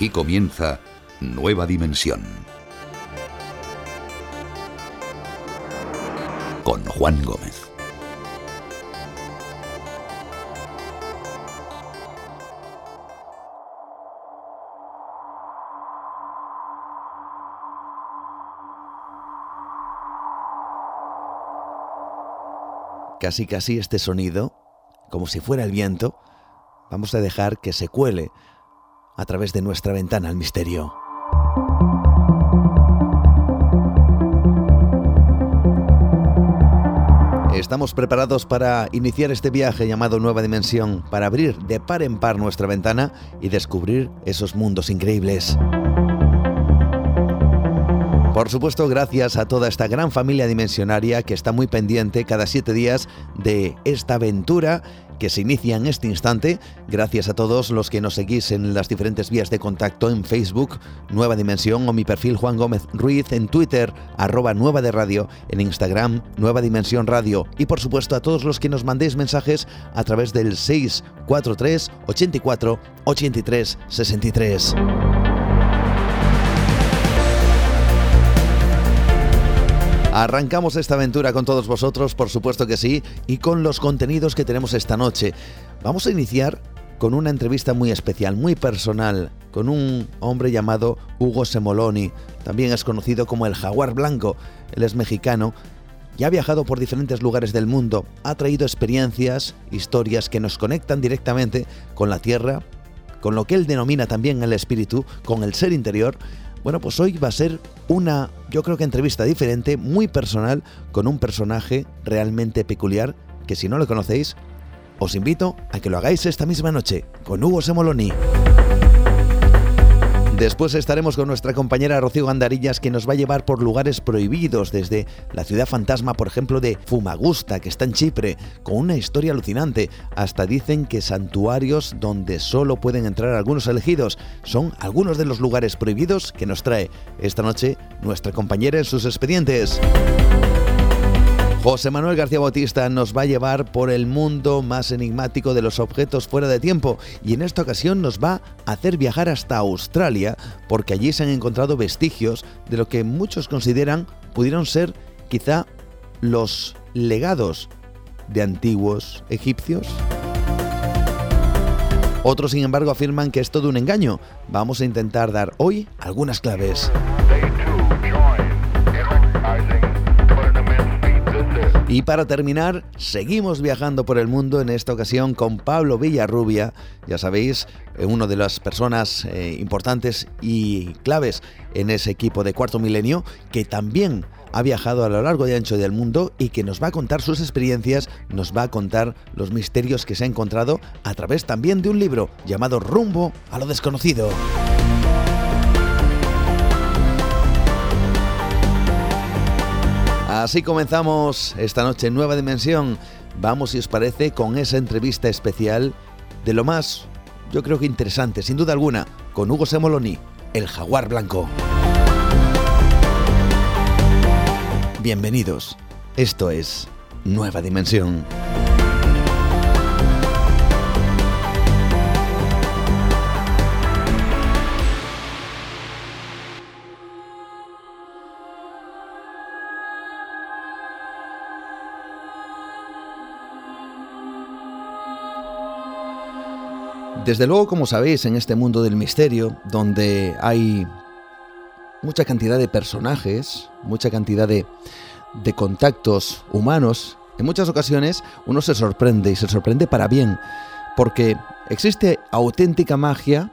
Aquí comienza Nueva Dimensión. Con Juan Gómez. Casi casi este sonido, como si fuera el viento, vamos a dejar que se cuele a través de nuestra ventana al misterio. Estamos preparados para iniciar este viaje llamado Nueva Dimensión, para abrir de par en par nuestra ventana y descubrir esos mundos increíbles. Por supuesto, gracias a toda esta gran familia dimensionaria que está muy pendiente cada siete días de esta aventura que se inicia en este instante. Gracias a todos los que nos seguís en las diferentes vías de contacto en Facebook, Nueva Dimensión, o mi perfil Juan Gómez Ruiz, en Twitter, arroba Nueva de Radio, en Instagram, Nueva Dimensión Radio, y por supuesto a todos los que nos mandéis mensajes a través del 643 84 83 63. Arrancamos esta aventura con todos vosotros, por supuesto que sí, y con los contenidos que tenemos esta noche. Vamos a iniciar con una entrevista muy especial, muy personal, con un hombre llamado Hugo Semoloni. También es conocido como el Jaguar Blanco. Él es mexicano y ha viajado por diferentes lugares del mundo. Ha traído experiencias, historias que nos conectan directamente con la tierra, con lo que él denomina también el espíritu, con el ser interior bueno, pues hoy va a ser una, yo creo que entrevista diferente, muy personal, con un personaje realmente peculiar, que si no lo conocéis, os invito a que lo hagáis esta misma noche, con Hugo Semoloni. Después estaremos con nuestra compañera Rocío Gandarillas que nos va a llevar por lugares prohibidos, desde la ciudad fantasma, por ejemplo, de Fumagusta, que está en Chipre, con una historia alucinante, hasta dicen que santuarios donde solo pueden entrar algunos elegidos. Son algunos de los lugares prohibidos que nos trae esta noche nuestra compañera en sus expedientes. José Manuel García Bautista nos va a llevar por el mundo más enigmático de los objetos fuera de tiempo y en esta ocasión nos va a hacer viajar hasta Australia porque allí se han encontrado vestigios de lo que muchos consideran pudieron ser quizá los legados de antiguos egipcios. Otros, sin embargo, afirman que es todo un engaño. Vamos a intentar dar hoy algunas claves. Y para terminar, seguimos viajando por el mundo en esta ocasión con Pablo Villarrubia, ya sabéis, eh, uno de las personas eh, importantes y claves en ese equipo de cuarto milenio, que también ha viajado a lo largo y ancho del mundo y que nos va a contar sus experiencias, nos va a contar los misterios que se ha encontrado a través también de un libro llamado Rumbo a lo desconocido. Así comenzamos esta noche en Nueva Dimensión. Vamos, si os parece, con esa entrevista especial de lo más, yo creo que interesante, sin duda alguna, con Hugo Semoloni, el jaguar blanco. Bienvenidos, esto es Nueva Dimensión. Desde luego, como sabéis, en este mundo del misterio, donde hay mucha cantidad de personajes, mucha cantidad de, contactos humanos, en muchas ocasiones uno se sorprende y se sorprende para bien, porque existe auténtica magia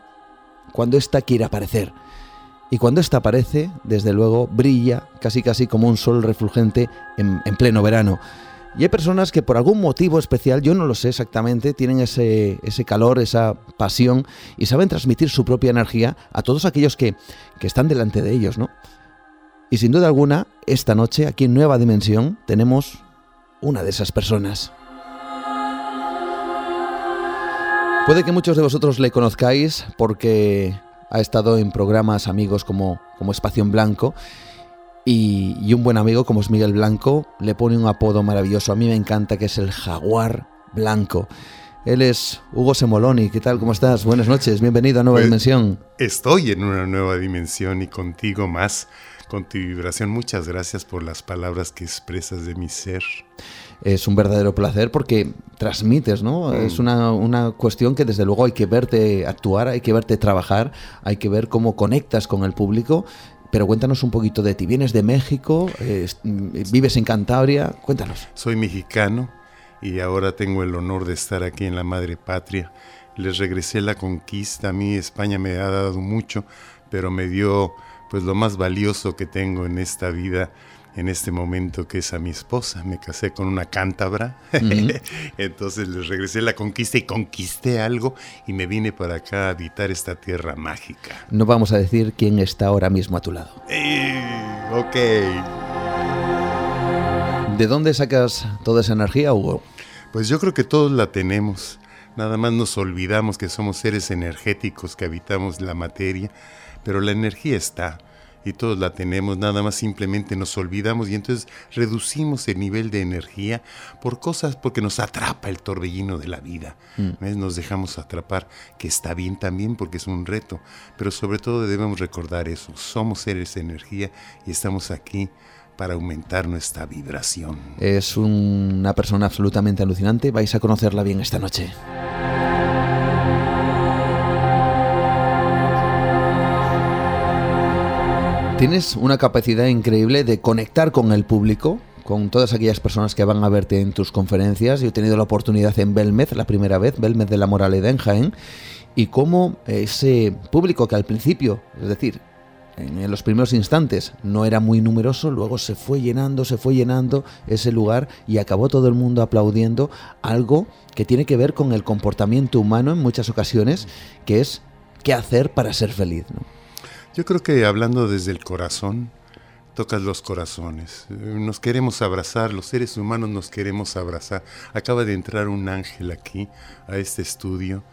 cuando ésta quiere aparecer. Y cuando ésta aparece, desde luego, brilla casi casi como un sol refulgente en pleno verano. Y hay personas que por algún motivo especial, yo no lo sé exactamente, tienen ese, ese calor, esa pasión y saben transmitir su propia energía a todos aquellos que, que están delante de ellos, ¿no? Y sin duda alguna, esta noche, aquí en Nueva Dimensión, tenemos una de esas personas. Puede que muchos de vosotros le conozcáis porque ha estado en programas amigos como, como Espacio en Blanco y, un buen amigo como es Miguel Blanco le pone un apodo maravilloso. A mí me encanta que es el jaguar blanco. Él es Hugo Semoloni. ¿Qué tal? ¿Cómo estás? Buenas noches. Bienvenido a Nueva Pues, Dimensión. Estoy en una nueva dimensión y contigo más, con tu vibración. Muchas gracias por las palabras que expresas de mi ser. Es un verdadero placer porque transmites, ¿no? Mm. Es una, una cuestión que desde luego hay que verte actuar, hay que verte trabajar, hay que ver cómo conectas con el público. Pero cuéntanos un poquito de ti. Vienes de México, est- vives en Cantabria. Cuéntanos. Soy mexicano y ahora tengo el honor de estar aquí en la madre patria. Les regresé la conquista. A mí España me ha dado mucho, pero me dio pues lo más valioso que tengo en esta vida en este momento que es a mi esposa. Me casé con una cántabra. Entonces les regresé la conquista y conquisté algo y me vine para acá a habitar esta tierra mágica. No vamos a decir quién está ahora mismo a tu lado. Eh, ok. ¿De dónde sacas toda esa energía, Hugo? Pues yo creo que todos la tenemos. Nada más nos olvidamos que somos seres energéticos que habitamos la materia, pero la energía está y todos la tenemos, nada más simplemente nos olvidamos y entonces reducimos el nivel de energía por cosas porque nos atrapa el torbellino de la vida. ¿Ves? Nos dejamos atrapar, que está bien también porque es un reto, pero sobre todo debemos recordar eso, somos seres de energía y estamos aquí para aumentar nuestra vibración. Es una persona absolutamente alucinante. Vais a conocerla bien esta noche. Tienes una capacidad increíble de conectar con el público, con todas aquellas personas que van a verte en tus conferencias. Yo he tenido la oportunidad en Belmez, la primera vez, Belmez de la Moralidad en Jaén, y cómo ese público que al principio, es decir, en los primeros instantes no era muy numeroso, luego se fue llenando, se fue llenando ese lugar y acabó todo el mundo aplaudiendo algo que tiene que ver con el comportamiento humano en muchas ocasiones, que es qué hacer para ser feliz. Yo creo que hablando desde el corazón, tocas los corazones. Eh, Nos queremos abrazar, los seres humanos nos queremos abrazar. Acaba de entrar un ángel aquí, a este estudio.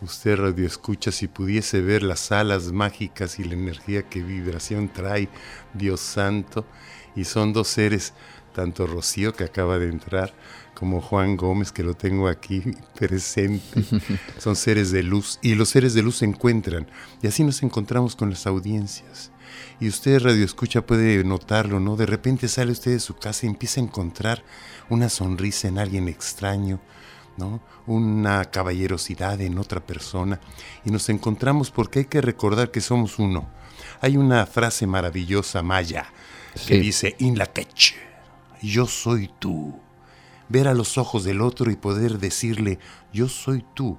Usted radio escucha si pudiese ver las alas mágicas y la energía que vibración trae Dios Santo. Y son dos seres, tanto Rocío que acaba de entrar, como Juan Gómez que lo tengo aquí presente. son seres de luz y los seres de luz se encuentran. Y así nos encontramos con las audiencias. Y usted radio escucha puede notarlo, ¿no? De repente sale usted de su casa y empieza a encontrar una sonrisa en alguien extraño, ¿no? Una caballerosidad en otra persona. Y nos encontramos porque hay que recordar que somos uno. Hay una frase maravillosa maya que Sí. dice, In la quech, yo soy tú. Ver a los ojos del otro y poder decirle, yo soy tú.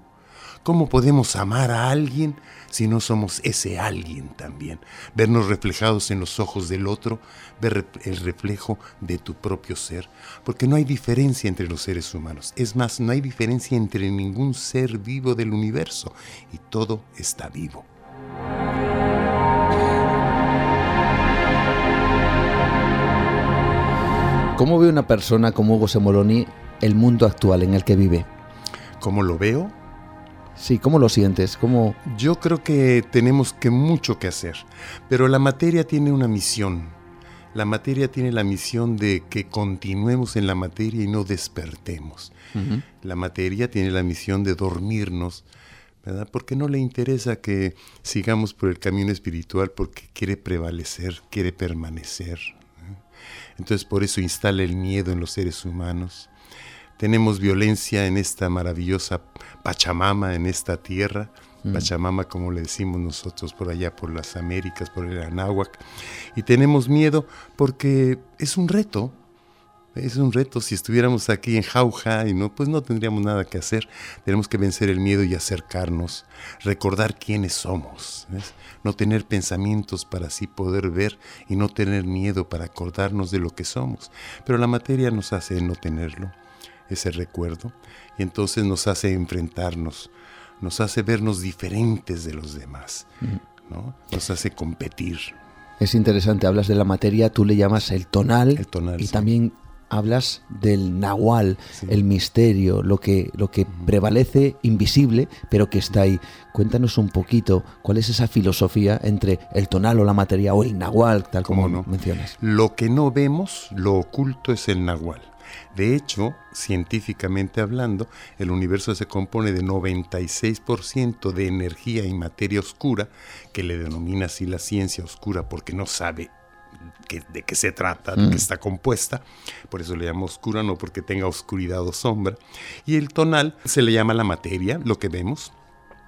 ¿Cómo podemos amar a alguien si no somos ese alguien también? Vernos reflejados en los ojos del otro, ver el reflejo de tu propio ser. Porque no hay diferencia entre los seres humanos. Es más, no hay diferencia entre ningún ser vivo del universo. Y todo está vivo. ¿Cómo ve una persona como Hugo Semoloni el mundo actual en el que vive? ¿Cómo lo veo? Sí, ¿cómo lo sientes? ¿Cómo... Yo creo que tenemos que mucho que hacer, pero la materia tiene una misión. La materia tiene la misión de que continuemos en la materia y no despertemos. La materia tiene la misión de dormirnos, ¿verdad? Porque no le interesa que sigamos por el camino espiritual porque quiere prevalecer, quiere permanecer. Entonces por eso instala el miedo en los seres humanos. Tenemos violencia en esta maravillosa Pachamama, en esta tierra. Pachamama, como le decimos nosotros por allá, por las Américas, por el Anáhuac. Y tenemos miedo porque es un reto. Es un reto. Si estuviéramos aquí en Jauja y no, pues no tendríamos nada que hacer. Tenemos que vencer el miedo y acercarnos, recordar quiénes somos, ¿ves? No tener pensamientos para así poder ver y no tener miedo para acordarnos de lo que somos. Pero la materia nos hace no tenerlo, ese recuerdo, y entonces nos hace enfrentarnos, nos hace vernos diferentes de los demás, ¿no? nos hace competir. Es interesante, hablas de la materia, tú le llamas el tonal, El tonal, y sí. también hablas del nahual, Sí. el misterio, lo que, lo que prevalece invisible, pero que está ahí. Cuéntanos un poquito cuál es esa filosofía entre el tonal o la materia o el nahual, tal como ¿Cómo no? mencionas. Lo que no vemos, lo oculto es el nahual. De hecho, científicamente hablando, el universo se compone de 96% de energía y materia oscura, que le denomina así la ciencia oscura porque no sabe de qué se trata, de qué mm. está compuesta. Por eso le llamo oscura, no porque tenga oscuridad o sombra. Y el tonal se le llama la materia, lo que vemos.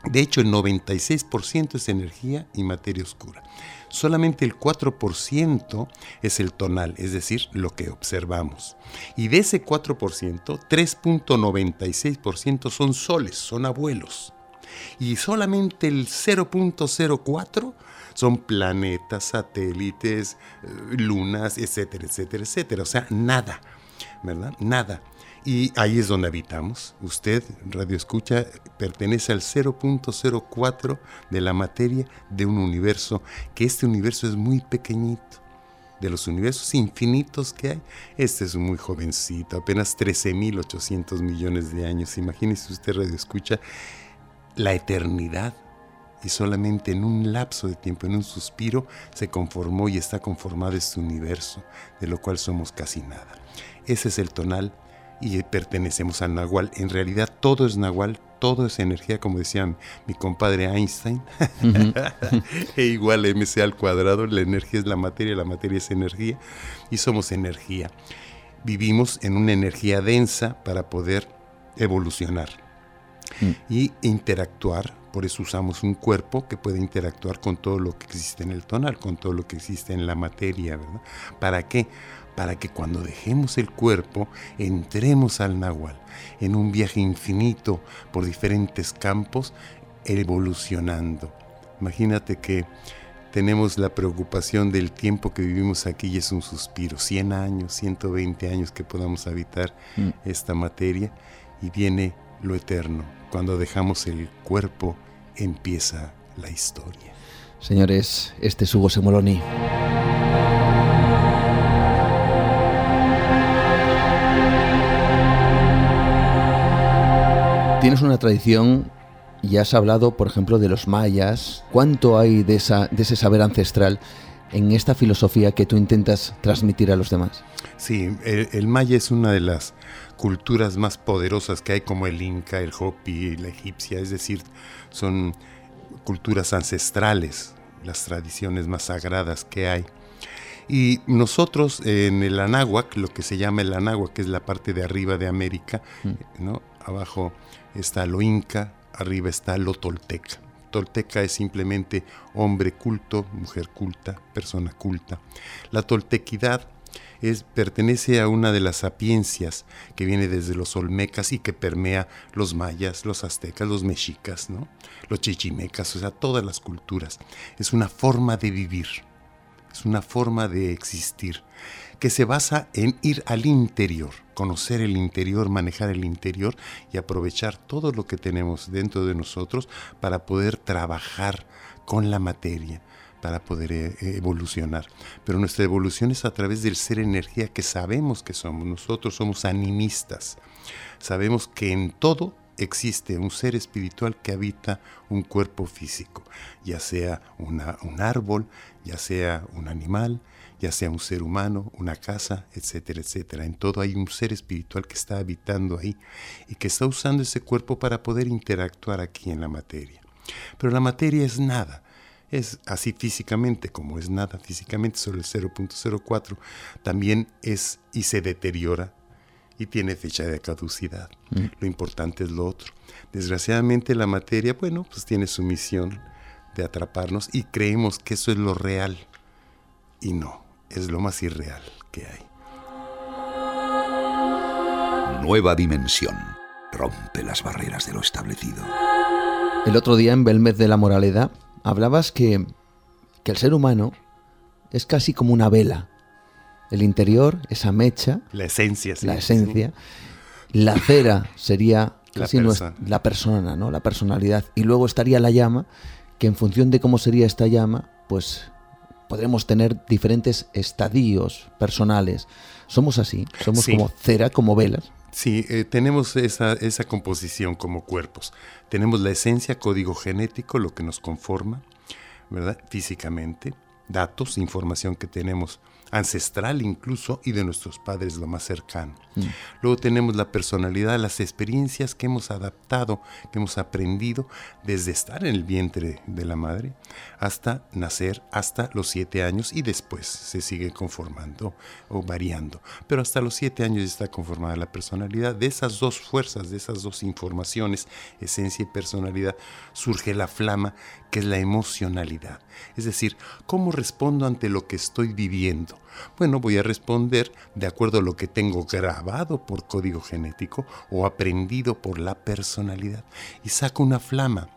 De hecho, el 96% es energía y materia oscura. Solamente el 4% es el tonal, es decir, lo que observamos. Y de ese 4%, 3.96% son soles, son abuelos. Y solamente el 0.04% son planetas, satélites, eh, lunas, etcétera, etcétera, etcétera. O sea, nada, ¿verdad? Nada. Y ahí es donde habitamos. Usted, Radio Escucha, pertenece al 0.04 de la materia de un universo, que este universo es muy pequeñito. De los universos infinitos que hay, este es muy jovencito, apenas 13.800 millones de años. Imagínese usted, Radio Escucha, la eternidad y solamente en un lapso de tiempo, en un suspiro, se conformó y está conformado este universo, de lo cual somos casi nada. Ese es el tonal y pertenecemos al nahual. En realidad todo es nahual, todo es energía, como decía mi compadre Einstein, e igual mc al cuadrado, la energía es la materia, la materia es energía, y somos energía. Vivimos en una energía densa para poder evolucionar mm. y interactuar por eso usamos un cuerpo que puede interactuar con todo lo que existe en el tonal, con todo lo que existe en la materia, ¿verdad? ¿Para qué? Para que cuando dejemos el cuerpo entremos al nahual, en un viaje infinito por diferentes campos, evolucionando. Imagínate que tenemos la preocupación del tiempo que vivimos aquí y es un suspiro, 100 años, 120 años que podamos habitar mm. esta materia y viene lo eterno. Cuando dejamos el cuerpo empieza la historia. Señores, este es Hugo Semoloni. Tienes una tradición y has hablado, por ejemplo, de los mayas. ¿Cuánto hay de, esa, de ese saber ancestral en esta filosofía que tú intentas transmitir a los demás? Sí, el maya es una de las culturas más poderosas que hay como el Inca, el Hopi, la egipcia, es decir, son culturas ancestrales, las tradiciones más sagradas que hay. Y nosotros en el Anáhuac, lo que se llama el Anáhuac, que es la parte de arriba de América, mm. ¿no? abajo está lo Inca, arriba está lo Tolteca. Tolteca es simplemente hombre culto, mujer culta, persona culta. La toltequidad es, pertenece a una de las sapiencias que viene desde los olmecas y que permea los mayas, los aztecas, los mexicas, ¿no? los chichimecas, o sea, todas las culturas. Es una forma de vivir, es una forma de existir que se basa en ir al interior, conocer el interior, manejar el interior y aprovechar todo lo que tenemos dentro de nosotros para poder trabajar con la materia, para poder eh, evolucionar. Pero nuestra evolución es a través del ser energía que sabemos que somos. Nosotros somos animistas. Sabemos que en todo existe un ser espiritual que habita un cuerpo físico, ya sea un árbol, ya sea un animal, ya sea un ser humano, una casa, etcétera, etcétera. En todo hay un ser espiritual que está habitando ahí y que está usando ese cuerpo para poder interactuar aquí en la materia. Pero la materia es nada es así físicamente, como es nada físicamente, solo el 0.04, también es y se deteriora y tiene fecha de caducidad. Mm. Lo importante es lo otro. Desgraciadamente la materia, bueno, pues tiene su misión de atraparnos y creemos que eso es lo real. Y no, es lo más irreal que hay. Nueva dimensión. Rompe las barreras de lo establecido. El otro día en Belmez de la Moralidad hablabas que, el ser humano es casi como una vela. El interior, esa mecha. La esencia, La esencia. La cera sería la, persona. la persona, ¿no? La personalidad. Y luego estaría la llama, que en función de cómo sería esta llama, pues podremos tener diferentes estadios personales. Somos así, somos como cera, como velas. Sí, eh, tenemos esa, esa composición como cuerpos. Tenemos la esencia, código genético, lo que nos conforma, ¿verdad? Físicamente, datos, información que tenemos ancestral incluso y de nuestros padres lo más cercano. Mm. Luego tenemos la personalidad, las experiencias que hemos adaptado, que hemos aprendido desde estar en el vientre de la madre hasta nacer, hasta los siete años y después se sigue conformando o variando. Pero hasta los siete años está conformada la personalidad. De esas dos fuerzas, de esas dos informaciones, esencia y personalidad, surge la flama que es la emocionalidad. Es decir, ¿cómo respondo ante lo que estoy viviendo? Bueno, voy a responder de acuerdo a lo que tengo grabado por código genético o aprendido por la personalidad. Y saco una flama.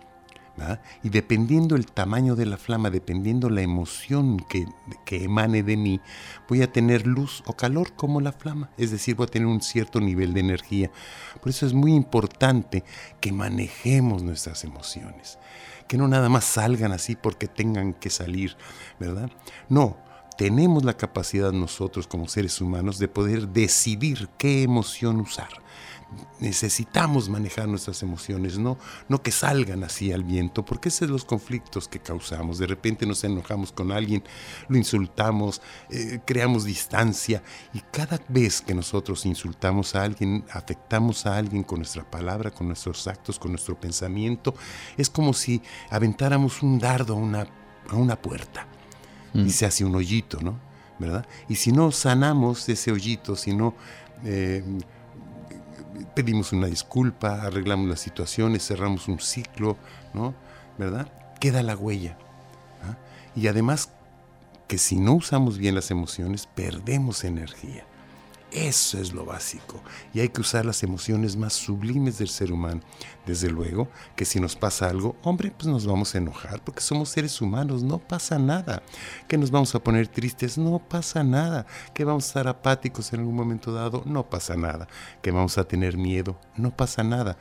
Y dependiendo el tamaño de la flama, dependiendo la emoción que, que, emane de mí, voy a tener luz o calor como la flama. Es decir, voy a tener un cierto nivel de energía. Por eso es muy importante que manejemos nuestras emociones que no nada más salgan así porque tengan que salir, ¿verdad? No, tenemos la capacidad nosotros como seres humanos de poder decidir qué emoción usar. Necesitamos manejar nuestras emociones, no, no que salgan así al viento, porque esos son los conflictos que causamos. De repente nos enojamos con alguien, lo insultamos, eh, creamos distancia y cada vez que nosotros insultamos a alguien, afectamos a alguien con nuestra palabra, con nuestros actos, con nuestro pensamiento, es como si aventáramos un dardo a una, a una puerta y mm. se hace un hoyito, ¿no? ¿Verdad? Y si no sanamos ese hoyito, si no eh, pedimos una disculpa, arreglamos las situaciones, cerramos un ciclo, ¿no? ¿Verdad? Queda la huella. ¿ah? Y además que si no usamos bien las emociones, perdemos energía. Eso es lo básico. Y hay que usar las emociones más sublimes del ser humano. Desde luego que si nos pasa algo, hombre, pues nos vamos a enojar porque somos seres humanos, no pasa nada. Que nos vamos a poner tristes, no pasa nada. Que vamos a estar apáticos en algún momento dado, no pasa nada. Que vamos a tener miedo, no pasa nada.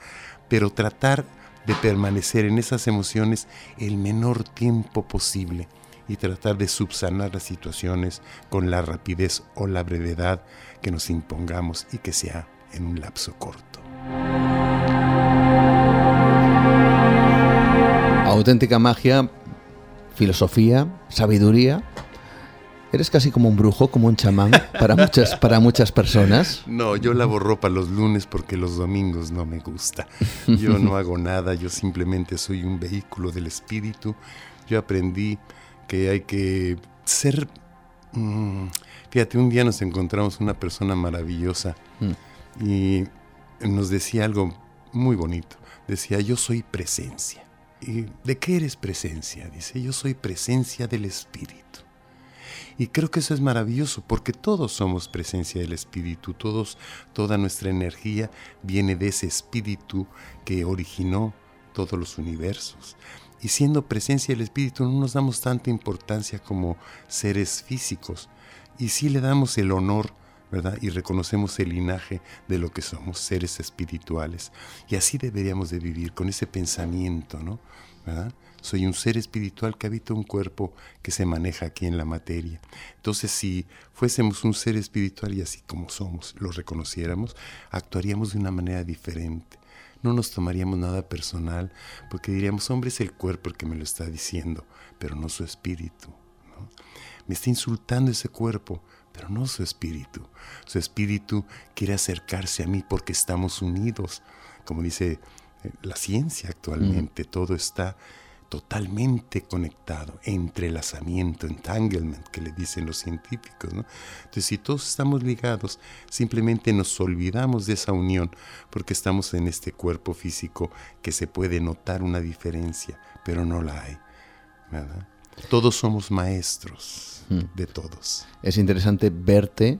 Pero tratar de permanecer en esas emociones el menor tiempo posible y tratar de subsanar las situaciones con la rapidez o la brevedad que nos impongamos y que sea en un lapso corto. Auténtica magia, filosofía, sabiduría. Eres casi como un brujo, como un chamán para muchas, para muchas personas. No, yo lavo ropa los lunes porque los domingos no me gusta. Yo no hago nada, yo simplemente soy un vehículo del espíritu. Yo aprendí que hay que ser... Mm, fíjate, un día nos encontramos una persona maravillosa mm. y nos decía algo muy bonito. Decía, yo soy presencia. ¿Y de qué eres presencia? Dice, yo soy presencia del Espíritu. Y creo que eso es maravilloso porque todos somos presencia del Espíritu, todos, toda nuestra energía viene de ese Espíritu que originó todos los universos y siendo presencia del Espíritu no nos damos tanta importancia como seres físicos y sí le damos el honor, ¿verdad? Y reconocemos el linaje de lo que somos, seres espirituales. Y así deberíamos de vivir, con ese pensamiento, ¿no? ¿verdad? Soy un ser espiritual que habita un cuerpo que se maneja aquí en la materia. Entonces, si fuésemos un ser espiritual y así como somos, lo reconociéramos, actuaríamos de una manera diferente no nos tomaríamos nada personal, porque diríamos, hombre, es el cuerpo el que me lo está diciendo, pero no su espíritu. Me está insultando ese cuerpo, pero no su espíritu. Su espíritu quiere acercarse a mí porque estamos unidos. Como dice eh, la ciencia actualmente, todo está totalmente conectado, entrelazamiento, entanglement, que le dicen los científicos. ¿no? Entonces, si todos estamos ligados, simplemente nos olvidamos de esa unión porque estamos en este cuerpo físico que se puede notar una diferencia, pero no la hay. Todos somos maestros hmm. de todos. Es interesante verte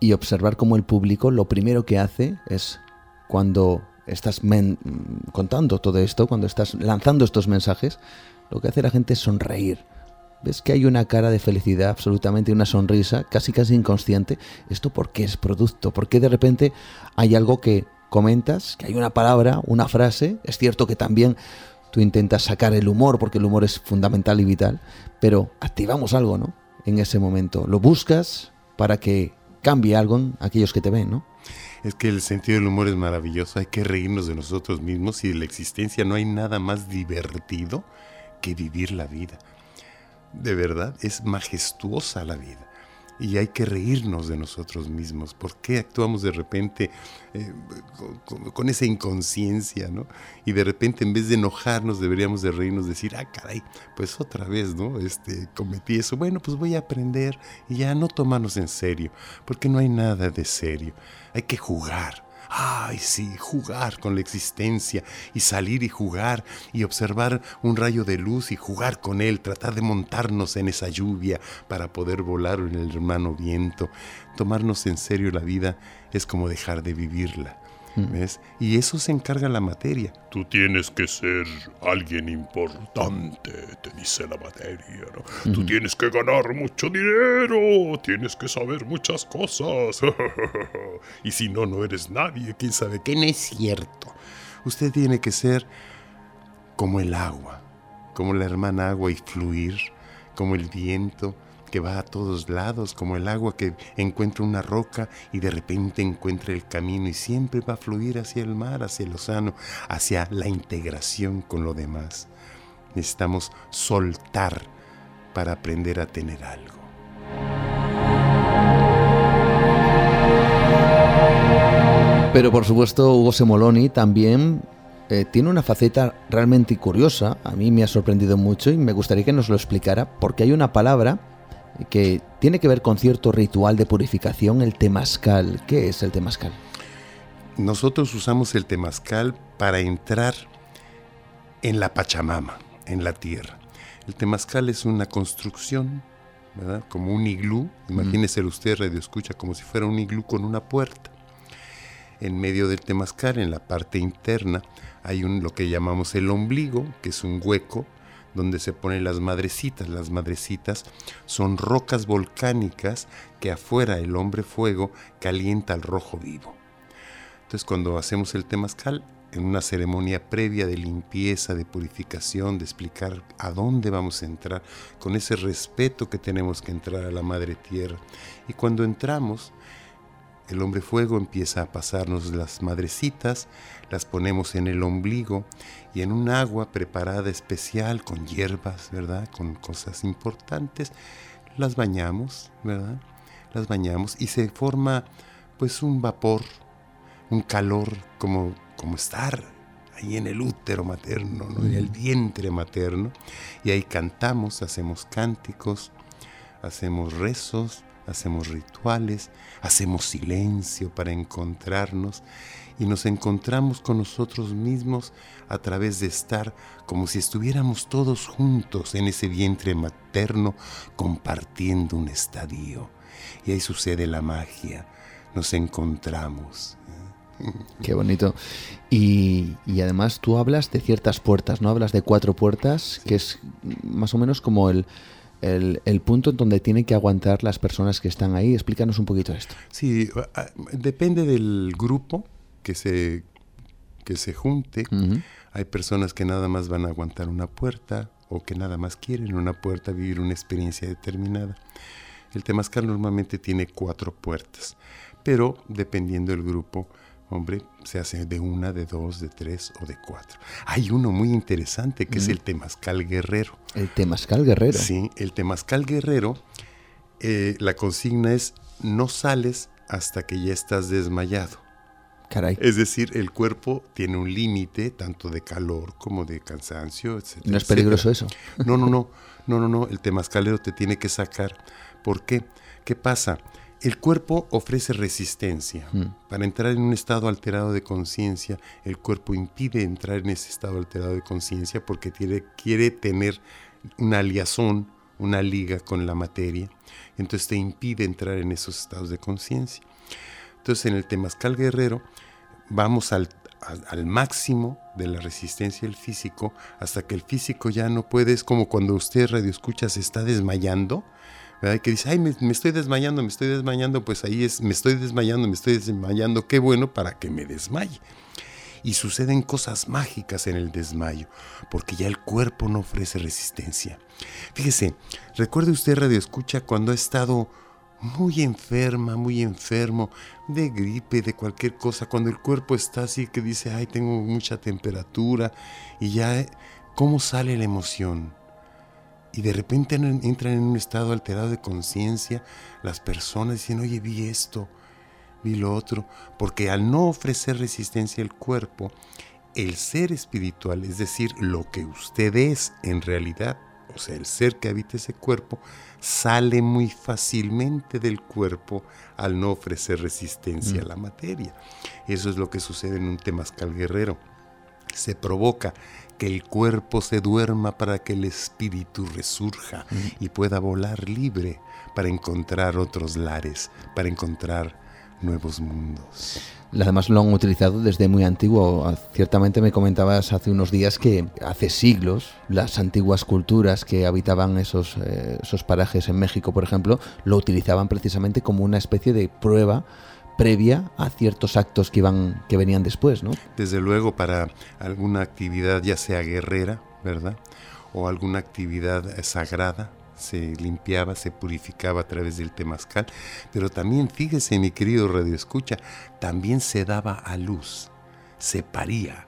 y observar cómo el público lo primero que hace es cuando estás contando todo esto, cuando estás lanzando estos mensajes, lo que hace la gente es sonreír. Ves que hay una cara de felicidad, absolutamente una sonrisa, casi casi inconsciente. ¿Esto por qué es producto? ¿Por qué de repente hay algo que comentas, que hay una palabra, una frase? Es cierto que también tú intentas sacar el humor, porque el humor es fundamental y vital, pero activamos algo, ¿no? En ese momento. Lo buscas para que cambie algo en aquellos que te ven, ¿no? es que el sentido del humor es maravilloso, hay que reírnos de nosotros mismos y de la existencia no hay nada más divertido que vivir la vida. De verdad, es majestuosa la vida. Y hay que reírnos de nosotros mismos. ¿Por qué actuamos de repente eh, con, esa inconsciencia, ¿no? Y de repente en vez de enojarnos deberíamos de reírnos, decir, ah, caray, pues otra vez, ¿no? Este, cometí eso. Bueno, pues voy a aprender y ya no tomarnos en serio, porque no hay nada de serio. Hay que jugar ay sí, jugar con la existencia y salir y jugar y observar un rayo de luz y jugar con él, tratar de montarnos en esa lluvia para poder volar en el hermano viento. Tomarnos en serio la vida es como dejar de vivirla. Mm. ¿Ves? Y eso se encarga la materia. Tú tienes que ser alguien importante, te dice la materia. ¿no? Tú tienes que ganar mucho dinero, tienes que saber muchas cosas. y si no, no eres nadie, quién sabe qué. No es cierto. Usted tiene que ser como el agua, como la hermana agua y fluir, como el viento que va a todos lados, como el agua que encuentra una roca y de repente encuentra el camino y siempre va a fluir hacia el mar, hacia el océano, hacia la integración con lo demás. Necesitamos soltar para aprender a tener algo. Pero por supuesto Hugo Semoloni también eh, tiene una faceta realmente curiosa, a mí me ha sorprendido mucho y me gustaría que nos lo explicara porque hay una palabra que tiene que ver con cierto ritual de purificación, el temazcal. ¿Qué es el temazcal? Nosotros usamos el temazcal para entrar en la Pachamama, en la tierra. El temazcal es una construcción, ¿verdad? Como un iglú. Imagínese usted, radio escucha, como si fuera un iglú con una puerta. En medio del temazcal, en la parte interna, hay un, lo que llamamos el ombligo, que es un hueco donde se ponen las madrecitas. Las madrecitas son rocas volcánicas que afuera el hombre fuego calienta al rojo vivo. Entonces cuando hacemos el temazcal, en una ceremonia previa de limpieza, de purificación, de explicar a dónde vamos a entrar, con ese respeto que tenemos que entrar a la Madre Tierra. Y cuando entramos, el hombre fuego empieza a pasarnos las madrecitas, las ponemos en el ombligo y en un agua preparada especial con hierbas, ¿verdad? Con cosas importantes, las bañamos, ¿verdad? Las bañamos y se forma pues un vapor, un calor como, como estar ahí en el útero materno, en el vientre materno. Y ahí cantamos, hacemos cánticos, hacemos rezos, hacemos rituales, hacemos silencio para encontrarnos y nos encontramos con nosotros mismos a través de estar como si estuviéramos todos juntos en ese vientre materno compartiendo un estadio. Y ahí sucede la magia, nos encontramos. Qué bonito. Y, además tú hablas de ciertas puertas, ¿no? Hablas de cuatro puertas, que es más o menos como el, el, punto en donde tienen que aguantar las personas que están ahí. Explícanos un poquito esto. Sí, depende del grupo que se, que se junte. Hay personas que nada más van a aguantar una puerta o que nada más quieren una puerta, vivir una experiencia determinada. El temazcal normalmente tiene cuatro puertas, pero dependiendo del grupo, hombre, se hace de una, de dos, de tres o de cuatro. Hay uno muy interesante que es el temazcal guerrero. El temazcal guerrero. Sí, el temazcal guerrero, eh, la consigna es no sales hasta que ya estás desmayado. Caray. Es decir, el cuerpo tiene un límite tanto de calor como de cansancio, etc. ¿No es peligroso eso? No, no, no, no, no, no, el temazcalero te tiene que sacar. ¿Por qué? ¿Qué pasa? El cuerpo ofrece resistencia. Hmm. Para entrar en un estado alterado de conciencia, el cuerpo impide entrar en ese estado alterado de conciencia porque quiere tener una liazón, una liga con la materia. Entonces te impide entrar en esos estados de conciencia. Entonces en el temazcal guerrero vamos al, al, máximo de la resistencia del físico hasta que el físico ya no puede. Es como cuando usted radio escucha se está desmayando que dice, ay, me, estoy desmayando, me estoy desmayando, pues ahí es, me estoy desmayando, me estoy desmayando, qué bueno para que me desmaye. Y suceden cosas mágicas en el desmayo, porque ya el cuerpo no ofrece resistencia. Fíjese, recuerde usted, Radio Escucha, cuando ha estado muy enferma, muy enfermo, de gripe, de cualquier cosa, cuando el cuerpo está así que dice, ay, tengo mucha temperatura, y ya, ¿cómo sale la emoción? Y de repente entran en un estado alterado de conciencia las personas dicen, oye, vi esto, vi lo otro, porque al no ofrecer resistencia al cuerpo, el ser espiritual, es decir, lo que usted es en realidad, o sea, el ser que habita ese cuerpo, sale muy fácilmente del cuerpo al no ofrecer resistencia a la materia. Eso es lo que sucede en un temazcal guerrero. Se provoca que el cuerpo se duerma para que el espíritu resurja y pueda volar libre para encontrar otros lares, para encontrar nuevos mundos. Además lo han utilizado desde muy antiguo. Ciertamente me comentabas hace unos días que hace siglos las antiguas culturas que habitaban esos, eh, esos parajes en México, por ejemplo, lo utilizaban precisamente como una especie de prueba previa a ciertos actos que iban que venían después, ¿no? Desde luego para alguna actividad ya sea guerrera, ¿verdad? O alguna actividad sagrada, se limpiaba, se purificaba a través del temazcal, pero también, fíjese mi querido Radio Escucha, también se daba a luz, se paría,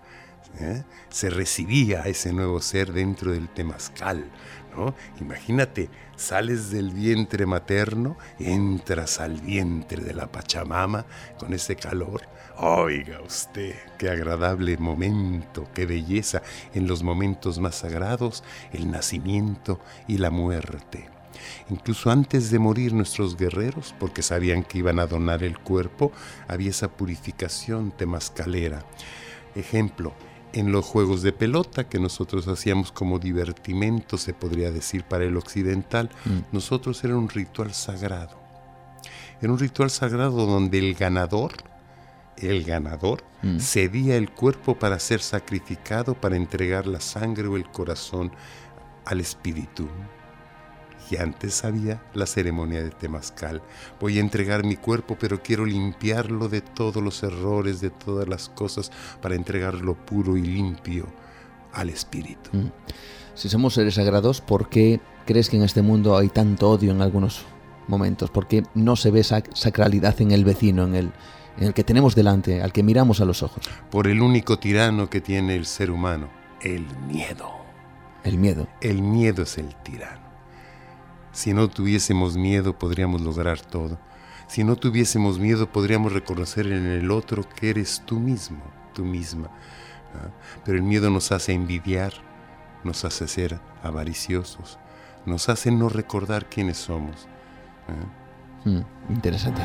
¿eh? se recibía ese nuevo ser dentro del temazcal. ¿no? Imagínate, sales del vientre materno, entras al vientre de la Pachamama con ese calor Oiga usted, qué agradable momento, qué belleza en los momentos más sagrados, el nacimiento y la muerte. Incluso antes de morir nuestros guerreros, porque sabían que iban a donar el cuerpo, había esa purificación temascalera. Ejemplo, en los juegos de pelota que nosotros hacíamos como divertimento, se podría decir, para el occidental, mm. nosotros era un ritual sagrado. Era un ritual sagrado donde el ganador el ganador, mm. cedía el cuerpo para ser sacrificado, para entregar la sangre o el corazón al espíritu. Antes había la ceremonia de Temazcal. Voy a entregar mi cuerpo, pero quiero limpiarlo de todos los errores, de todas las cosas, para entregarlo puro y limpio al espíritu. Mm. Si somos seres sagrados, ¿por qué crees que en este mundo hay tanto odio en algunos momentos? ¿Por qué no se ve esa sacralidad en el vecino, en el, en el que tenemos delante, al que miramos a los ojos. Por el único tirano que tiene el ser humano, el miedo. El miedo. El miedo es el tirano. Si no tuviésemos miedo podríamos lograr todo. Si no tuviésemos miedo podríamos reconocer en el otro que eres tú mismo, tú misma. Pero el miedo nos hace envidiar, nos hace ser avariciosos, nos hace no recordar quiénes somos. Hmm, interesante.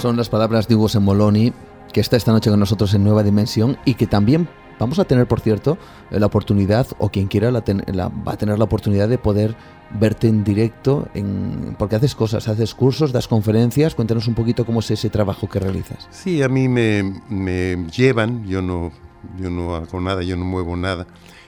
Son las palabras de Hugo Semoloni, que está esta noche con nosotros en Nueva Dimensión y que también vamos a tener, por cierto, la oportunidad, o quien quiera la va a tener la oportunidad de poder verte en directo, en, porque haces cosas, haces cursos, das conferencias. Cuéntanos un poquito cómo es ese trabajo que realizas. Sí, a mí me, me llevan, yo no, yo no hago nada, yo no muevo nada,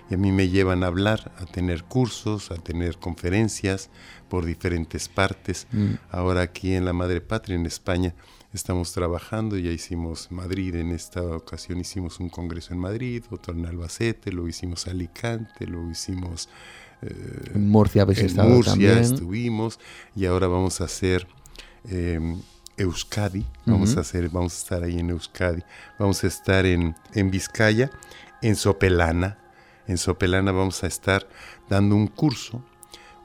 y a mí me llevan a hablar, a tener cursos, a tener conferencias por diferentes partes. Mm. Ahora aquí en la Madre Patria, en España, estamos trabajando, ya hicimos Madrid, en esta ocasión hicimos un congreso en Madrid, otro en Albacete, lo hicimos Alicante, lo hicimos... Eh, en Murcia, en Murcia estuvimos y ahora vamos a hacer... Em, Euskadi, vamos a hacer, vamos a estar ahí en Euskadi, vamos a estar en, en Vizcaya, en Sopelana, en Sopelana vamos a estar dando un curso,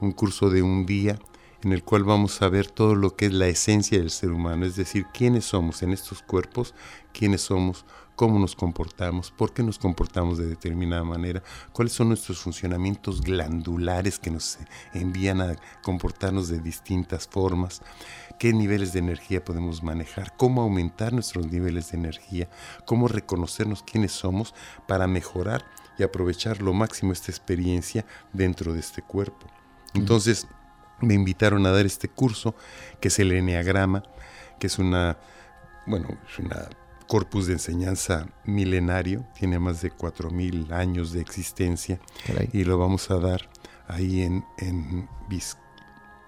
un curso de un día en el cual vamos a ver todo lo que es la esencia del ser humano, es decir, quiénes somos en estos cuerpos, quiénes somos, cómo nos comportamos, por qué nos comportamos de determinada manera, cuáles son nuestros funcionamientos glandulares que nos envían a comportarnos de distintas formas, qué niveles de energía podemos manejar, cómo aumentar nuestros niveles de energía, cómo reconocernos quiénes somos para mejorar y aprovechar lo máximo esta experiencia dentro de este cuerpo. Entonces, me invitaron a dar este curso, que es el Enneagrama, que es una, bueno, es una corpus de enseñanza milenario, tiene más de 4.000 años de existencia, y lo vamos a dar ahí en, en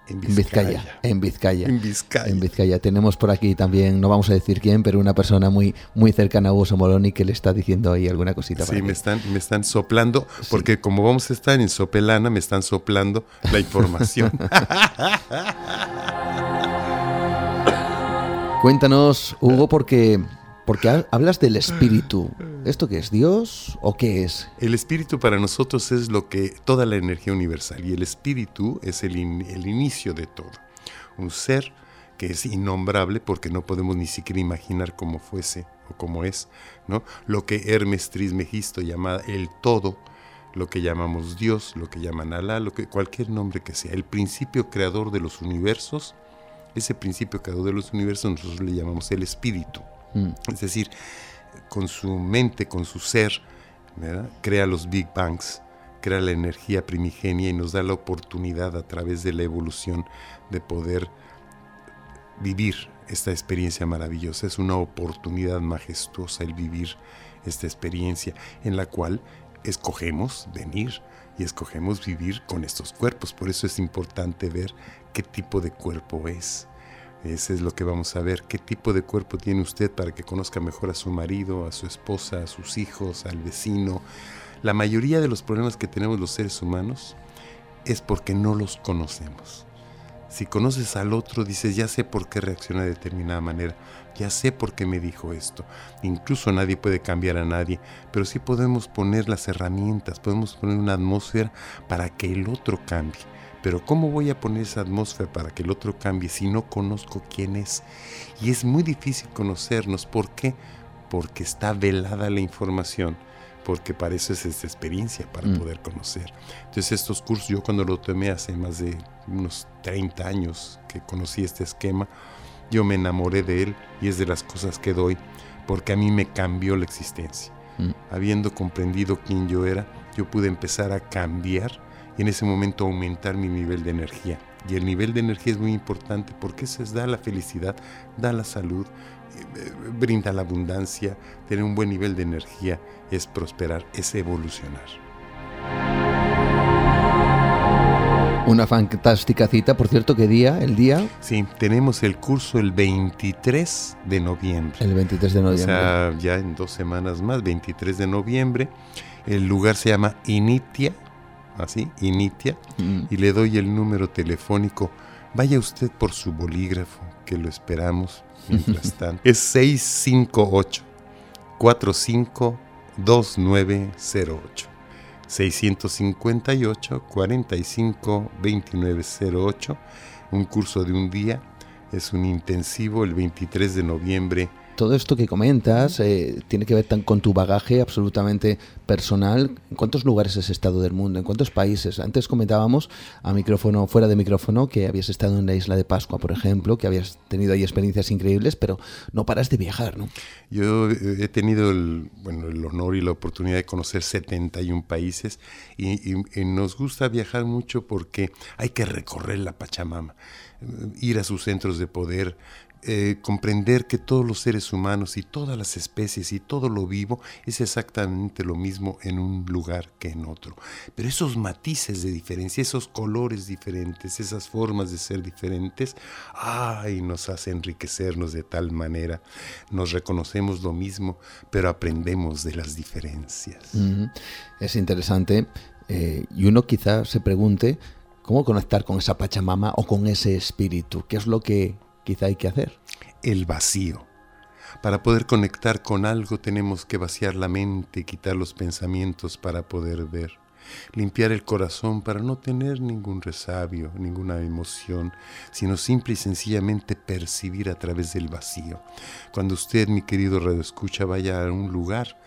en Vizcaya. En Vizcaya. En Vizcaya. En Vizcaya. Tenemos por aquí también, no vamos a decir quién, pero una persona muy, muy cercana a Hugo Somoloni que le está diciendo ahí alguna cosita. Sí, me están, me están soplando, porque como vamos a estar en Sopelana, me están soplando la información. Cuéntanos, Hugo, porque, porque hablas del espíritu ¿Esto qué es? ¿Dios o qué es? El espíritu para nosotros es lo que toda la energía universal y el espíritu es el, el inicio de todo. Un ser que es innombrable porque no podemos ni siquiera imaginar cómo fuese o cómo es, ¿no? Lo que Hermes Trismegisto llama el todo, lo que llamamos Dios, lo que llaman Alá, lo que cualquier nombre que sea, el principio creador de los universos, ese principio creador de los universos nosotros le llamamos el espíritu. Mm. Es decir, con su mente, con su ser, crea los Big Bangs, crea la energía primigenia y nos da la oportunidad a través de la evolución de poder vivir esta experiencia maravillosa. Es una oportunidad majestuosa el vivir esta experiencia en la cual escogemos venir y escogemos vivir con estos cuerpos. Por eso es importante ver qué tipo de cuerpo es. Ese es lo que vamos a ver. ¿Qué tipo de cuerpo tiene usted para que conozca mejor a su marido, a su esposa, a sus hijos, al vecino? La mayoría de los problemas que tenemos los seres humanos es porque no los conocemos. Si conoces al otro, dices, ya sé por qué reacciona de determinada manera, ya sé por qué me dijo esto. Incluso nadie puede cambiar a nadie, pero sí podemos poner las herramientas, podemos poner una atmósfera para que el otro cambie. Pero ¿cómo voy a poner esa atmósfera para que el otro cambie si no conozco quién es? Y es muy difícil conocernos. ¿Por qué? Porque está velada la información porque para eso es esta experiencia, para mm. poder conocer. Entonces estos cursos, yo cuando lo tomé hace más de unos 30 años que conocí este esquema, yo me enamoré de él y es de las cosas que doy, porque a mí me cambió la existencia. Mm. Habiendo comprendido quién yo era, yo pude empezar a cambiar y en ese momento aumentar mi nivel de energía. Y el nivel de energía es muy importante porque eso es da la felicidad, da la salud, eh, brinda la abundancia, tener un buen nivel de energía es prosperar, es evolucionar. Una fantástica cita, por cierto, ¿qué día? ¿El día? Sí, tenemos el curso el 23 de noviembre. El 23 de noviembre. O sea, ya en dos semanas más, 23 de noviembre. El lugar se llama Initia, así, Initia, mm. y le doy el número telefónico. Vaya usted por su bolígrafo, que lo esperamos mientras tanto. es 658 452908. 658 45 2908. Un curso de un día. Es un intensivo el 23 de noviembre todo esto que comentas eh, tiene que ver tan con tu bagaje absolutamente personal. ¿En cuántos lugares has estado del mundo? ¿En cuántos países? Antes comentábamos a micrófono, fuera de micrófono, que habías estado en la isla de Pascua, por ejemplo, que habías tenido ahí experiencias increíbles, pero no paras de viajar, ¿no? Yo he tenido el, bueno, el honor y la oportunidad de conocer 71 países y, y nos gusta viajar mucho porque hay que recorrer la Pachamama ir a sus centros de poder, eh, comprender que todos los seres humanos y todas las especies y todo lo vivo es exactamente lo mismo en un lugar que en otro. Pero esos matices de diferencia, esos colores diferentes, esas formas de ser diferentes, ay, nos hace enriquecernos de tal manera. Nos reconocemos lo mismo, pero aprendemos de las diferencias. Es interesante. Eh, y uno quizá se pregunte cómo conectar con esa Pachamama o con ese espíritu. ¿Qué es lo que quizá hay que hacer? El vacío. Para poder conectar con algo tenemos que vaciar la mente, quitar los pensamientos para poder ver, limpiar el corazón para no tener ningún resabio, ninguna emoción, sino simple y sencillamente percibir a través del vacío. Cuando usted, mi querido Radio Escucha, vaya a un lugar,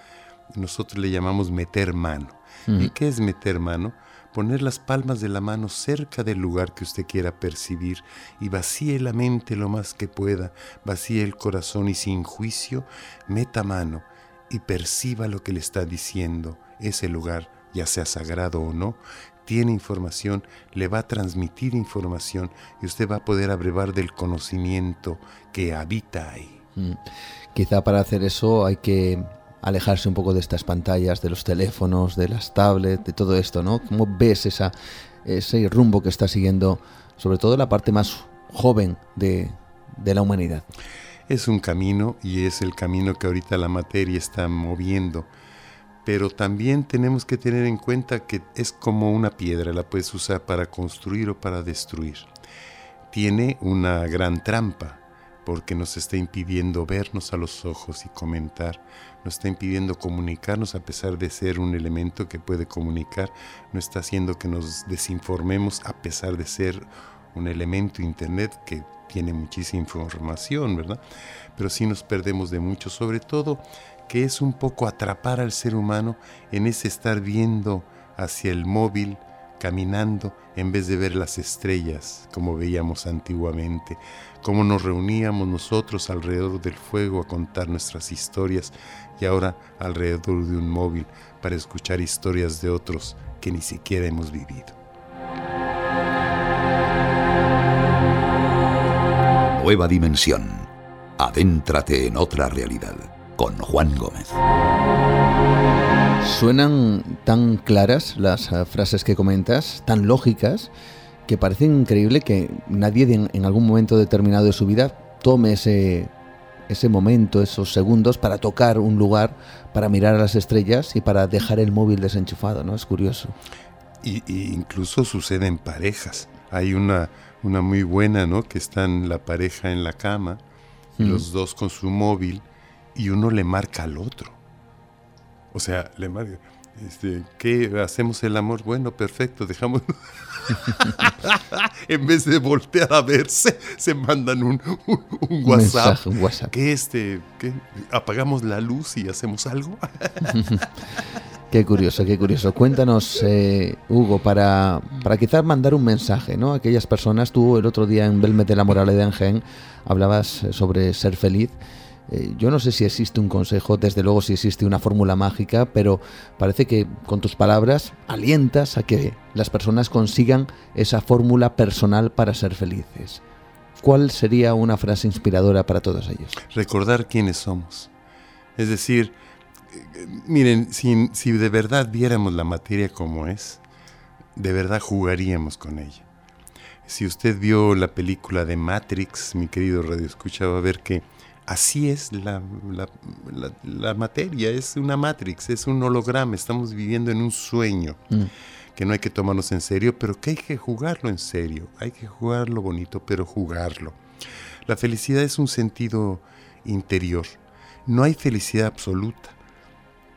nosotros le llamamos meter mano. ¿Y qué es meter mano? Poner las palmas de la mano cerca del lugar que usted quiera percibir y vacíe la mente lo más que pueda, vacíe el corazón y sin juicio, meta mano y perciba lo que le está diciendo. Ese lugar, ya sea sagrado o no, tiene información, le va a transmitir información y usted va a poder abrevar del conocimiento que habita ahí. Mm. Quizá para hacer eso hay que alejarse un poco de estas pantallas, de los teléfonos, de las tablets, de todo esto, ¿no? ¿Cómo ves esa, ese rumbo que está siguiendo, sobre todo la parte más joven de, de la humanidad? Es un camino y es el camino que ahorita la materia está moviendo, pero también tenemos que tener en cuenta que es como una piedra, la puedes usar para construir o para destruir. Tiene una gran trampa, porque nos está impidiendo vernos a los ojos y comentar, nos está impidiendo comunicarnos a pesar de ser un elemento que puede comunicar, no está haciendo que nos desinformemos a pesar de ser un elemento internet que tiene muchísima información, ¿verdad? Pero sí nos perdemos de mucho, sobre todo que es un poco atrapar al ser humano en ese estar viendo hacia el móvil, caminando, en vez de ver las estrellas como veíamos antiguamente, cómo nos reuníamos nosotros alrededor del fuego a contar nuestras historias y ahora alrededor de un móvil para escuchar historias de otros que ni siquiera hemos vivido. Nueva dimensión. Adéntrate en otra realidad con Juan Gómez. Suenan tan claras las uh, frases que comentas, tan lógicas, que parece increíble que nadie en, en, algún momento determinado de su vida tome ese, ese momento, esos segundos para tocar un lugar, para mirar a las estrellas y para dejar el móvil desenchufado, ¿no? Es curioso. Y, y incluso sucede en parejas. Hay una, una muy buena, ¿no? Que están la pareja en la cama, mm. los dos con su móvil, y uno le marca al otro. O sea, le marca, este, ¿qué hacemos el amor? Bueno, perfecto, dejamos. en vez de voltear a verse, se mandan un, un, un WhatsApp. Mensaje, un WhatsApp. ¿Qué este? ¿Qué? ¿Apagamos la luz y hacemos algo? Qué curioso, qué curioso. Cuéntanos, eh, Hugo, para, para quizás mandar un mensaje, ¿no? A aquellas personas, tú el otro día en Belmet de la Morale de Engen hablabas sobre ser feliz. Eh, yo no sé si existe un consejo, desde luego si existe una fórmula mágica, pero parece que con tus palabras alientas a que las personas consigan esa fórmula personal para ser felices. ¿Cuál sería una frase inspiradora para todos ellos? Recordar quiénes somos. Es decir, miren, si, si de verdad viéramos la materia como es, de verdad jugaríamos con ella. Si usted vio la película de Matrix, mi querido Radio Escucha, va a ver que así es la, la, la, la, materia, es una matrix, es un holograma, estamos viviendo en un sueño mm. que no hay que tomarnos en serio, pero que hay que jugarlo en serio, hay que jugarlo bonito, pero jugarlo. La felicidad es un sentido interior, no hay felicidad absoluta.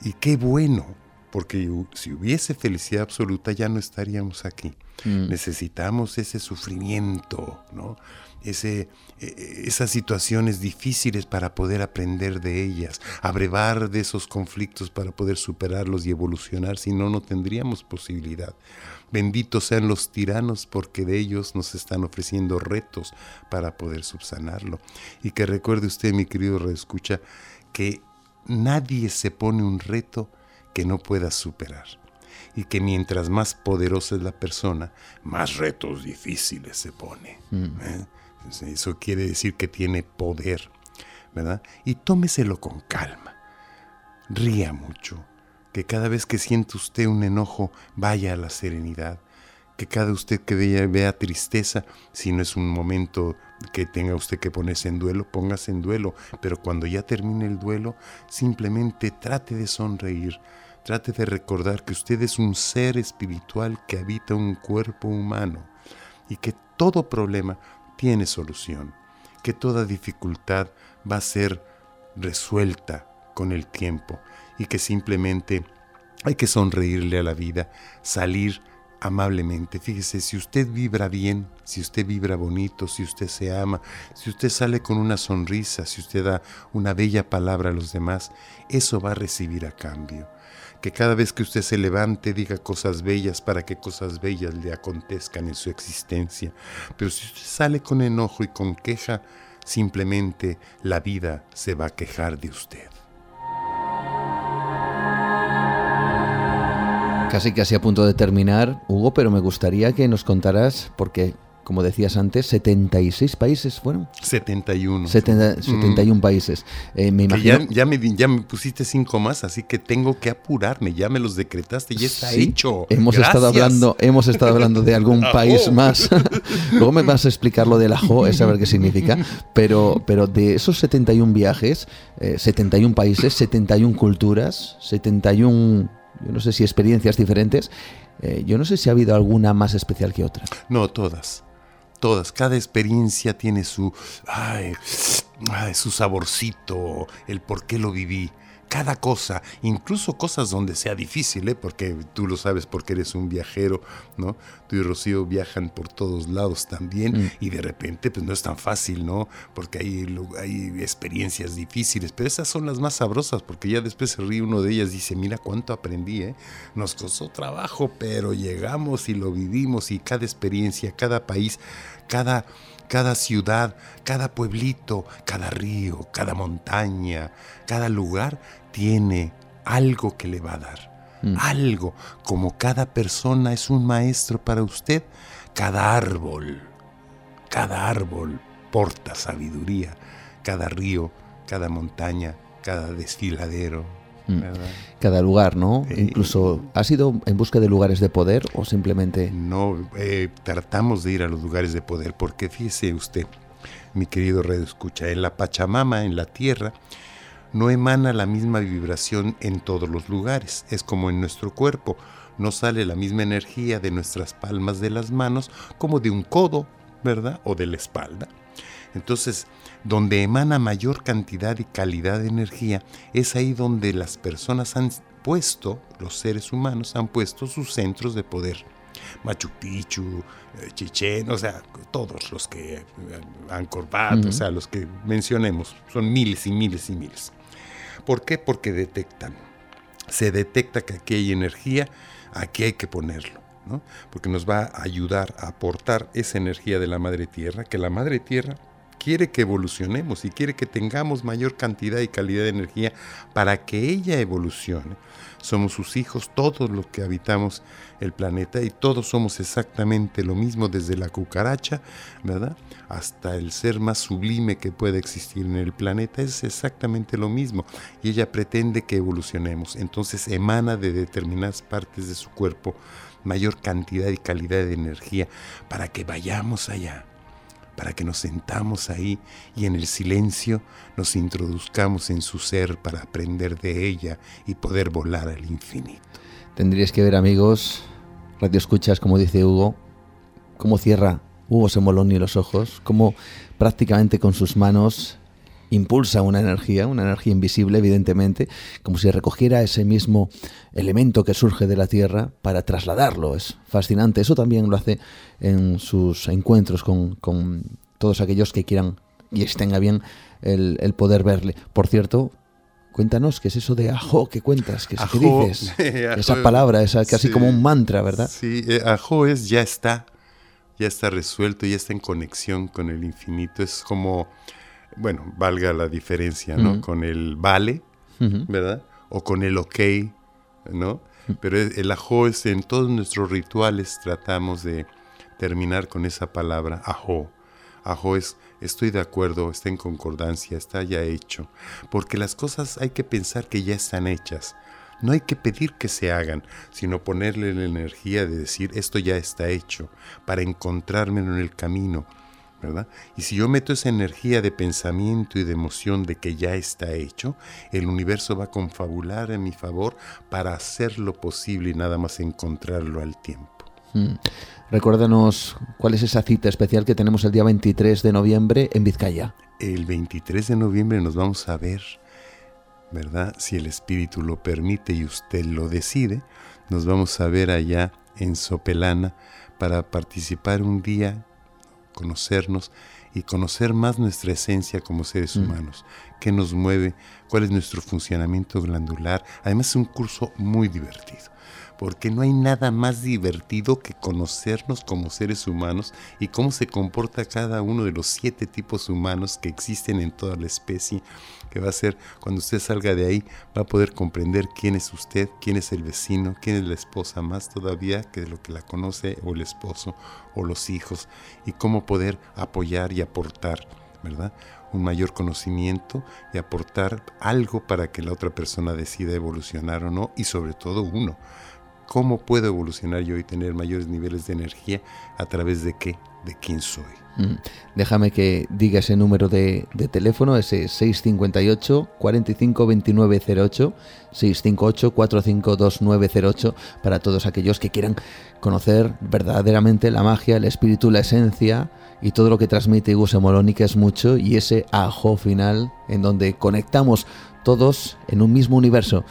Y qué bueno, porque si hubiese felicidad absoluta ya no estaríamos aquí. Mm. Necesitamos ese sufrimiento, ¿no? Ese, e, esas situaciones difíciles para poder aprender de ellas, abrevar de esos conflictos para poder superarlos y evolucionar, si no, no tendríamos posibilidad. Benditos sean los tiranos porque de ellos nos están ofreciendo retos para poder subsanarlo. Y que recuerde usted, mi querido reescucha, que nadie se pone un reto que no pueda superar. Y que mientras más poderosa es la persona, más retos difíciles se pone. Mm. ¿eh? Eso quiere decir que tiene poder, ¿verdad? Y tómeselo con calma. Ría mucho. Que cada vez que siente usted un enojo, vaya a la serenidad. Que cada usted que vea, vea tristeza, si no es un momento que tenga usted que ponerse en duelo, póngase en duelo. Pero cuando ya termine el duelo, simplemente trate de sonreír. Trate de recordar que usted es un ser espiritual que habita un cuerpo humano y que todo problema tiene solución, que toda dificultad va a ser resuelta con el tiempo y que simplemente hay que sonreírle a la vida, salir amablemente. Fíjese, si usted vibra bien, si usted vibra bonito, si usted se ama, si usted sale con una sonrisa, si usted da una bella palabra a los demás, eso va a recibir a cambio que cada vez que usted se levante diga cosas bellas para que cosas bellas le acontezcan en su existencia. Pero si usted sale con enojo y con queja, simplemente la vida se va a quejar de usted. Casi casi a punto de terminar, Hugo, pero me gustaría que nos contaras, porque como decías antes, 76 países fueron. 71. 70, 71 mm. países. Eh, me imagino... ya, ya, me, ya, me, pusiste cinco más, así que tengo que apurarme. Ya me los decretaste, ya está sí, hecho. Hemos Gracias. estado, hablando, hemos estado hablando de algún país más. Luego me vas a explicar lo del ajo, es saber qué significa. Pero, pero de esos 71 viajes, eh, 71 países, 71 culturas, 71, yo no sé si experiencias diferentes. Eh, yo no sé si ha habido alguna más especial que otra. No, todas todas, cada experiencia tiene su, ay, su saborcito, el por qué lo viví cada cosa, incluso cosas donde sea difícil, ¿eh? porque tú lo sabes porque eres un viajero, ¿no? Tú y Rocío viajan por todos lados también mm. y de repente pues no es tan fácil, ¿no? Porque hay, hay experiencias difíciles, pero esas son las más sabrosas porque ya después se ríe uno de ellas y dice, mira cuánto aprendí, ¿eh? Nos costó trabajo, pero llegamos y lo vivimos y cada experiencia, cada país, cada cada ciudad, cada pueblito, cada río, cada montaña, cada lugar tiene algo que le va a dar. Mm. Algo, como cada persona es un maestro para usted, cada árbol, cada árbol porta sabiduría, cada río, cada montaña, cada desfiladero. Mm. Cada lugar, ¿no? Incluso, ¿ha sido en busca de lugares de poder o simplemente...? No, eh, tratamos de ir a los lugares de poder porque fíjese usted, mi querido Red Escucha, en la Pachamama, en la tierra, no emana la misma vibración en todos los lugares. Es como en nuestro cuerpo. No sale la misma energía de nuestras palmas de las manos como de un codo, ¿verdad? O de la espalda. Entonces, donde emana mayor cantidad y calidad de energía, es ahí donde las personas han puesto, los seres humanos han puesto sus centros de poder. Machu Picchu, eh, Chichén, o sea, todos los que eh, han Wat, o sea, los que mencionemos, son miles y miles y miles. ¿Por qué? Porque detectan. Se detecta que aquí hay energía, aquí hay que ponerlo. ¿no? Porque nos va a ayudar a aportar esa energía de la Madre Tierra, que la Madre Tierra quiere que evolucionemos y quiere que tengamos mayor cantidad y calidad de energía para que ella evolucione. Somos sus hijos, todos los que habitamos el planeta y todos somos exactamente lo mismo desde la cucaracha, ¿verdad? Hasta el ser más sublime que puede existir en el planeta es exactamente lo mismo y ella pretende que evolucionemos. Entonces emana de determinadas partes de su cuerpo mayor cantidad y calidad de energía para que vayamos allá para que nos sentamos ahí y en el silencio nos introduzcamos en su ser para aprender de ella y poder volar al infinito. Tendríais que ver, amigos, radio escuchas, como dice Hugo, cómo cierra Hugo Semoloni los ojos, cómo prácticamente con sus manos impulsa una energía, una energía invisible, evidentemente, como si recogiera ese mismo elemento que surge de la Tierra para trasladarlo. Es fascinante. Eso también lo hace en sus encuentros con, todos aquellos que quieran y tenga bien el, poder verle. Por cierto, Cuéntanos, ¿qué es eso de ajo que cuentas? ¿Qué, dices? esa palabra, esa casi como un mantra, ¿verdad? Sí, eh, ajo es ya está, ya está resuelto, ya está en conexión con el infinito. Es como bueno, valga la diferencia, ¿no? Con el vale, ¿verdad? O con el ok, ¿no? Pero el ajo es en todos nuestros rituales tratamos de terminar con esa palabra, ajo. Ajo es estoy de acuerdo, está en concordancia, está ya hecho. Porque las cosas hay que pensar que ya están hechas. No hay que pedir que se hagan, sino ponerle la energía de decir esto ya está hecho, para encontrarme en el camino, y si yo meto esa energía de pensamiento y de emoción de que ya está hecho, el universo va a confabular en mi favor para hacer lo posible y nada más encontrarlo al tiempo. Mm. Recuérdanos cuál es esa cita especial que tenemos el día 23 de noviembre en Vizcaya. El 23 de noviembre nos vamos a ver, ¿verdad? Si el espíritu lo permite y usted lo decide, nos vamos a ver allá en Sopelana para participar un día conocernos y conocer más nuestra esencia como seres mm. humanos, qué nos mueve, cuál es nuestro funcionamiento glandular. Además es un curso muy divertido, porque no hay nada más divertido que conocernos como seres humanos y cómo se comporta cada uno de los siete tipos humanos que existen en toda la especie que va a ser cuando usted salga de ahí, va a poder comprender quién es usted, quién es el vecino, quién es la esposa, más todavía que lo que la conoce o el esposo o los hijos, y cómo poder apoyar y aportar, ¿verdad? Un mayor conocimiento y aportar algo para que la otra persona decida evolucionar o no, y sobre todo uno ¿Cómo puedo evolucionar yo y tener mayores niveles de energía? ¿A través de qué? De quién soy. Mm. Déjame que diga ese número de, teléfono, ese 658 45 29 08, 658 452908, para todos aquellos que quieran conocer verdaderamente la magia, el espíritu, la esencia y todo lo que transmite Gus Moloni, que es mucho, y ese ajo final en donde conectamos todos en un mismo universo.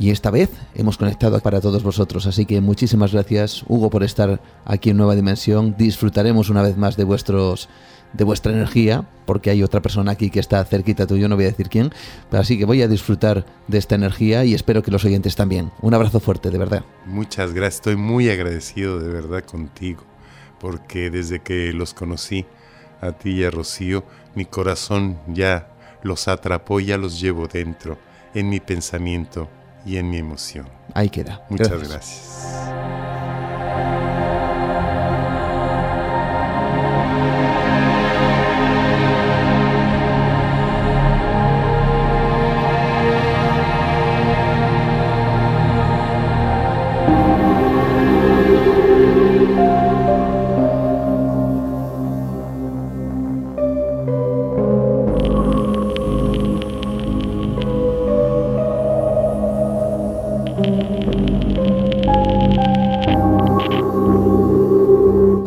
Y esta vez hemos conectado para todos vosotros, así que muchísimas gracias Hugo por estar aquí en Nueva Dimensión. Disfrutaremos una vez más de vuestros de vuestra energía, porque hay otra persona aquí que está cerquita tuyo, no voy a decir quién, pero así que voy a disfrutar de esta energía y espero que los oyentes también. Un abrazo fuerte, de verdad. Muchas gracias, estoy muy agradecido de verdad contigo, porque desde que los conocí, a ti y a Rocío, mi corazón ya los atrapó, ya los llevo dentro, en mi pensamiento y en mi emoción. Ahí queda. Muchas gracias.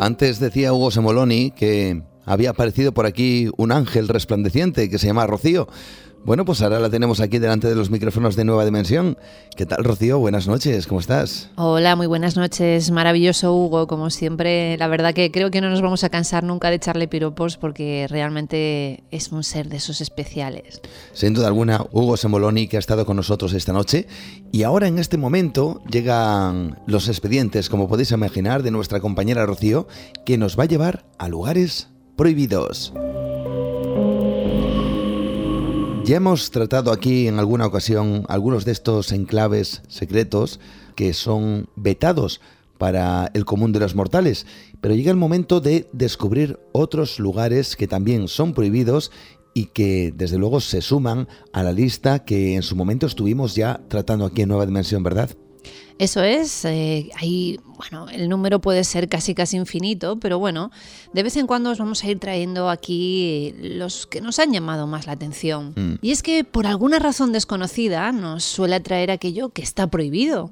Antes decía Hugo Semoloni que había aparecido por aquí un ángel resplandeciente que se llama Rocío. Bueno, pues ahora la tenemos aquí delante de los micrófonos de Nueva Dimensión. ¿Qué tal, Rocío? Buenas noches, ¿cómo estás? Hola, muy buenas noches. Maravilloso, Hugo, como siempre. La verdad que creo que no nos vamos a cansar nunca de echarle piropos porque realmente es un ser de esos especiales. Sin duda alguna, Hugo Semoloni, que ha estado con nosotros esta noche. Y ahora, en este momento, llegan los expedientes, como podéis imaginar, de nuestra compañera Rocío, que nos va a llevar a lugares prohibidos. Ya hemos tratado aquí en alguna ocasión algunos de estos enclaves secretos que son vetados para el común de los mortales, pero llega el momento de descubrir otros lugares que también son prohibidos y que desde luego se suman a la lista que en su momento estuvimos ya tratando aquí en Nueva Dimensión, ¿verdad? Eso es, eh, ahí, bueno, el número puede ser casi casi infinito, pero bueno, de vez en cuando os vamos a ir trayendo aquí los que nos han llamado más la atención. Mm. Y es que por alguna razón desconocida nos suele atraer aquello que está prohibido.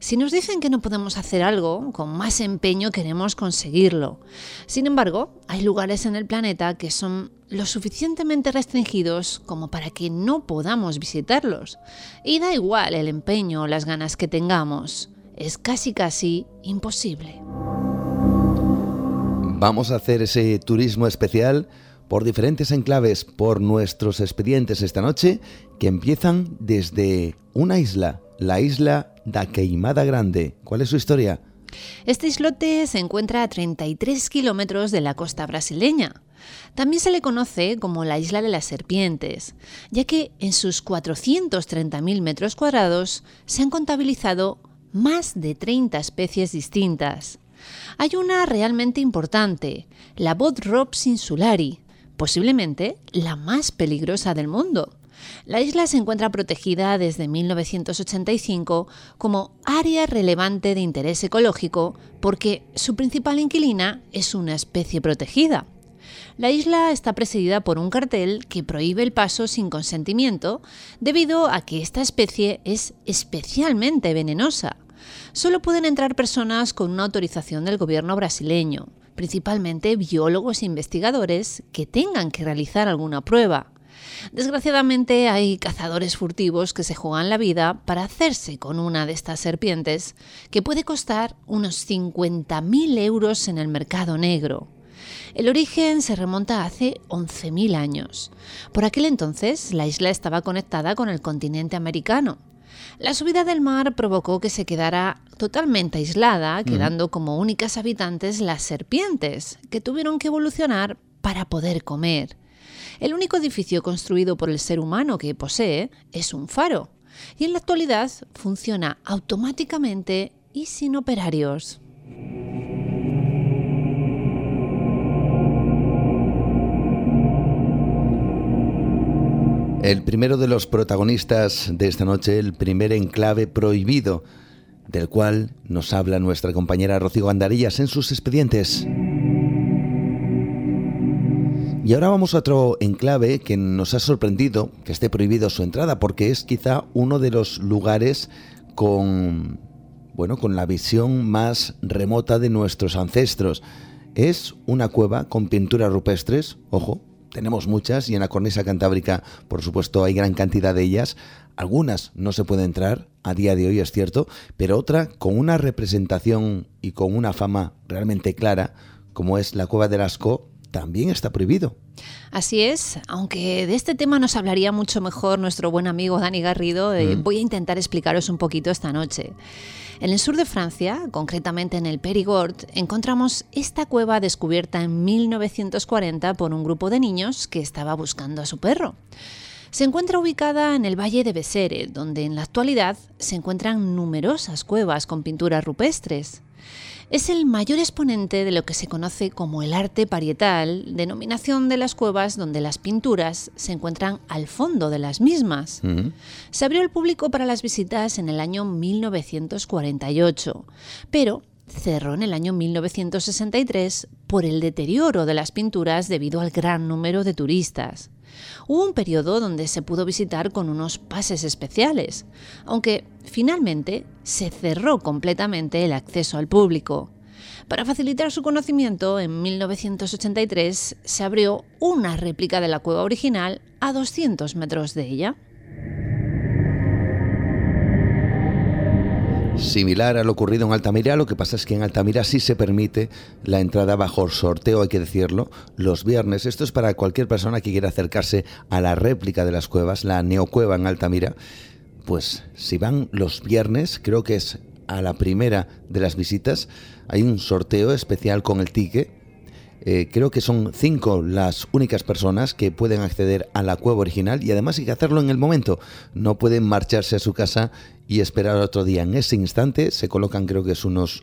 Si nos dicen que no podemos hacer algo, con más empeño queremos conseguirlo. Sin embargo, hay lugares en el planeta que son lo suficientemente restringidos como para que no podamos visitarlos. Y da igual el empeño o las ganas que tengamos, es casi casi imposible. Vamos a hacer ese turismo especial por diferentes enclaves por nuestros expedientes esta noche que empiezan desde una isla, la isla da Queimada Grande. ¿Cuál es su historia? Este islote se encuentra a 33 kilómetros de la costa brasileña. También se le conoce como la isla de las serpientes, ya que en sus 430.000 metros cuadrados se han contabilizado más de 30 especies distintas. Hay una realmente importante, la Bodrops insulari, posiblemente la más peligrosa del mundo. La isla se encuentra protegida desde 1985 como área relevante de interés ecológico porque su principal inquilina es una especie protegida. La isla está presidida por un cartel que prohíbe el paso sin consentimiento debido a que esta especie es especialmente venenosa. Solo pueden entrar personas con una autorización del gobierno brasileño, principalmente biólogos e investigadores que tengan que realizar alguna prueba. Desgraciadamente hay cazadores furtivos que se juegan la vida para hacerse con una de estas serpientes, que puede costar unos 50.000 euros en el mercado negro. El origen se remonta a hace 11.000 años. Por aquel entonces, la isla estaba conectada con el continente americano. La subida del mar provocó que se quedara totalmente aislada, quedando como únicas habitantes las serpientes, que tuvieron que evolucionar para poder comer. El único edificio construido por el ser humano que posee es un faro, y en la actualidad funciona automáticamente y sin operarios. El primero de los protagonistas de esta noche, el primer enclave prohibido del cual nos habla nuestra compañera Rocío Andarillas en sus expedientes. Y ahora vamos a otro enclave que nos ha sorprendido que esté prohibido su entrada porque es quizá uno de los lugares con bueno, con la visión más remota de nuestros ancestros. Es una cueva con pinturas rupestres, ojo, tenemos muchas y en la cornisa cantábrica, por supuesto, hay gran cantidad de ellas. Algunas no se pueden entrar a día de hoy, es cierto, pero otra con una representación y con una fama realmente clara, como es la Cueva de Lascaux, también está prohibido. Así es, aunque de este tema nos hablaría mucho mejor nuestro buen amigo Dani Garrido, eh, mm. voy a intentar explicaros un poquito esta noche. En el sur de Francia, concretamente en el Périgord, encontramos esta cueva descubierta en 1940 por un grupo de niños que estaba buscando a su perro. Se encuentra ubicada en el Valle de Besere, donde en la actualidad se encuentran numerosas cuevas con pinturas rupestres. Es el mayor exponente de lo que se conoce como el arte parietal, denominación de las cuevas donde las pinturas se encuentran al fondo de las mismas. Se abrió al público para las visitas en el año 1948, pero cerró en el año 1963 por el deterioro de las pinturas debido al gran número de turistas. Hubo un periodo donde se pudo visitar con unos pases especiales, aunque finalmente se cerró completamente el acceso al público. Para facilitar su conocimiento, en 1983 se abrió una réplica de la cueva original a 200 metros de ella. Similar a lo ocurrido en Altamira, lo que pasa es que en Altamira sí se permite la entrada bajo sorteo, hay que decirlo, los viernes. Esto es para cualquier persona que quiera acercarse a la réplica de las cuevas, la neocueva en Altamira. Pues si van los viernes, creo que es a la primera de las visitas, hay un sorteo especial con el ticket. Eh, creo que son cinco las únicas personas que pueden acceder a la cueva original y además hay que hacerlo en el momento. No pueden marcharse a su casa y esperar otro día. En ese instante se colocan creo que es unos,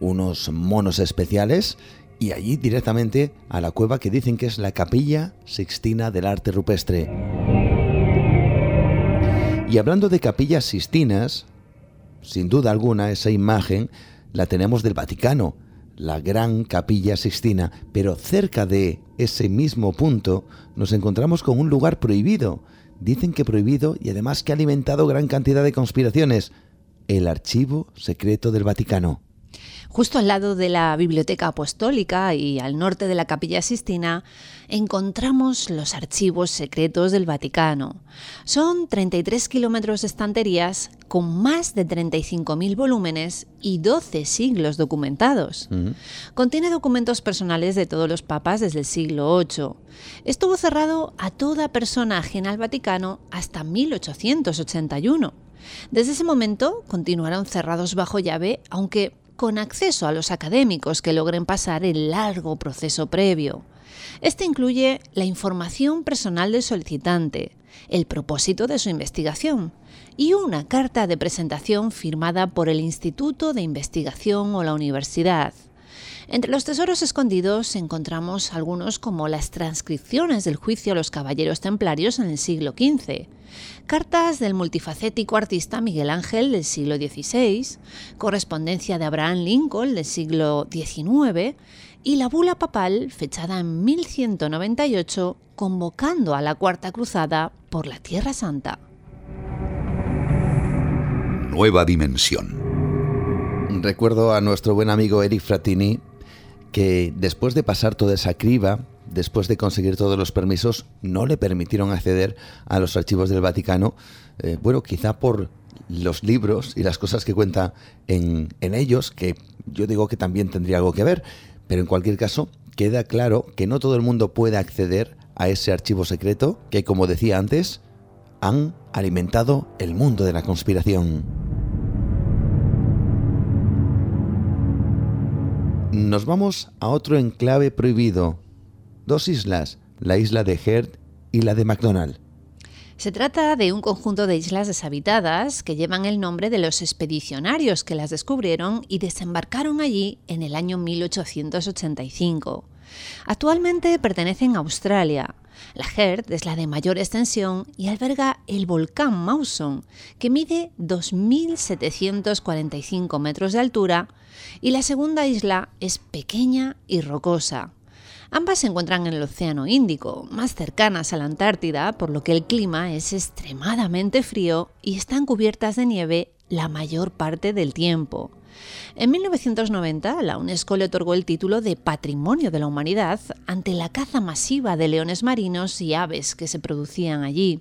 unos monos especiales y allí directamente a la cueva que dicen que es la capilla sixtina del arte rupestre. Y hablando de capillas sixtinas, sin duda alguna esa imagen la tenemos del Vaticano, la gran capilla sixtina, pero cerca de ese mismo punto nos encontramos con un lugar prohibido, dicen que prohibido y además que ha alimentado gran cantidad de conspiraciones, el archivo secreto del Vaticano. Justo al lado de la Biblioteca Apostólica y al norte de la Capilla Sistina encontramos los archivos secretos del Vaticano. Son 33 kilómetros de estanterías con más de 35.000 volúmenes y 12 siglos documentados. Contiene documentos personales de todos los papas desde el siglo VIII. Estuvo cerrado a toda persona ajena al Vaticano hasta 1881. Desde ese momento continuaron cerrados bajo llave, aunque con acceso a los académicos que logren pasar el largo proceso previo. Este incluye la información personal del solicitante, el propósito de su investigación y una carta de presentación firmada por el Instituto de Investigación o la universidad. Entre los tesoros escondidos encontramos algunos como las transcripciones del juicio a los caballeros templarios en el siglo XV, cartas del multifacético artista Miguel Ángel del siglo XVI, correspondencia de Abraham Lincoln del siglo XIX y la bula papal fechada en 1198 convocando a la Cuarta Cruzada por la Tierra Santa. Nueva dimensión. Recuerdo a nuestro buen amigo Eric Fratini que después de pasar toda esa criba, después de conseguir todos los permisos, no le permitieron acceder a los archivos del Vaticano, eh, bueno, quizá por los libros y las cosas que cuenta en, en ellos, que yo digo que también tendría algo que ver, pero en cualquier caso, queda claro que no todo el mundo puede acceder a ese archivo secreto que, como decía antes, han alimentado el mundo de la conspiración. Nos vamos a otro enclave prohibido. Dos islas, la isla de Heard y la de McDonald. Se trata de un conjunto de islas deshabitadas que llevan el nombre de los expedicionarios que las descubrieron y desembarcaron allí en el año 1885. Actualmente pertenecen a Australia. La Heard es la de mayor extensión y alberga el volcán Mawson, que mide 2.745 metros de altura, y la segunda isla es pequeña y rocosa. Ambas se encuentran en el Océano Índico, más cercanas a la Antártida, por lo que el clima es extremadamente frío y están cubiertas de nieve la mayor parte del tiempo. En 1990, la UNESCO le otorgó el título de Patrimonio de la Humanidad ante la caza masiva de leones marinos y aves que se producían allí.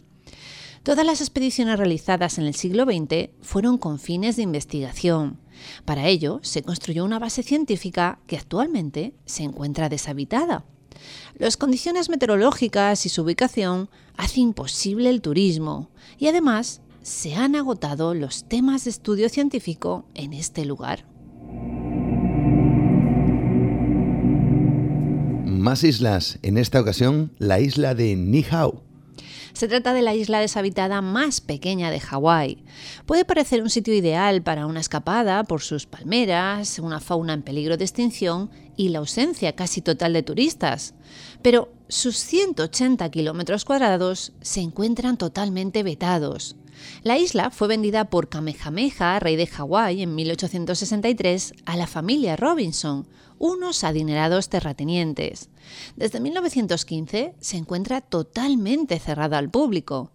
Todas las expediciones realizadas en el siglo XX fueron con fines de investigación. Para ello, se construyó una base científica que actualmente se encuentra deshabitada. Las condiciones meteorológicas y su ubicación hacen imposible el turismo y además se han agotado los temas de estudio científico en este lugar. Más islas, en esta ocasión la isla de Nihau. Se trata de la isla deshabitada más pequeña de Hawái. Puede parecer un sitio ideal para una escapada por sus palmeras, una fauna en peligro de extinción y la ausencia casi total de turistas. Pero sus 180 kilómetros cuadrados se encuentran totalmente vetados. La isla fue vendida por Kamehameha, rey de Hawái, en 1863 a la familia Robinson, unos adinerados terratenientes. Desde 1915 se encuentra totalmente cerrada al público.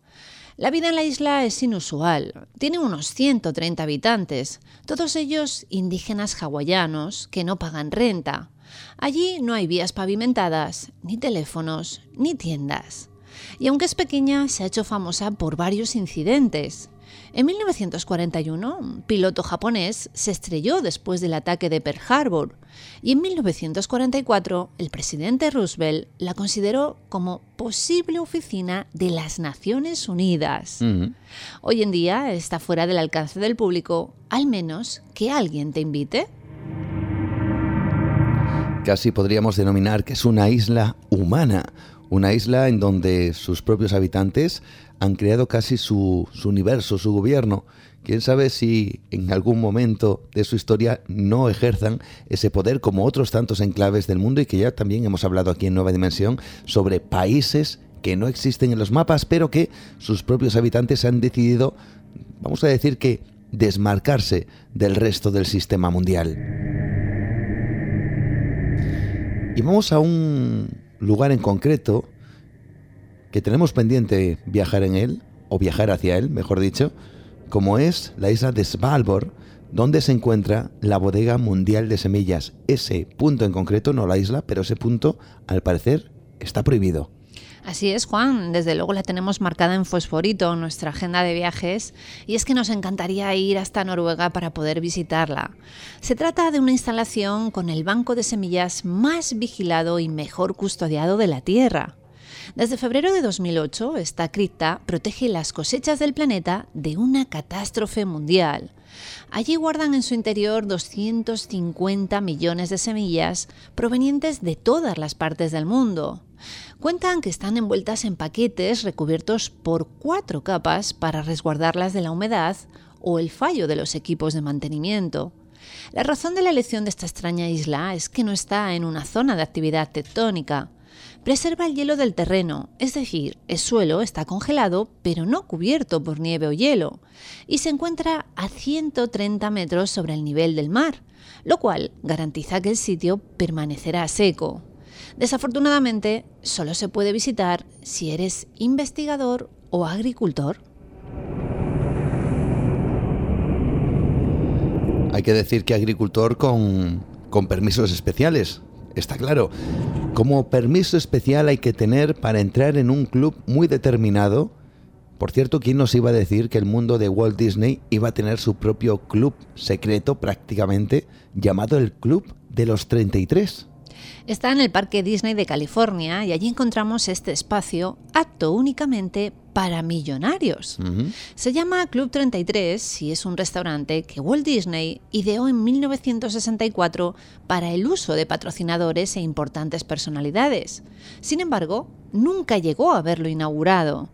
La vida en la isla es inusual. Tiene unos 130 habitantes, todos ellos indígenas hawaianos que no pagan renta. Allí no hay vías pavimentadas, ni teléfonos, ni tiendas y aunque es pequeña, se ha hecho famosa por varios incidentes. En 1941, un piloto japonés se estrelló después del ataque de Pearl Harbor y en 1944 el presidente Roosevelt la consideró como posible oficina de las Naciones Unidas. Hoy en día está fuera del alcance del público, al menos que alguien te invite. Casi podríamos denominar que es una isla humana, una isla en donde sus propios habitantes han creado casi su, universo, su gobierno. Quién sabe si en algún momento de su historia no ejerzan ese poder como otros tantos enclaves del mundo y que ya también hemos hablado aquí en Nueva Dimensión sobre países que no existen en los mapas, pero que sus propios habitantes han decidido, vamos a decir que, desmarcarse del resto del sistema mundial. Y vamos a un lugar en concreto que tenemos pendiente viajar en él, o viajar hacia él, mejor dicho, como es la isla de Svalbard, donde se encuentra la bodega mundial de semillas. Ese punto en concreto, no la isla, pero ese punto, al parecer, está prohibido. Así es, Juan. Desde luego la tenemos marcada en fosforito nuestra agenda de viajes y es que nos encantaría ir hasta Noruega para poder visitarla. Se trata de una instalación con el banco de semillas más vigilado y mejor custodiado de la Tierra. Desde febrero de 2008, esta cripta protege las cosechas del planeta de una catástrofe mundial. Allí guardan en su interior 250 millones de semillas provenientes de todas las partes del mundo. Cuentan que están envueltas en paquetes recubiertos por cuatro capas para resguardarlas de la humedad o el fallo de los equipos de mantenimiento. La razón de la elección de esta extraña isla es que no está en una zona de actividad tectónica. Preserva el hielo del terreno, es decir, el suelo está congelado pero no cubierto por nieve o hielo, y se encuentra a 130 metros sobre el nivel del mar, lo cual garantiza que el sitio permanecerá seco. Desafortunadamente, solo se puede visitar si eres investigador o agricultor. Hay que decir que agricultor con, con permisos especiales, está claro. Como permiso especial hay que tener para entrar en un club muy determinado. Por cierto, ¿quién nos iba a decir que el mundo de Walt Disney iba a tener su propio club secreto prácticamente llamado el Club de los 33? Está en el Parque Disney de California y allí encontramos este espacio apto únicamente para millonarios. Se llama Club 33 y es un restaurante que Walt Disney ideó en 1964 para el uso de patrocinadores e importantes personalidades. Sin embargo, nunca llegó a verlo inaugurado.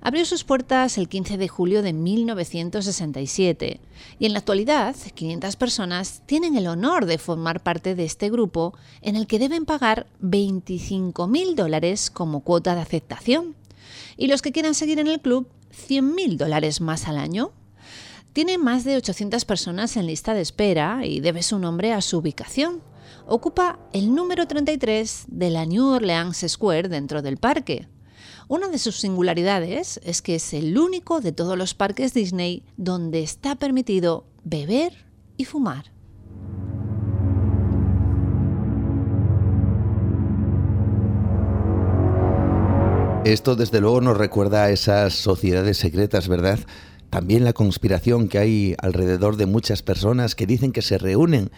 Abrió sus puertas el 15 de julio de 1967 y en la actualidad 500 personas tienen el honor de formar parte de este grupo en el que deben pagar 25.000 dólares como cuota de aceptación y los que quieran seguir en el club 100.000 dólares más al año. Tiene más de 800 personas en lista de espera y debe su nombre a su ubicación. Ocupa el número 33 de la New Orleans Square dentro del parque. Una de sus singularidades es que es el único de todos los parques Disney donde está permitido beber y fumar. Esto desde luego nos recuerda a esas sociedades secretas, ¿verdad? También la conspiración que hay alrededor de muchas personas que dicen que se reúnen,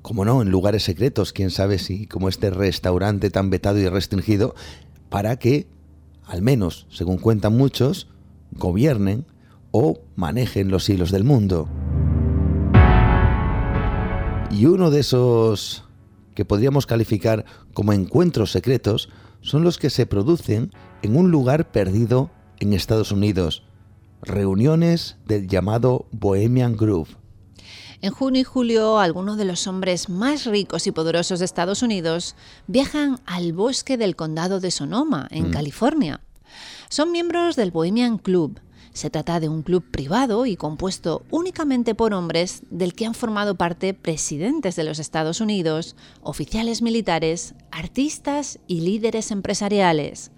como no, en lugares secretos, quién sabe si como este restaurante tan vetado y restringido, para que, al menos, según cuentan muchos, gobiernen o manejen los hilos del mundo. Y uno de esos que podríamos calificar como encuentros secretos son los que se producen en un lugar perdido en Estados Unidos, reuniones del llamado Bohemian Groove. En junio y julio, algunos de los hombres más ricos y poderosos de Estados Unidos viajan al bosque del condado de Sonoma, en mm. California. Son miembros del Bohemian Club. Se trata de un club privado y compuesto únicamente por hombres del que han formado parte presidentes de los Estados Unidos, oficiales militares, artistas y líderes empresariales.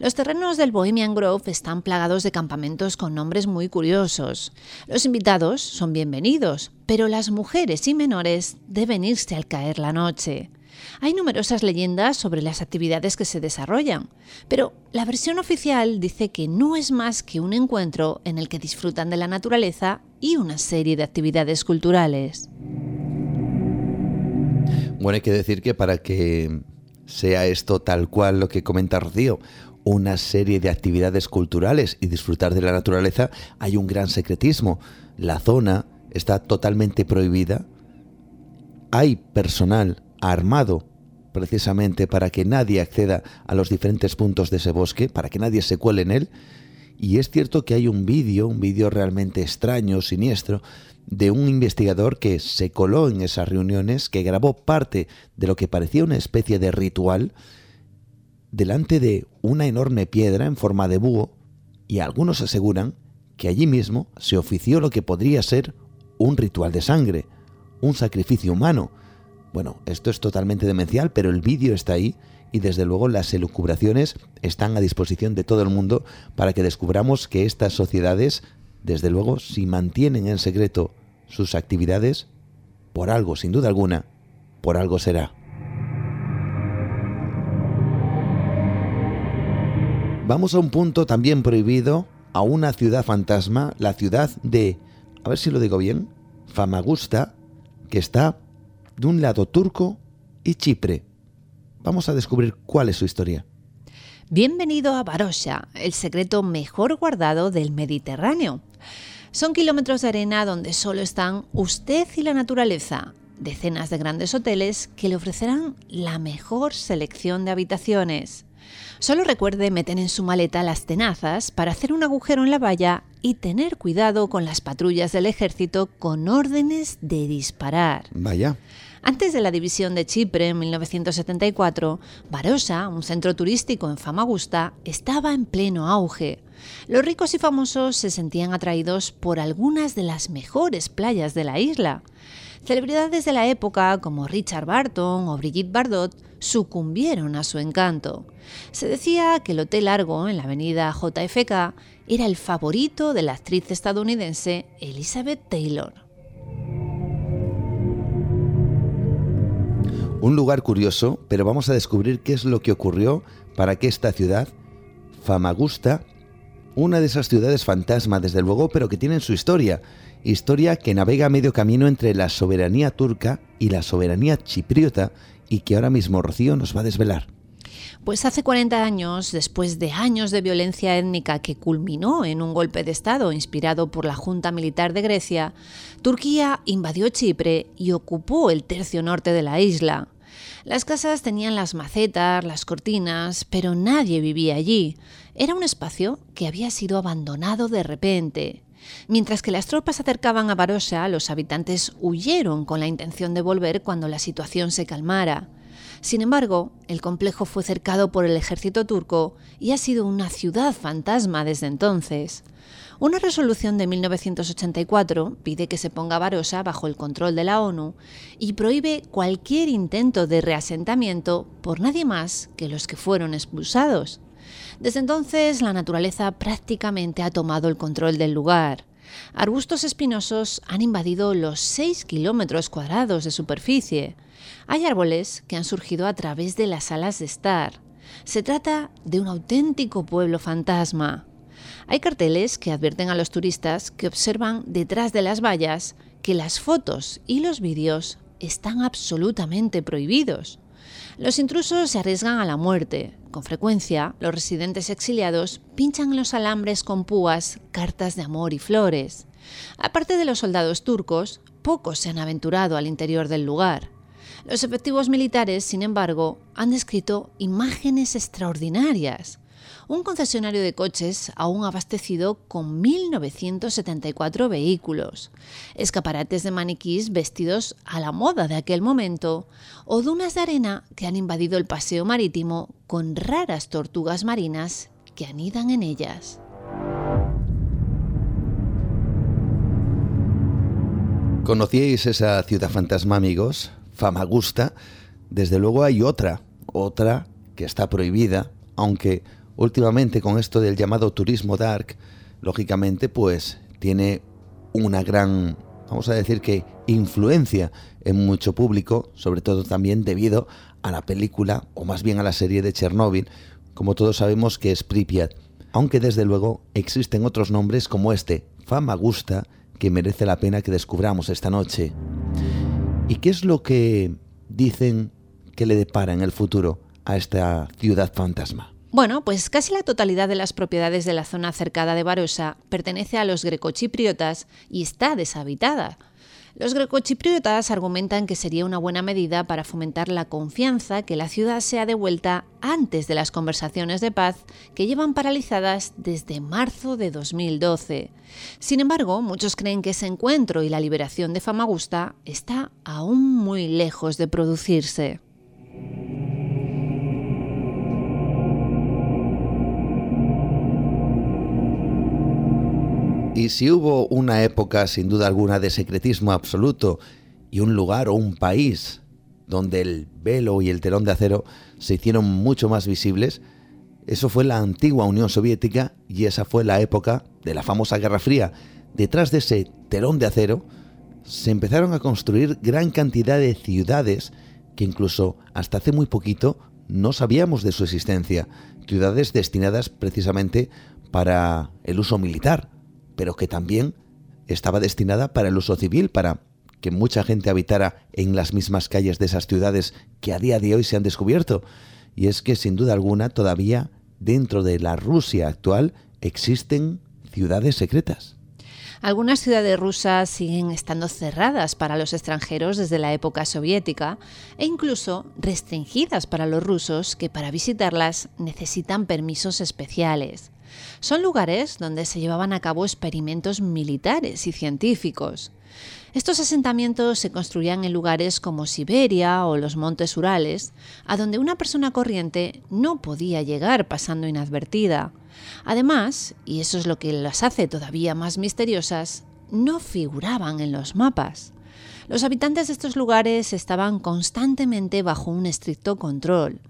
Los terrenos del Bohemian Grove están plagados de campamentos con nombres muy curiosos. Los invitados son bienvenidos, pero las mujeres y menores deben irse al caer la noche. Hay numerosas leyendas sobre las actividades que se desarrollan, pero la versión oficial dice que no es más que un encuentro en el que disfrutan de la naturaleza y una serie de actividades culturales. Bueno, hay que decir que para que sea esto tal cual lo que comenta Rocío, una serie de actividades culturales y disfrutar de la naturaleza, hay un gran secretismo. La zona está totalmente prohibida. Hay personal armado precisamente para que nadie acceda a los diferentes puntos de ese bosque, para que nadie se cuele en él. Y es cierto que hay un vídeo, un vídeo realmente extraño, siniestro, de un investigador que se coló en esas reuniones, que grabó parte de lo que parecía una especie de ritual, delante de una enorme piedra en forma de búho y algunos aseguran que allí mismo se ofició lo que podría ser un ritual de sangre, un sacrificio humano. Bueno, esto es totalmente demencial, pero el vídeo está ahí y desde luego las elucubraciones están a disposición de todo el mundo para que descubramos que estas sociedades, desde luego, si mantienen en secreto sus actividades, por algo, sin duda alguna, por algo será. Vamos a un punto también prohibido, a una ciudad fantasma, la ciudad de, a ver si lo digo bien, Famagusta, que está de un lado turco y Chipre. Vamos a descubrir cuál es su historia. Bienvenido a Barosha, el secreto mejor guardado del Mediterráneo. Son kilómetros de arena donde solo están usted y la naturaleza, decenas de grandes hoteles que le ofrecerán la mejor selección de habitaciones. Solo recuerde meter en su maleta las tenazas para hacer un agujero en la valla y tener cuidado con las patrullas del ejército con órdenes de disparar. Vaya. Antes de la división de Chipre en 1974, Barossa, un centro turístico en Famagusta, estaba en pleno auge. Los ricos y famosos se sentían atraídos por algunas de las mejores playas de la isla. Celebridades de la época como Richard Barton o Brigitte Bardot sucumbieron a su encanto. Se decía que el Hotel Largo en la avenida JFK era el favorito de la actriz estadounidense Elizabeth Taylor. Un lugar curioso, pero vamos a descubrir qué es lo que ocurrió para que esta ciudad, Famagusta, una de esas ciudades fantasma desde luego, pero que tienen su historia, historia que navega medio camino entre la soberanía turca y la soberanía chipriota y que ahora mismo Rocío nos va a desvelar. Pues hace 40 años, después de años de violencia étnica que culminó en un golpe de Estado inspirado por la Junta Militar de Grecia, Turquía invadió Chipre y ocupó el tercio norte de la isla. Las casas tenían las macetas, las cortinas, pero nadie vivía allí. Era un espacio que había sido abandonado de repente. Mientras que las tropas acercaban a Barossa, los habitantes huyeron con la intención de volver cuando la situación se calmara. Sin embargo, el complejo fue cercado por el ejército turco y ha sido una ciudad fantasma desde entonces. Una resolución de 1984 pide que se ponga Barossa bajo el control de la ONU y prohíbe cualquier intento de reasentamiento por nadie más que los que fueron expulsados. Desde entonces, la naturaleza prácticamente ha tomado el control del lugar. Arbustos espinosos han invadido los 6 kilómetros cuadrados de superficie. Hay árboles que han surgido a través de las alas de estar. Se trata de un auténtico pueblo fantasma. Hay carteles que advierten a los turistas que observan detrás de las vallas que las fotos y los vídeos están absolutamente prohibidos. Los intrusos se arriesgan a la muerte. Con frecuencia, los residentes exiliados pinchan los alambres con púas cartas de amor y flores. Aparte de los soldados turcos, pocos se han aventurado al interior del lugar. Los efectivos militares, sin embargo, han descrito imágenes extraordinarias. Un concesionario de coches aún abastecido con 1.974 vehículos, escaparates de maniquís vestidos a la moda de aquel momento, o dunas de arena que han invadido el paseo marítimo con raras tortugas marinas que anidan en ellas. ¿Conocíais esa ciudad fantasma, amigos? Famagusta, desde luego hay otra, otra que está prohibida, aunque últimamente con esto del llamado turismo dark, lógicamente pues tiene una gran, vamos a decir que influencia en mucho público, sobre todo también debido a la película o más bien a la serie de Chernóbil, como todos sabemos que es Pripyat, aunque desde luego existen otros nombres como este, Famagusta, que merece la pena que descubramos esta noche. ¿Y qué es lo que dicen que le depara en el futuro a esta ciudad fantasma? Bueno, pues casi la totalidad de las propiedades de la zona cercada de Barossa pertenece a los grecochipriotas y está deshabitada. Los grecochipriotas argumentan que sería una buena medida para fomentar la confianza que la ciudad sea devuelta antes de las conversaciones de paz que llevan paralizadas desde marzo de 2012. Sin embargo, muchos creen que ese encuentro y la liberación de Famagusta está aún muy lejos de producirse. Y si hubo una época sin duda alguna de secretismo absoluto y un lugar o un país donde el velo y el telón de acero se hicieron mucho más visibles, eso fue la antigua Unión Soviética y esa fue la época de la famosa Guerra Fría. Detrás de ese telón de acero se empezaron a construir gran cantidad de ciudades que incluso hasta hace muy poquito no sabíamos de su existencia. Ciudades destinadas precisamente para el uso militar, pero que también estaba destinada para el uso civil, para que mucha gente habitara en las mismas calles de esas ciudades que a día de hoy se han descubierto. Y es que sin duda alguna todavía dentro de la Rusia actual existen ciudades secretas. Algunas ciudades rusas siguen estando cerradas para los extranjeros desde la época soviética e incluso restringidas para los rusos que para visitarlas necesitan permisos especiales. Son lugares donde se llevaban a cabo experimentos militares y científicos. Estos asentamientos se construían en lugares como Siberia o los montes Urales, a donde una persona corriente no podía llegar pasando inadvertida. Además, y eso es lo que las hace todavía más misteriosas, no figuraban en los mapas. Los habitantes de estos lugares estaban constantemente bajo un estricto control.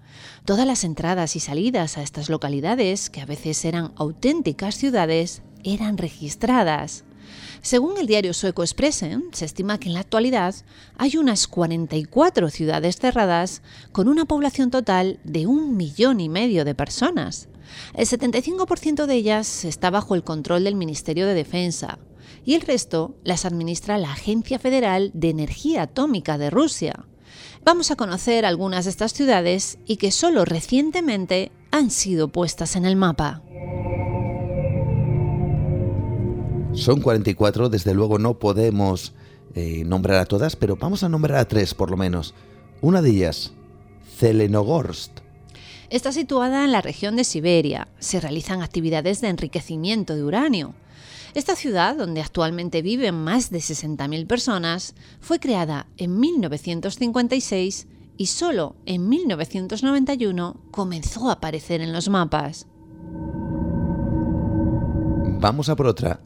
Todas las entradas y salidas a estas localidades, que a veces eran auténticas ciudades, eran registradas. Según el diario sueco Expressen, se estima que en la actualidad hay unas 44 ciudades cerradas con una población total de un millón y medio de personas. El 75% de ellas está bajo el control del Ministerio de Defensa, y el resto las administra la Agencia Federal de Energía Atómica de Rusia. Vamos a conocer algunas de estas ciudades y que solo recientemente han sido puestas en el mapa. Son 44, desde luego no podemos eh, nombrar a todas, pero vamos a nombrar a tres por lo menos. Una de ellas, Zelenogorsk. Está situada en la región de Siberia. Se realizan actividades de enriquecimiento de uranio. Esta ciudad, donde actualmente viven más de 60.000 personas, fue creada en 1956 y solo en 1991 comenzó a aparecer en los mapas. Vamos a por otra,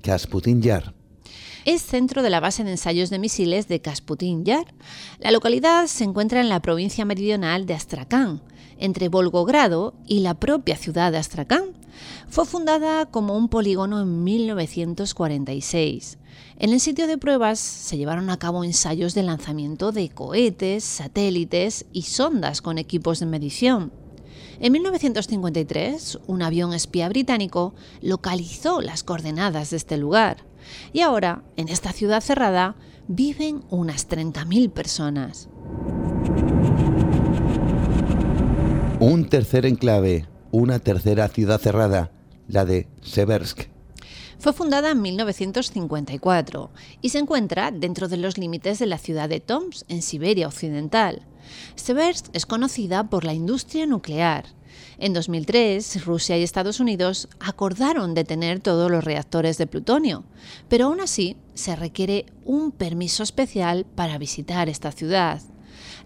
Kasputin Yar. Es centro de la base de ensayos de misiles de Kasputin Yar. La localidad se encuentra en la provincia meridional de Astrakhan, entre Volgogrado y la propia ciudad de Astrakhan. Fue fundada como un polígono en 1946. En el sitio de pruebas se llevaron a cabo ensayos de lanzamiento de cohetes, satélites y sondas con equipos de medición. En 1953, un avión espía británico localizó las coordenadas de este lugar. Y ahora, en esta ciudad cerrada, viven unas 30.000 personas. Un tercer enclave, una tercera ciudad cerrada, la de Seversk. Fue fundada en 1954 y se encuentra dentro de los límites de la ciudad de Toms, en Siberia Occidental. Seversk es conocida por la industria nuclear. En 2003, Rusia y Estados Unidos acordaron detener todos los reactores de plutonio, pero aún así se requiere un permiso especial para visitar esta ciudad.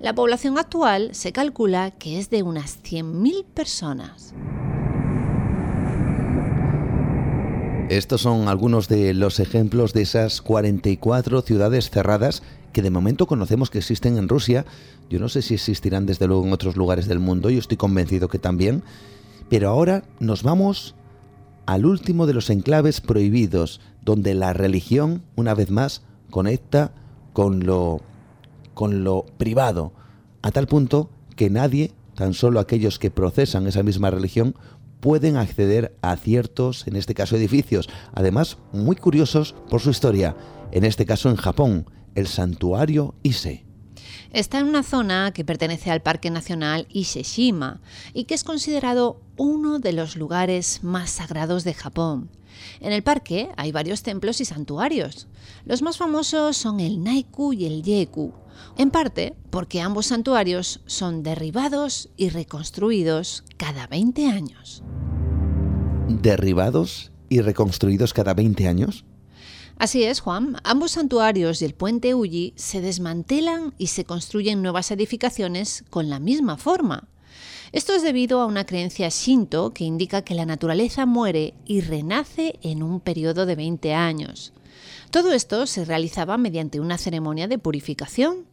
La población actual se calcula que es de unas 100.000 personas. Estos son algunos de los ejemplos de esas 44 ciudades cerradas que de momento conocemos que existen en Rusia. Yo no sé si existirán desde luego en otros lugares del mundo, yo estoy convencido que también. Pero ahora nos vamos al último de los enclaves prohibidos, donde la religión, una vez más, conecta con lo con lo privado, a tal punto que nadie, tan solo aquellos que procesan esa misma religión, pueden acceder a ciertos, en este caso, edificios, además muy curiosos por su historia, en este caso en Japón, el santuario Ise. Está en una zona que pertenece al Parque Nacional Ise-shima y que es considerado uno de los lugares más sagrados de Japón. En el parque hay varios templos y santuarios. Los más famosos son el Naiku y el Yeku, en parte porque ambos santuarios son derribados y reconstruidos cada 20 años. ¿Derribados y reconstruidos cada 20 años? Así es, Juan. Ambos santuarios y el puente Uji se desmantelan y se construyen nuevas edificaciones con la misma forma. Esto es debido a una creencia shinto que indica que la naturaleza muere y renace en un periodo de 20 años. Todo esto se realizaba mediante una ceremonia de purificación.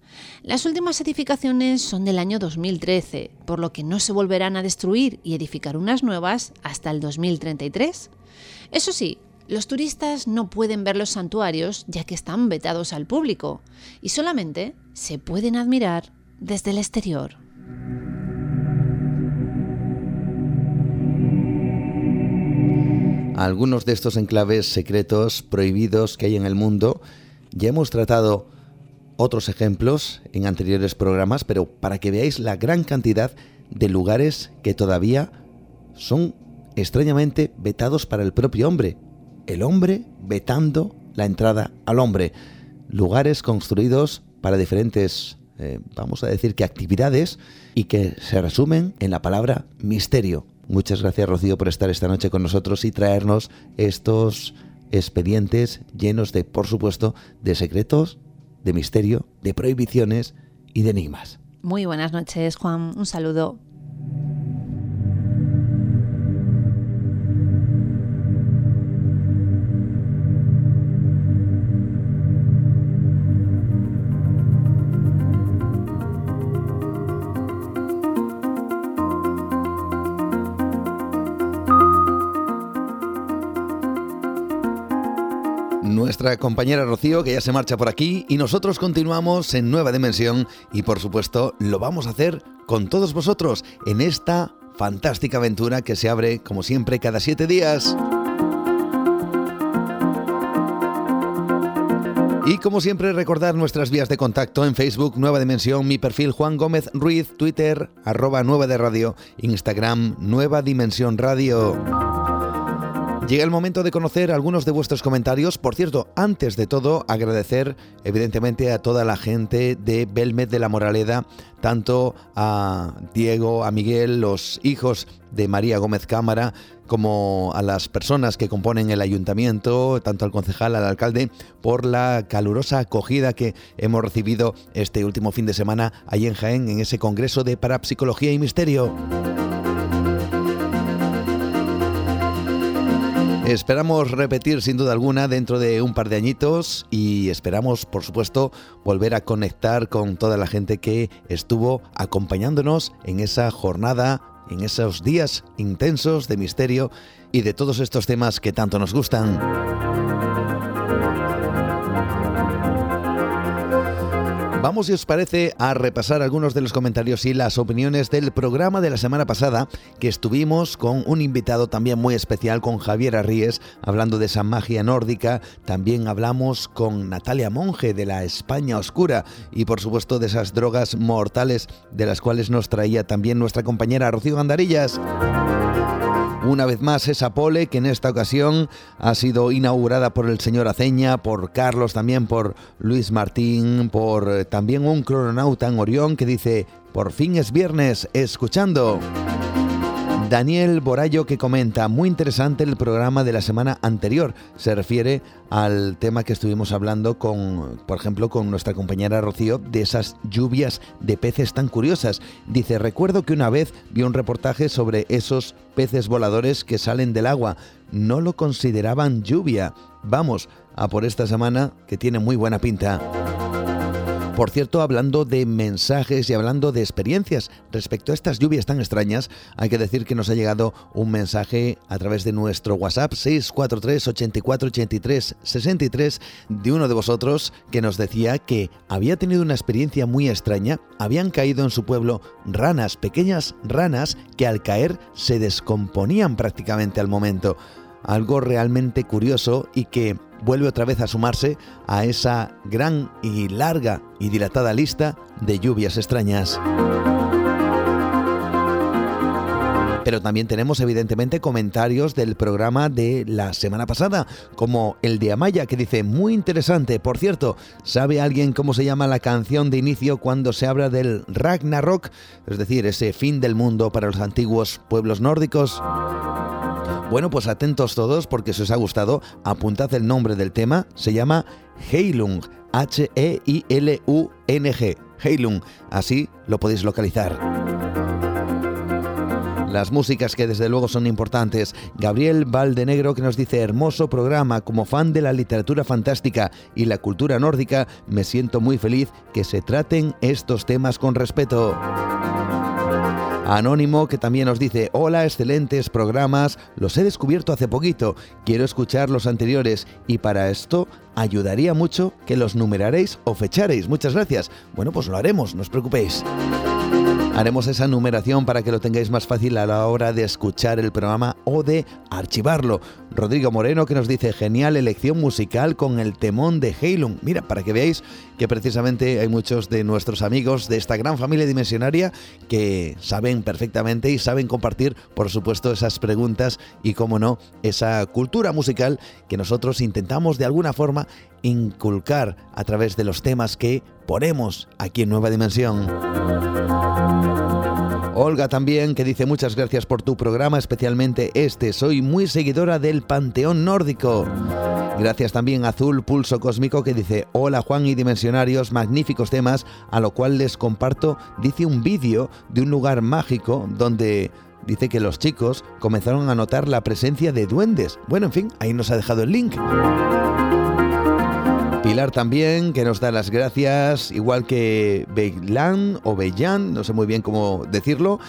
Las últimas edificaciones son del año 2013, por lo que no se volverán a destruir y edificar unas nuevas hasta el 2033. Eso sí, los turistas no pueden ver los santuarios ya que están vetados al público y solamente se pueden admirar desde el exterior. algunos de estos enclaves secretos prohibidos que hay en el mundo. Ya hemos tratado otros ejemplos en anteriores programas, pero para que veáis la gran cantidad de lugares que todavía son extrañamente vetados para el propio hombre. El hombre vetando la entrada al hombre. Lugares construidos para diferentes, eh, vamos a decir que actividades, y que se resumen en la palabra misterio. Muchas gracias Rocío por estar esta noche con nosotros y traernos estos expedientes llenos de, por supuesto, de secretos, de misterio, de prohibiciones y de enigmas. Muy buenas noches, Juan. Un saludo. Compañera Rocío, que ya se marcha por aquí, y nosotros continuamos en Nueva Dimensión y por supuesto lo vamos a hacer con todos vosotros en esta fantástica aventura que se abre, como siempre, cada siete días. Y como siempre, recordar nuestras vías de contacto en Facebook, Nueva Dimensión, mi perfil Juan Gómez Ruiz, Twitter, arroba Nueva de Radio, Instagram, Nueva Dimensión Radio. Llega el momento de conocer algunos de vuestros comentarios. Por cierto, antes de todo, agradecer evidentemente a toda la gente de Belmed de la Moraleda, tanto a Diego, a Miguel, los hijos de María Gómez Cámara, como a las personas que componen el ayuntamiento, tanto al concejal, al alcalde, por la calurosa acogida que hemos recibido este último fin de semana ahí en Jaén, en ese Congreso de Parapsicología y Misterio. Esperamos repetir sin duda alguna dentro de un par de añitos y esperamos, por supuesto, volver a conectar con toda la gente que estuvo acompañándonos en esa jornada, en esos días intensos de misterio y de todos estos temas que tanto nos gustan. Vamos, si os parece, a repasar algunos de los comentarios y las opiniones del programa de la semana pasada, que estuvimos con un invitado también muy especial, con Javier Arríes, hablando de esa magia nórdica. También hablamos con Natalia Monge de la España Oscura y, por supuesto, de esas drogas mortales de las cuales nos traía también nuestra compañera Rocío Gandarillas. Una vez más esa pole que en esta ocasión ha sido inaugurada por el señor Aceña, por Carlos también, por Luis Martín, por eh, también un crononauta en Orión que dice, por fin es viernes, escuchando. Daniel Borallo que comenta, muy interesante el programa de la semana anterior. Se refiere al tema que estuvimos hablando con, por ejemplo, con nuestra compañera Rocío, de esas lluvias de peces tan curiosas. Dice, recuerdo que una vez vi un reportaje sobre esos peces voladores que salen del agua. No lo consideraban lluvia. Vamos a por esta semana que tiene muy buena pinta. Por cierto, hablando de mensajes y hablando de experiencias respecto a estas lluvias tan extrañas, hay que decir que nos ha llegado un mensaje a través de nuestro WhatsApp 643 84 83 63 de uno de vosotros que nos decía que había tenido una experiencia muy extraña, habían caído en su pueblo ranas, pequeñas ranas que al caer se descomponían prácticamente al momento. Algo realmente curioso y que vuelve otra vez a sumarse a esa gran y larga y dilatada lista de lluvias extrañas. Pero también tenemos evidentemente comentarios del programa de la semana pasada, como el de Amaya, que dice, muy interesante, por cierto, ¿sabe alguien cómo se llama la canción de inicio cuando se habla del Ragnarok? Es decir, ese fin del mundo para los antiguos pueblos nórdicos. Bueno, pues atentos todos porque si os ha gustado, apuntad el nombre del tema, se llama Heilung, H-E-I-L-U-N-G, Heilung, así lo podéis localizar. Las músicas que desde luego son importantes. Gabriel Valdenegro que nos dice hermoso programa, como fan de la literatura fantástica y la cultura nórdica, me siento muy feliz que se traten estos temas con respeto. Anónimo que también nos dice, hola, excelentes programas, los he descubierto hace poquito, quiero escuchar los anteriores y para esto ayudaría mucho que los numeraréis o fecharéis. Muchas gracias. Bueno, pues lo haremos, no os preocupéis. Haremos esa numeración para que lo tengáis más fácil a la hora de escuchar el programa o de archivarlo. Rodrigo Moreno que nos dice genial elección musical con el temón de Heilung. Mira, para que veáis que precisamente hay muchos de nuestros amigos de esta gran familia dimensionaria que saben perfectamente y saben compartir, por supuesto, esas preguntas y, como no, esa cultura musical que nosotros intentamos de alguna forma inculcar a través de los temas que ponemos aquí en Nueva Dimensión. Olga también, que dice muchas gracias por tu programa, especialmente este. Soy muy seguidora del Panteón Nórdico. Gracias también a Azul Pulso Cósmico que dice, hola Juan y Dimensionarios, magníficos temas, a lo cual les comparto, dice un vídeo de un lugar mágico donde dice que los chicos comenzaron a notar la presencia de duendes. Bueno, en fin, ahí nos ha dejado el link. Pilar también, que nos da las gracias, igual que Beilan o Bellan, no sé muy bien cómo decirlo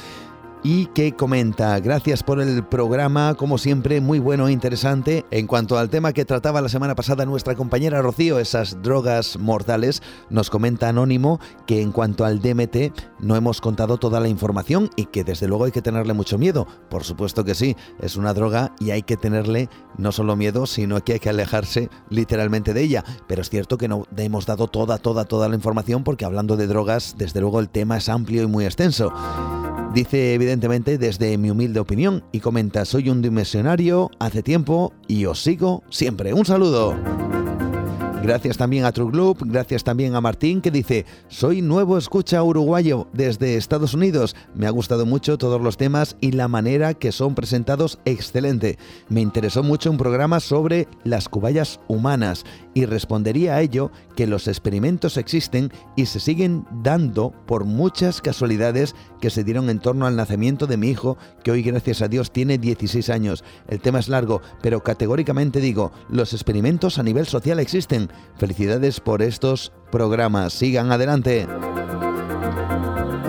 y que comenta, gracias por el programa, como siempre, muy bueno e interesante. En cuanto al tema que trataba la semana pasada nuestra compañera Rocío, esas drogas mortales, nos comenta Anónimo que en cuanto al DMT no hemos contado toda la información y que desde luego hay que tenerle mucho miedo. Por supuesto que sí, es una droga y hay que tenerle no solo miedo, sino que hay que alejarse literalmente de ella. Pero es cierto que no hemos dado toda, toda, toda la información porque hablando de drogas, desde luego el tema es amplio y muy extenso. Dice evidentemente desde mi humilde opinión y comenta, soy un dimensionario hace tiempo y os sigo siempre. Un saludo. Gracias también a True Globe, gracias también a Martín que dice, soy nuevo escucha uruguayo desde Estados Unidos, me ha gustado mucho todos los temas y la manera que son presentados excelente. Me interesó mucho un programa sobre las cubayas humanas y respondería a ello que los experimentos existen y se siguen dando por muchas casualidades que se dieron en torno al nacimiento de mi hijo, que hoy gracias a Dios tiene 16 años. El tema es largo, pero categóricamente digo, los experimentos a nivel social existen. Felicidades por estos programas. Sigan adelante.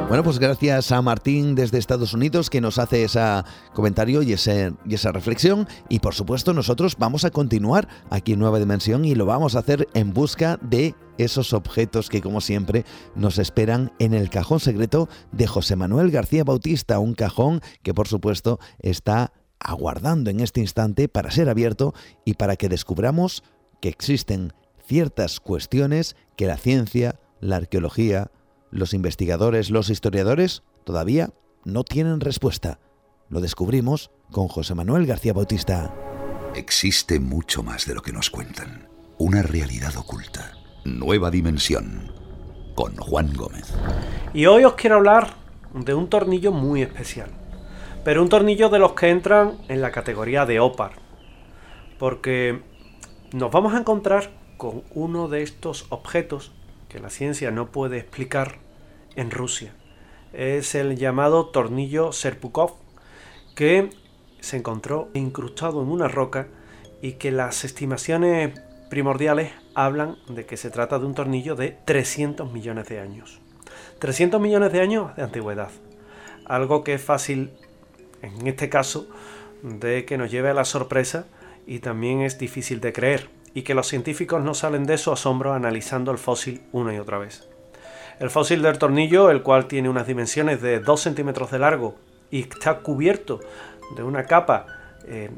Bueno, pues gracias a Martín desde Estados Unidos que nos hace ese comentario y, ese, y esa reflexión. Y por supuesto nosotros vamos a continuar aquí en Nueva Dimensión y lo vamos a hacer en busca de esos objetos que como siempre nos esperan en el cajón secreto de José Manuel García Bautista, un cajón que por supuesto está aguardando en este instante para ser abierto y para que descubramos que existen ciertas cuestiones que la ciencia, la arqueología, los investigadores, los historiadores, todavía no tienen respuesta. Lo descubrimos con José Manuel García Bautista. Existe mucho más de lo que nos cuentan. Una realidad oculta. Nueva dimensión. Con Juan Gómez. Y hoy os quiero hablar de un tornillo muy especial. Pero un tornillo de los que entran en la categoría de OPAR. Porque nos vamos a encontrar con uno de estos objetos que la ciencia no puede explicar en Rusia. Es el llamado tornillo Serpukov, que se encontró incrustado en una roca y que las estimaciones primordiales hablan de que se trata de un tornillo de 300 millones de años. 300 millones de años de antigüedad. Algo que es fácil, en este caso, de que nos lleve a la sorpresa y también es difícil de creer y que los científicos no salen de su asombro analizando el fósil una y otra vez. El fósil del tornillo, el cual tiene unas dimensiones de 2 centímetros de largo y está cubierto de una capa, eh,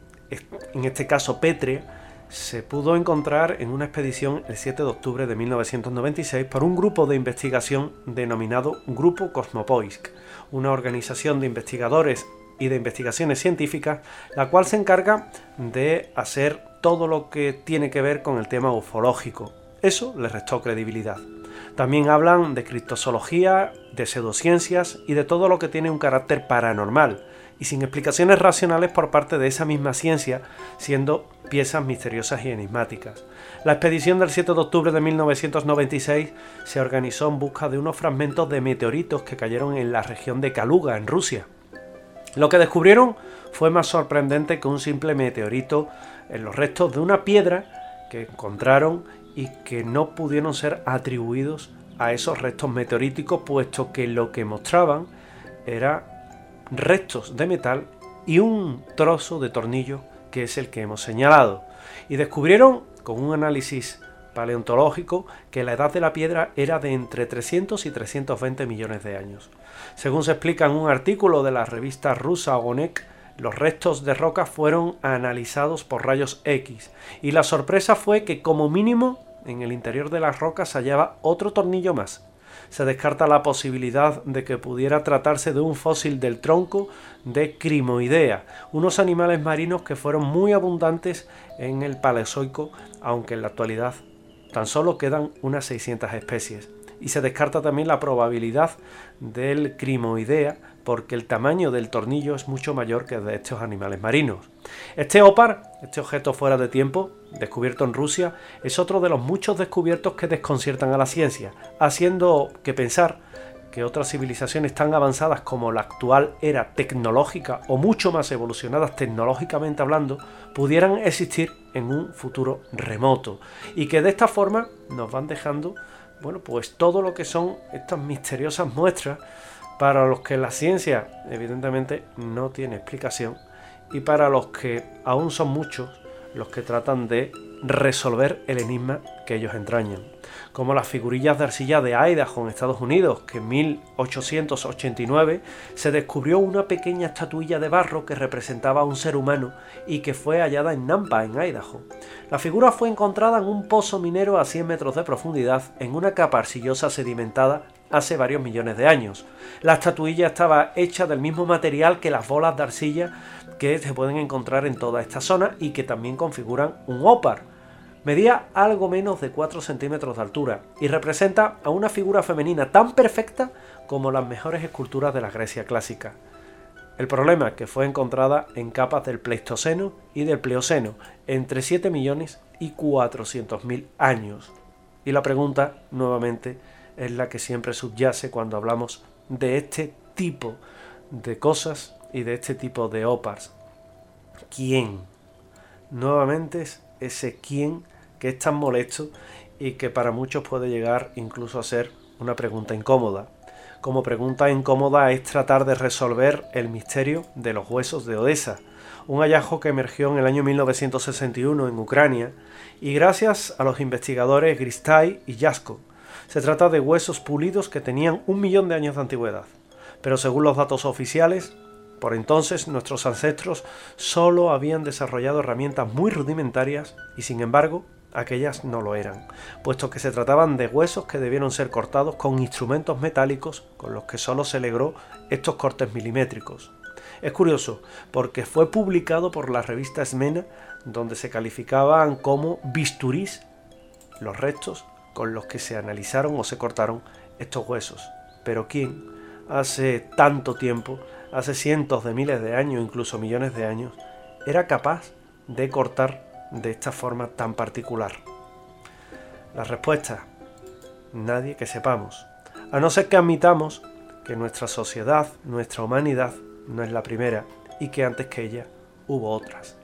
en este caso pétrea, se pudo encontrar en una expedición el 7 de octubre de 1996 por un grupo de investigación denominado Grupo Cosmopoisk, una organización de investigadores y de investigaciones científicas, la cual se encarga de hacer todo lo que tiene que ver con el tema ufológico. Eso le restó credibilidad. También hablan de criptozoología, de pseudociencias y de todo lo que tiene un carácter paranormal, y sin explicaciones racionales por parte de esa misma ciencia, siendo piezas misteriosas y enigmáticas. La expedición del 7 de octubre de 1996 se organizó en busca de unos fragmentos de meteoritos que cayeron en la región de Kaluga, en Rusia. Lo que descubrieron fue más sorprendente que un simple meteorito en los restos de una piedra que encontraron y que no pudieron ser atribuidos a esos restos meteoríticos, puesto que lo que mostraban era restos de metal y un trozo de tornillo que es el que hemos señalado. Y descubrieron con un análisis paleontológico que la edad de la piedra era de entre 300 y 320 millones de años. Según se explica en un artículo de la revista rusa Ogonek, los restos de roca fueron analizados por rayos X y la sorpresa fue que como mínimo en el interior de las rocas se hallaba otro tornillo más. Se descarta la posibilidad de que pudiera tratarse de un fósil del tronco de Crimoidea, unos animales marinos que fueron muy abundantes en el Paleozoico, aunque en la actualidad tan solo quedan unas 600 especies. Y se descarta también la probabilidad del Crimoidea, porque el tamaño del tornillo es mucho mayor que el de estos animales marinos. Este OPAR, este objeto fuera de tiempo, descubierto en Rusia, es otro de los muchos descubiertos que desconciertan a la ciencia, haciendo que pensar que otras civilizaciones tan avanzadas como la actual era tecnológica o mucho más evolucionadas tecnológicamente hablando pudieran existir en un futuro remoto y que de esta forma nos van dejando bueno pues todo lo que son estas misteriosas muestras para los que la ciencia evidentemente no tiene explicación y para los que aún son muchos los que tratan de resolver el enigma que ellos entrañan, como las figurillas de arcilla de Idaho en Estados Unidos, que en 1889 se descubrió una pequeña estatuilla de barro que representaba a un ser humano y que fue hallada en Nampa, en Idaho. La figura fue encontrada en un pozo minero a 100 metros de profundidad en una capa arcillosa sedimentada hace varios millones de años. La estatuilla estaba hecha del mismo material que las bolas de arcilla que se pueden encontrar en toda esta zona y que también configuran un ópar. Medía algo menos de 4 centímetros de altura y representa a una figura femenina tan perfecta como las mejores esculturas de la Grecia clásica. El problema es que fue encontrada en capas del Pleistoceno y del Plioceno, entre 7 millones y 400 mil años. Y la pregunta, nuevamente, es la que siempre subyace cuando hablamos de este tipo de cosas y de este tipo de ópars. ¿Quién? Nuevamente es ese quién que es tan molesto y que para muchos puede llegar incluso a ser una pregunta incómoda. Como pregunta incómoda es tratar de resolver el misterio de los huesos de Odessa, un hallazgo que emergió en el año 1961 en Ucrania y gracias a los investigadores Gristay y Yasko. Se trata de huesos pulidos que tenían un millón de años de antigüedad, pero según los datos oficiales, por entonces nuestros ancestros solo habían desarrollado herramientas muy rudimentarias y sin embargo aquellas no lo eran, puesto que se trataban de huesos que debieron ser cortados con instrumentos metálicos con los que solo se logró estos cortes milimétricos. Es curioso, porque fue publicado por la revista Esmena, donde se calificaban como bisturís los restos con los que se analizaron o se cortaron estos huesos. Pero ¿quién, hace tanto tiempo, hace cientos de miles de años, incluso millones de años, era capaz de cortar de esta forma tan particular? La respuesta, nadie que sepamos, a no ser que admitamos que nuestra sociedad, nuestra humanidad, no es la primera y que antes que ella hubo otras.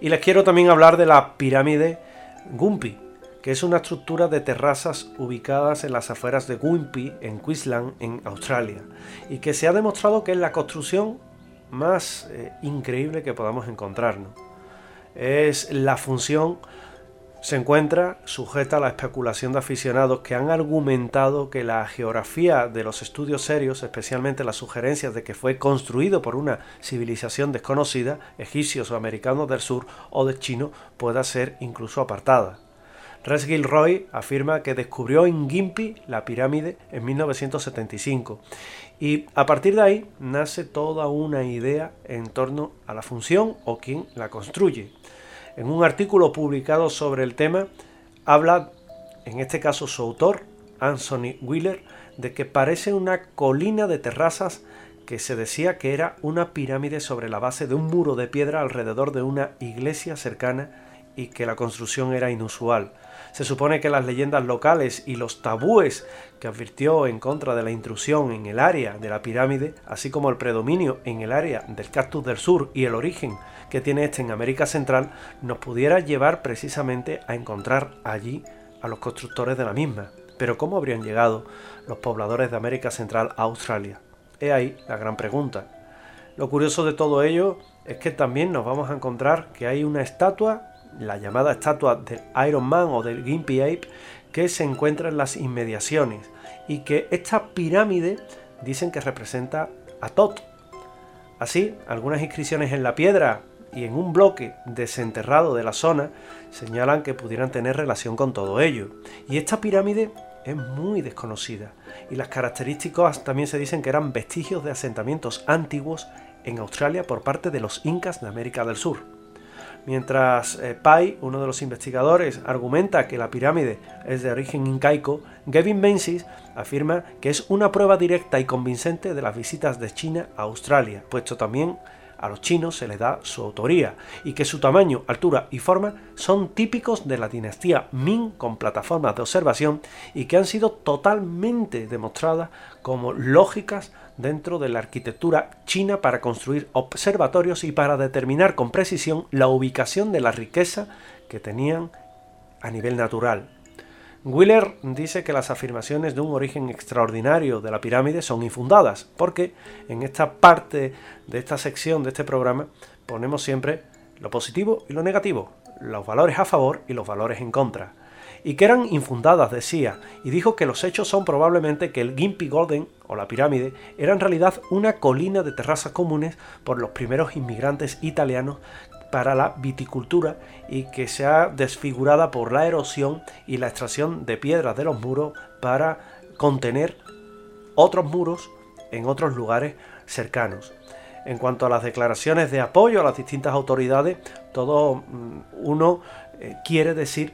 Y les quiero también hablar de la pirámide Gumpi, que es una estructura de terrazas ubicadas en las afueras de Gympie, en Queensland, en Australia, y que se ha demostrado que es la construcción más eh, increíble que podamos encontrarnos. Es la función se encuentra sujeta a la especulación de aficionados que han argumentado que la geografía de los estudios serios, especialmente las sugerencias de que fue construido por una civilización desconocida, egipcios o americanos del sur o de chino, pueda ser incluso apartada. Res Gilroy afirma que descubrió en Gympie la pirámide en 1975 y a partir de ahí nace toda una idea en torno a la función o quién la construye. En un artículo publicado sobre el tema, habla, en este caso su autor, Anthony Wheeler, de que parece una colina de terrazas que se decía que era una pirámide sobre la base de un muro de piedra alrededor de una iglesia cercana y que la construcción era inusual. Se supone que las leyendas locales y los tabúes que advirtió en contra de la intrusión en el área de la pirámide, así como el predominio en el área del cactus del sur y el origen que tiene este en América Central nos pudiera llevar precisamente a encontrar allí a los constructores de la misma. Pero ¿cómo habrían llegado los pobladores de América Central a Australia? He ahí la gran pregunta. Lo curioso de todo ello es que también nos vamos a encontrar que hay una estatua, la llamada estatua del Iron Man o del Gimpy Ape, que se encuentra en las inmediaciones y que esta pirámide dicen que representa a Tot. Así, algunas inscripciones en la piedra y en un bloque desenterrado de la zona señalan que pudieran tener relación con todo ello. Y esta pirámide es muy desconocida y las características también se dicen que eran vestigios de asentamientos antiguos en Australia por parte de los incas de América del Sur. Mientras eh, Pai, uno de los investigadores, argumenta que la pirámide es de origen incaico, Gavin Menzies afirma que es una prueba directa y convincente de las visitas de China a Australia, puesto también a los chinos se les da su autoría y que su tamaño, altura y forma son típicos de la dinastía Ming con plataformas de observación y que han sido totalmente demostradas como lógicas dentro de la arquitectura china para construir observatorios y para determinar con precisión la ubicación de la riqueza que tenían a nivel natural. Wheeler dice que las afirmaciones de un origen extraordinario de la pirámide son infundadas, porque en esta parte de esta sección de este programa ponemos siempre lo positivo y lo negativo, los valores a favor y los valores en contra. Y que eran infundadas, decía, y dijo que los hechos son probablemente que el Gimpy Golden, o la pirámide, era en realidad una colina de terrazas comunes por los primeros inmigrantes italianos para la viticultura y que se ha desfigurada por la erosión y la extracción de piedras de los muros para contener otros muros en otros lugares cercanos. En cuanto a las declaraciones de apoyo a las distintas autoridades, todo mm, uno eh, quiere decir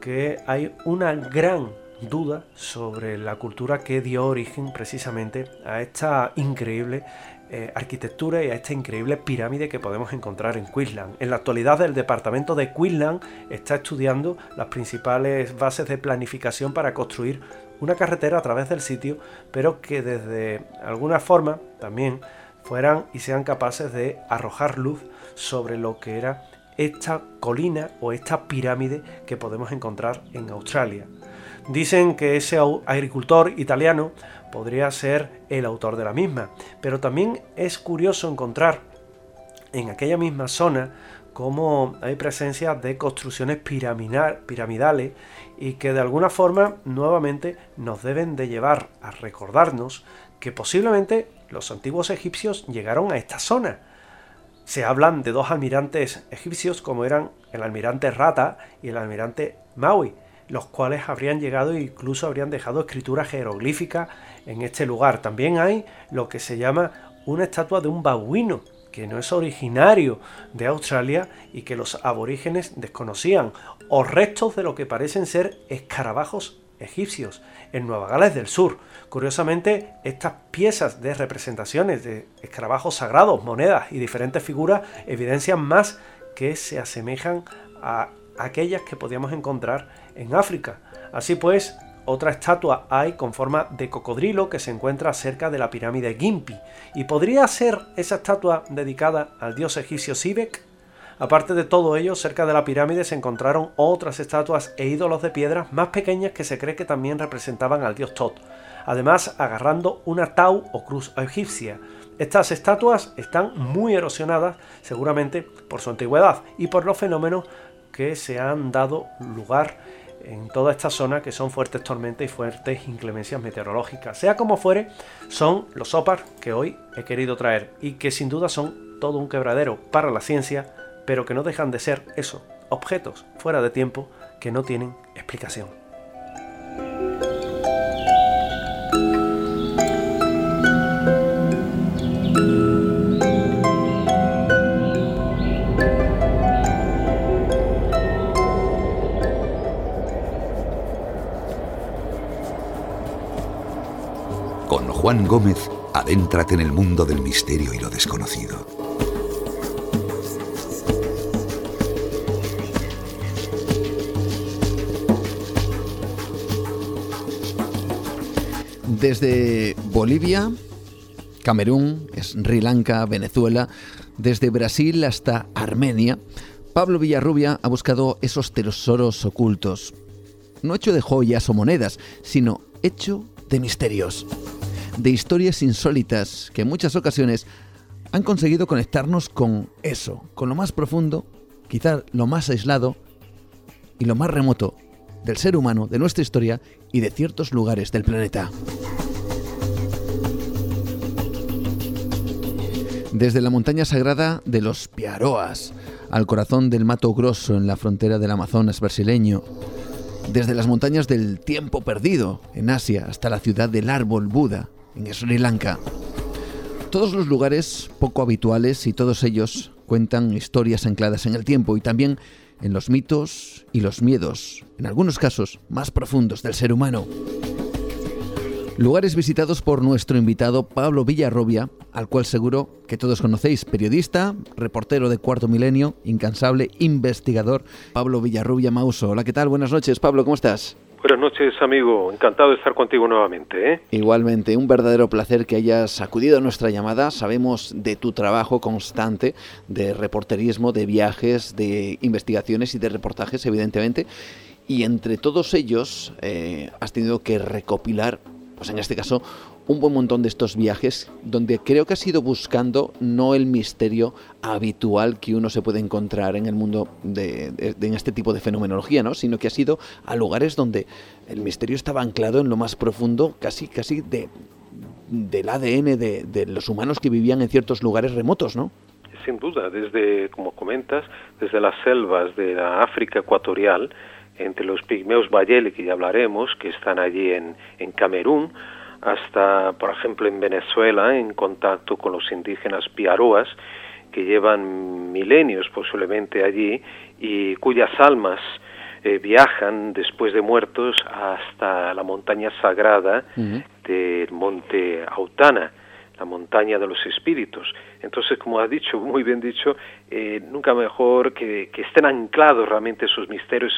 que hay una gran duda sobre la cultura que dio origen precisamente a esta increíble eh, arquitectura y a esta increíble pirámide que podemos encontrar en Queensland. En la actualidad el departamento de Queensland está estudiando las principales bases de planificación para construir una carretera a través del sitio, pero que desde alguna forma también fueran y sean capaces de arrojar luz sobre lo que era esta colina o esta pirámide que podemos encontrar en Australia. Dicen que ese agricultor italiano podría ser el autor de la misma, pero también es curioso encontrar en aquella misma zona cómo hay presencia de construcciones piramidales y que de alguna forma nuevamente nos deben de llevar a recordarnos que posiblemente los antiguos egipcios llegaron a esta zona. Se hablan de dos almirantes egipcios como eran el almirante Rata y el almirante Maui, los cuales habrían llegado e incluso habrían dejado escritura jeroglífica en este lugar. También hay lo que se llama una estatua de un babuino, que no es originario de Australia y que los aborígenes desconocían, o restos de lo que parecen ser escarabajos egipcios en Nueva Gales del Sur. Curiosamente, estas piezas de representaciones de escarabajos sagrados, monedas y diferentes figuras evidencian más que se asemejan a aquellas que podíamos encontrar en África. Así pues, otra estatua hay con forma de cocodrilo que se encuentra cerca de la pirámide Gimpi. ¿Y podría ser esa estatua dedicada al dios egipcio Sibek? Aparte de todo ello, cerca de la pirámide se encontraron otras estatuas e ídolos de piedra más pequeñas que se cree que también representaban al dios Tot, además agarrando una tau o cruz egipcia. Estas estatuas están muy erosionadas, seguramente por su antigüedad y por los fenómenos que se han dado lugar en toda esta zona que son fuertes tormentas y fuertes inclemencias meteorológicas. Sea como fuere, son los OPAR que hoy he querido traer y que sin duda son todo un quebradero para la ciencia, pero que no dejan de ser eso, objetos fuera de tiempo que no tienen explicación. Juan Gómez, adéntrate en el mundo del misterio y lo desconocido. Desde Bolivia, Camerún, Sri Lanka, Venezuela, desde Brasil hasta Armenia, Pablo Villarrubia ha buscado esos tesoros ocultos, no hecho de joyas o monedas, sino hecho de misterios de historias insólitas que en muchas ocasiones han conseguido conectarnos con eso, con lo más profundo, quizá lo más aislado y lo más remoto del ser humano, de nuestra historia y de ciertos lugares del planeta. Desde la montaña sagrada de los Piaroas al corazón del Mato Grosso en la frontera del Amazonas brasileño, desde las montañas del Tiempo Perdido en Asia hasta la ciudad del Árbol Buda en Sri Lanka. Todos los lugares poco habituales y todos ellos cuentan historias ancladas en el tiempo y también en los mitos y los miedos, en algunos casos más profundos del ser humano. Lugares visitados por nuestro invitado Pablo Villarrobia, al cual seguro que todos conocéis, periodista, reportero de Cuarto Milenio, incansable, investigador, Pablo Villarrubia Mauso. Hola, ¿qué tal? Buenas noches, Pablo, ¿cómo estás? Buenas noches, amigo. Encantado de estar contigo nuevamente. ¿eh? Igualmente, un verdadero placer que hayas acudido a nuestra llamada. Sabemos de tu trabajo constante de reporterismo, de viajes, de investigaciones y de reportajes, evidentemente. Y entre todos ellos eh, has tenido que recopilar, pues en este caso, un buen montón de estos viajes donde creo que has ido buscando no el misterio habitual que uno se puede encontrar en el mundo de, en este tipo de fenomenología, ¿no? sino que has ido a lugares donde el misterio estaba anclado en lo más profundo, casi, casi de, del ADN de, los humanos que vivían en ciertos lugares remotos, ¿no? Sin duda, desde, como comentas, desde las selvas de la África ecuatorial, entre los pigmeos Bayele, que ya hablaremos, que están allí en, en Camerún, hasta, por ejemplo, en Venezuela, en contacto con los indígenas piaroas, que llevan milenios posiblemente allí y cuyas almas eh, viajan después de muertos hasta la montaña sagrada del monte Autana, la montaña de los espíritus. Entonces, como has dicho, muy bien dicho, eh, nunca mejor que, que estén anclados realmente esos misterios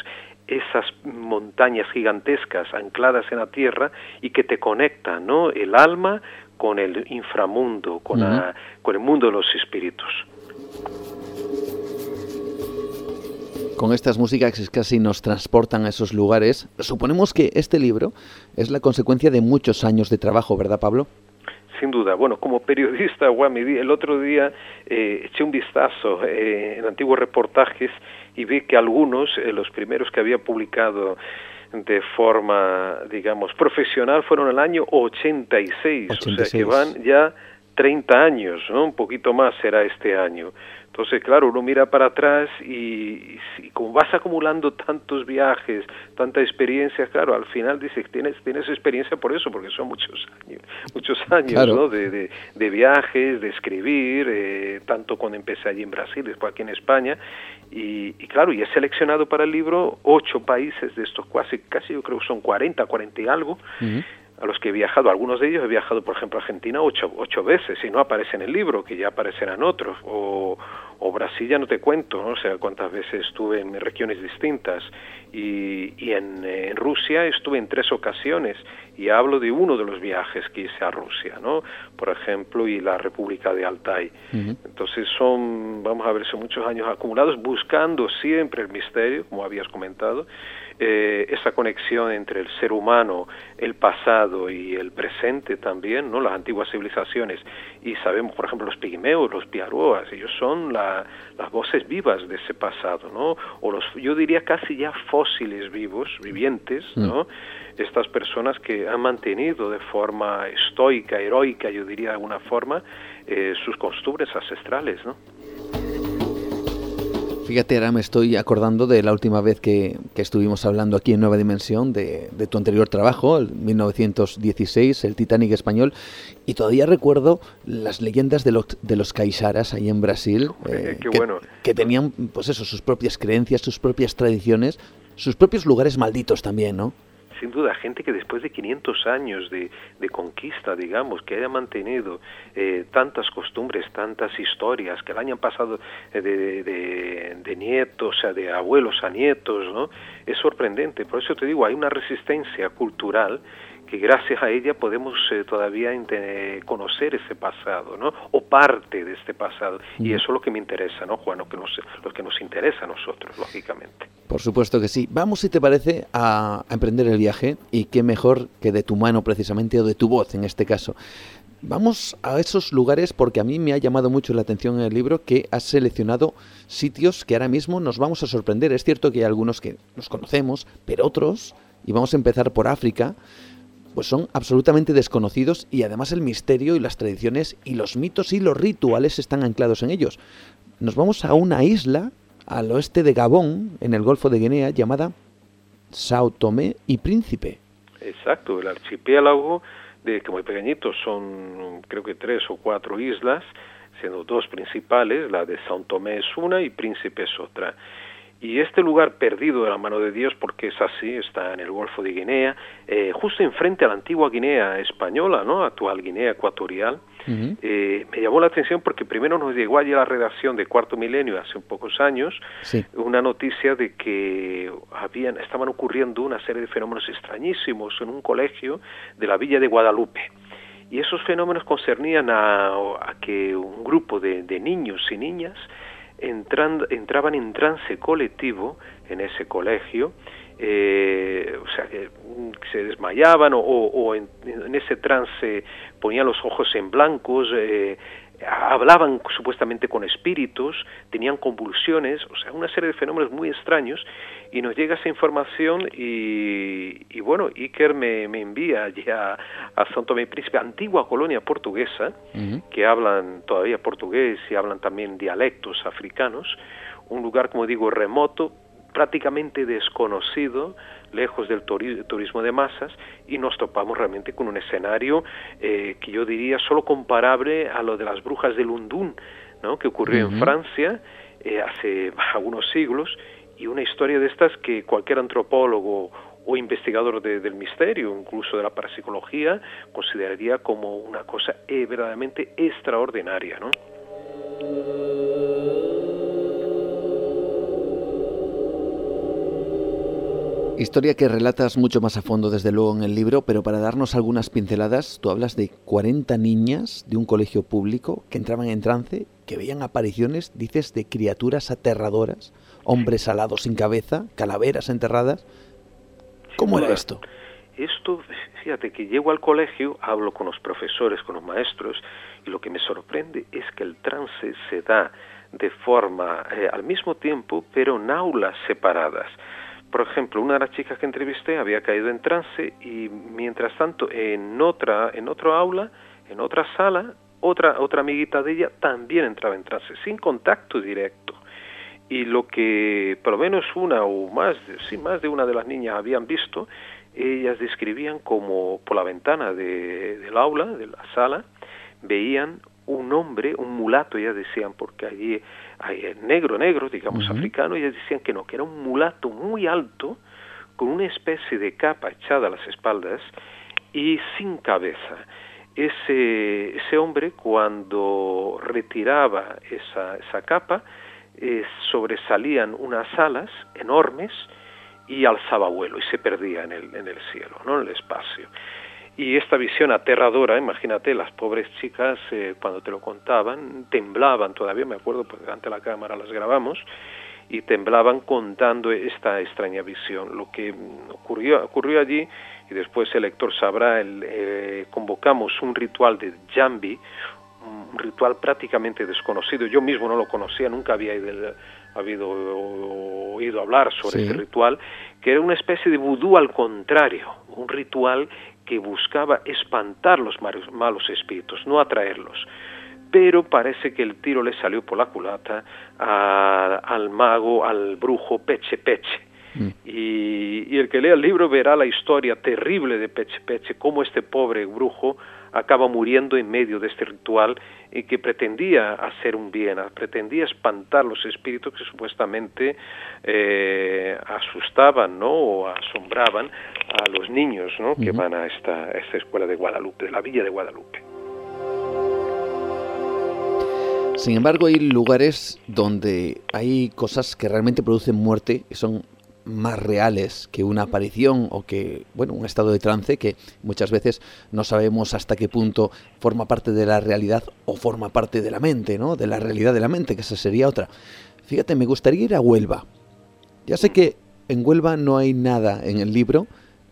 esas montañas gigantescas ancladas en la tierra y que te conectan, ¿no? El alma con el inframundo, con, con el mundo de los espíritus. Con estas músicas que casi nos transportan a esos lugares, suponemos que este libro es la consecuencia de muchos años de trabajo, ¿verdad, Pablo? Sin duda. Bueno, como periodista, el otro día eh, eché un vistazo eh, en antiguos reportajes y vi que algunos, eh, los primeros que había publicado de forma, digamos, profesional, fueron el año 86, 86. o sea que van ya 30 años, ¿no? Un poquito más será este año. Entonces, claro, uno mira para atrás y, como vas acumulando tantos viajes, tanta experiencia, claro, al final dices, tienes, tienes experiencia por eso, porque son muchos años, muchos años, ¿no? De, de, viajes, de escribir, eh, tanto cuando empecé allí en Brasil, después aquí en España, y, claro, y he seleccionado para el libro ocho países de estos casi, casi yo creo que son 40, 40 y algo, a los que he viajado, algunos de ellos he viajado, por ejemplo, a Argentina ocho, ocho veces y no aparece en el libro, que ya aparecerán otros, o, o Brasil ya no te cuento, ¿no? o sea, cuántas veces estuve en regiones distintas, y, y en, en, Rusia estuve en tres ocasiones, y hablo de uno de los viajes que hice a Rusia, ¿no? por ejemplo, y la República de Altai. Entonces son, vamos a ver, son muchos años acumulados buscando siempre el misterio, como habías comentado, eh, esa conexión entre el ser humano, el pasado y el presente también, ¿no? las antiguas civilizaciones. Y sabemos, por ejemplo, los pigmeos, los piaroas, ellos son las voces vivas de ese pasado, ¿no? o los, yo diría casi ya fósiles vivos, vivientes, ¿no? Mm. estas personas que han mantenido de forma estoica, heroica, yo diría de alguna forma, eh, sus costumbres ancestrales. ¿no? Fíjate, ahora me estoy acordando de la última vez que, estuvimos hablando aquí en Nueva Dimensión, de, tu anterior trabajo, el 1916, el Titanic español, y todavía recuerdo las leyendas de los, de los caisaras ahí en Brasil, eh, que, que, tenían, pues eso, sus propias creencias, sus propias tradiciones, sus propios lugares malditos también, ¿no? Sin duda, gente que después de 500 años de, conquista, digamos, que haya mantenido eh, tantas costumbres, tantas historias, que le hayan pasado eh, de, nietos, o sea, de abuelos a nietos, ¿no? Es sorprendente. Por eso te digo, hay una resistencia cultural que gracias a ella podemos eh, todavía conocer ese pasado, ¿no? O parte de este pasado. Y eso es lo que me interesa, ¿no, Juan? Lo que nos, lo que nos interesa a nosotros, lógicamente. Por supuesto que sí. Vamos, si te parece, a, emprender el viaje. Y qué mejor que de tu mano, precisamente, o de tu voz, en este caso. Vamos a esos lugares porque a mí me ha llamado mucho la atención en el libro que has seleccionado sitios que ahora mismo nos vamos a sorprender. Es cierto que hay algunos que nos conocemos, pero otros, y vamos a empezar por África, pues son absolutamente desconocidos y además el misterio y las tradiciones y los mitos y los rituales están anclados en ellos. Nos vamos a una isla al oeste de Gabón, en el Golfo de Guinea, llamada Sao Tomé y Príncipe. Exacto, el archipiélago de que muy pequeñito son creo que tres o cuatro islas, siendo dos principales, la de Sao Tomé es una y Príncipe es otra. Y este lugar perdido de la mano de Dios, porque es así, está en el Golfo de Guinea, eh, justo enfrente a la antigua Guinea española, ¿no? actual Guinea ecuatorial, eh, me llamó la atención porque primero nos llegó allí a la redacción de Cuarto Milenio hace un pocos años una noticia de que habían, estaban ocurriendo una serie de fenómenos extrañísimos en un colegio de la villa de Guadalupe. Y esos fenómenos concernían a, que un grupo de niños y niñas entrando, entraban en trance colectivo en ese colegio, eh, o sea, que se desmayaban o, o en, ese trance ponían los ojos en blancos, eh, hablaban supuestamente con espíritus, tenían convulsiones, o sea, una serie de fenómenos muy extraños, y nos llega esa información y, bueno, Iker me, envía allí a, Santo Tomé Príncipe, antigua colonia portuguesa, que hablan todavía portugués y hablan también dialectos africanos, un lugar, como digo, remoto, prácticamente desconocido, lejos del turismo de masas, y nos topamos realmente con un escenario eh, que yo diría solo comparable a lo de las brujas de Lundún, ¿no? que ocurrió en Francia eh, hace algunos siglos, y una historia de estas que cualquier antropólogo o investigador del misterio, incluso de la parapsicología, consideraría como una cosa eh, verdaderamente extraordinaria, ¿no? Historia que relatas mucho más a fondo desde luego en el libro, pero para darnos algunas pinceladas, tú hablas de 40 niñas de un colegio público que entraban en trance, que veían apariciones, dices, de criaturas aterradoras, hombres alados sin cabeza, calaveras enterradas. ¿Cómo era esto? Esto, fíjate que llego al colegio, hablo con los profesores, con los maestros, y lo que me sorprende es que el trance se da de forma eh, al mismo tiempo, pero en aulas separadas por ejemplo, una de las chicas que entrevisté había caído en trance y mientras tanto en otra en otro aula, en otra sala, otra otra amiguita de ella también entraba en trance sin contacto directo. Y lo que por lo menos una o más, sí, más de una de las niñas habían visto, ellas describían como por la ventana de, del aula, de la sala, veían un hombre, un mulato, ellas decían, porque allí negro, negro, digamos africano, y ellas decían que no, que era un mulato muy alto, con una especie de capa echada a las espaldas y sin cabeza. Ese, ese hombre cuando retiraba esa, esa capa, eh, sobresalían unas alas enormes y alzaba vuelo y se perdía en el, en el cielo, ¿no? en el espacio. Y esta visión aterradora, imagínate, las pobres chicas eh, cuando te lo contaban, temblaban todavía, me acuerdo, porque delante de la cámara las grabamos, y temblaban contando esta extraña visión. Lo que ocurrió, ocurrió allí, y después el lector sabrá, el, eh, convocamos un ritual de Jambi, un ritual prácticamente desconocido, yo mismo no lo conocía, nunca había habido oído hablar sobre ese ritual, que era una especie de vudú al contrario, un ritual que buscaba espantar los malos espíritus, no atraerlos. Pero parece que el tiro le salió por la culata al mago, al brujo Peche Peche. Mm. Y, y, el que lea el libro verá la historia terrible de Peche Peche, cómo este pobre brujo acaba muriendo en medio de este ritual y que pretendía hacer un bien, pretendía espantar los espíritus que supuestamente eh, asustaban ¿no? o asombraban a los niños ¿no? que van a esta, esta escuela de Guadalupe, de la villa de Guadalupe. Sin embargo, hay lugares donde hay cosas que realmente producen muerte y son más reales que una aparición o que, bueno, un estado de trance que muchas veces no sabemos hasta qué punto forma parte de la realidad o forma parte de la mente, ¿no? De la realidad de la mente, que esa sería otra. Fíjate, me gustaría ir a Huelva. Ya sé que en Huelva no hay nada en el libro,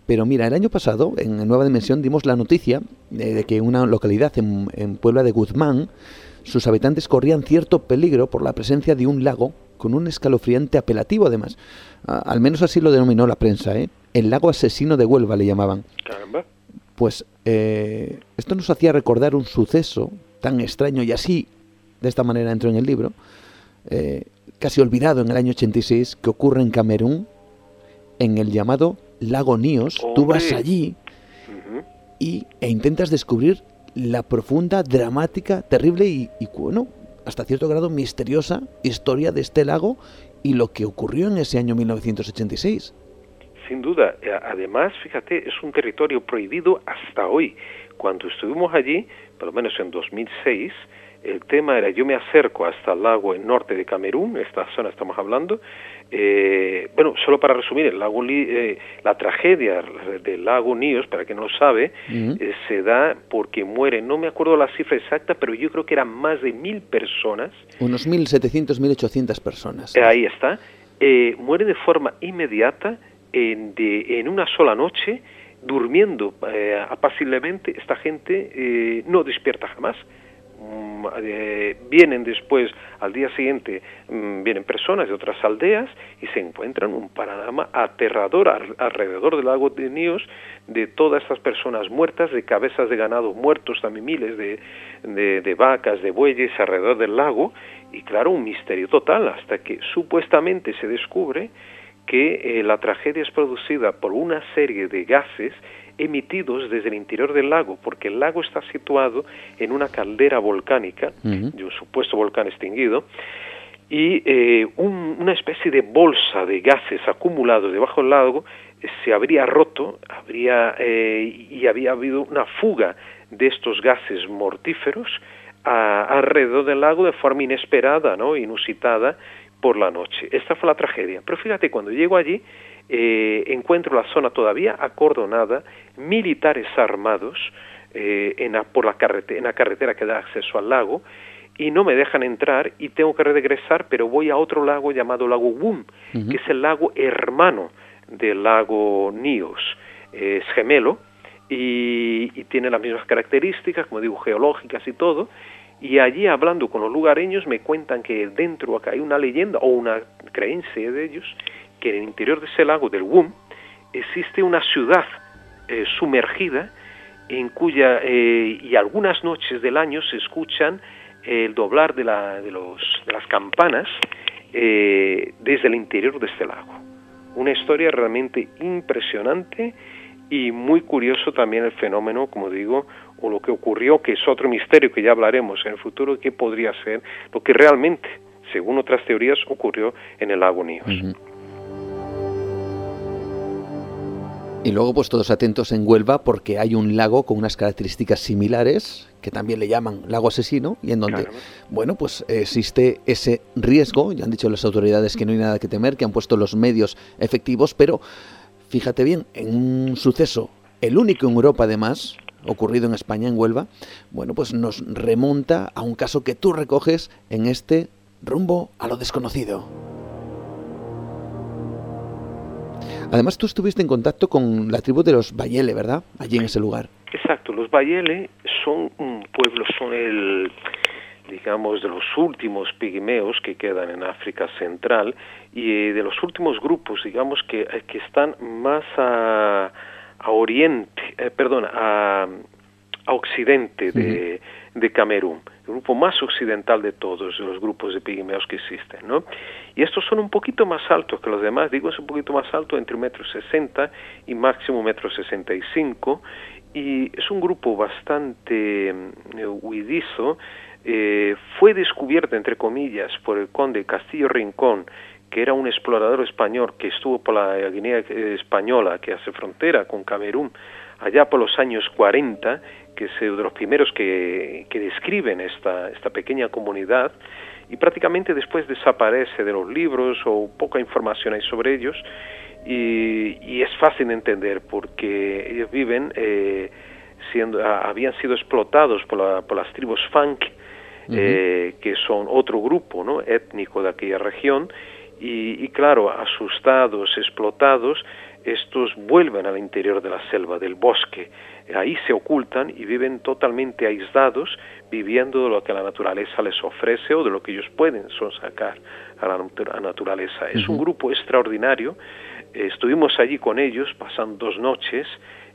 pero mira, el año pasado, en Nueva Dimensión, dimos la noticia de, que una localidad en, en Puebla de Guzmán, sus habitantes corrían cierto peligro por la presencia de un lago con un escalofriante apelativo además. al menos así lo denominó la prensa, ¿eh? El lago asesino de Huelva le llamaban. Caramba. Pues eh, esto nos hacía recordar un suceso tan extraño y así, de esta manera entró en el libro, eh, casi olvidado en el año 86, que ocurre en Camerún, en el llamado lago Níos. Tú vas allí y, e intentas descubrir la profunda, dramática, terrible y, y bueno, hasta cierto grado misteriosa historia de este lago y lo que ocurrió en ese año 1986. Sin duda, eh, además, fíjate, es un territorio prohibido hasta hoy. Cuando estuvimos allí, por lo menos en 2006, el tema era yo me acerco hasta el lago en norte de Camerún, esta zona estamos hablando, eh, bueno, solo para resumir, el lago eh, la tragedia del lago Níos, para quien no lo sabe, eh, se da porque mueren, no me acuerdo la cifra exacta, pero yo creo que eran más de mil personas. Unos 1.700, 1.800 personas. ahí está. muere de forma inmediata en, de, en una sola noche, durmiendo apaciblemente, esta gente no despierta jamás eh, vienen después, al día siguiente, mm, vienen personas de otras aldeas y se encuentran un panorama aterrador alrededor del lago de Níos de todas estas personas muertas, de cabezas de ganado muertos, también miles de, de vacas, de bueyes alrededor del lago, y claro, un misterio total, hasta que supuestamente se descubre que la tragedia es producida por una serie de gases emitidos desde el interior del lago, porque el lago está situado en una caldera volcánica, de un supuesto volcán extinguido, y eh, una especie de bolsa de gases acumulados debajo del lago eh, se habría roto habría, eh, y había habido una fuga de estos gases mortíferos alrededor del lago de forma inesperada, ¿no? inusitada por la noche. Esta fue la tragedia. Pero fíjate, cuando llego allí, encuentro la zona todavía acordonada, militares armados en por la en la carretera que da acceso al lago, y no me dejan entrar y tengo que regresar, pero voy a otro lago llamado lago Wum, que es el lago hermano del lago Nios. Es gemelo y, tiene las mismas características, como digo, geológicas y todo. Y allí hablando con los lugareños me cuentan que dentro acá hay una leyenda o una creencia de ellos que en el interior de ese lago del Wum existe una ciudad eh, sumergida en cuya eh, y algunas noches del año se escuchan el doblar de, la, de, los, de las campanas eh, desde el interior de este lago. Una historia realmente impresionante y muy curioso también el fenómeno, como digo, o lo que ocurrió, que es otro misterio que ya hablaremos en el futuro, que podría ser lo que realmente, según otras teorías, ocurrió en el lago Níos. Y luego, pues todos atentos en Huelva porque hay un lago con unas características similares, que también le llaman lago asesino, y en donde, bueno, pues existe ese riesgo, ya han dicho las autoridades que no hay nada que temer, que han puesto los medios efectivos, pero fíjate bien, en un suceso, el único en Europa además, ocurrido en España, en Huelva, bueno, pues nos remonta a un caso que tú recoges en este rumbo a lo desconocido. Además, tú estuviste en contacto con la tribu de los Bayele, ¿verdad? Allí en ese lugar. Exacto, los Bayele son un pueblo, son el, digamos, de los últimos pigmeos que quedan en África Central y eh, de los últimos grupos, digamos, que, eh, que están más a, a oriente, eh, perdón, a, a occidente de, de Camerún grupo más occidental de todos los grupos de pigmeos que existen, ¿no? Y estos son un poquito más altos que los demás, digo es un poquito más alto, entre un metro sesenta y máximo un metro sesenta y cinco, y es un grupo bastante eh, huidizo, eh, fue descubierto, entre comillas, por el conde Castillo Rincón, que era un explorador español que estuvo por la Guinea española, que hace frontera con Camerún, allá por los años 40 que es de los primeros que, que describen esta, esta pequeña comunidad y prácticamente después desaparece de los libros o poca información hay sobre ellos y, y es fácil de entender porque ellos viven eh, siendo habían sido explotados por, la, por las tribus Funk eh, que son otro grupo ¿no? étnico de aquella región y, y claro asustados explotados estos vuelven al interior de la selva, del bosque, ahí se ocultan y viven totalmente aislados, viviendo de lo que la naturaleza les ofrece o de lo que ellos pueden sacar a la naturaleza. Es un grupo extraordinario, estuvimos allí con ellos, pasando dos noches,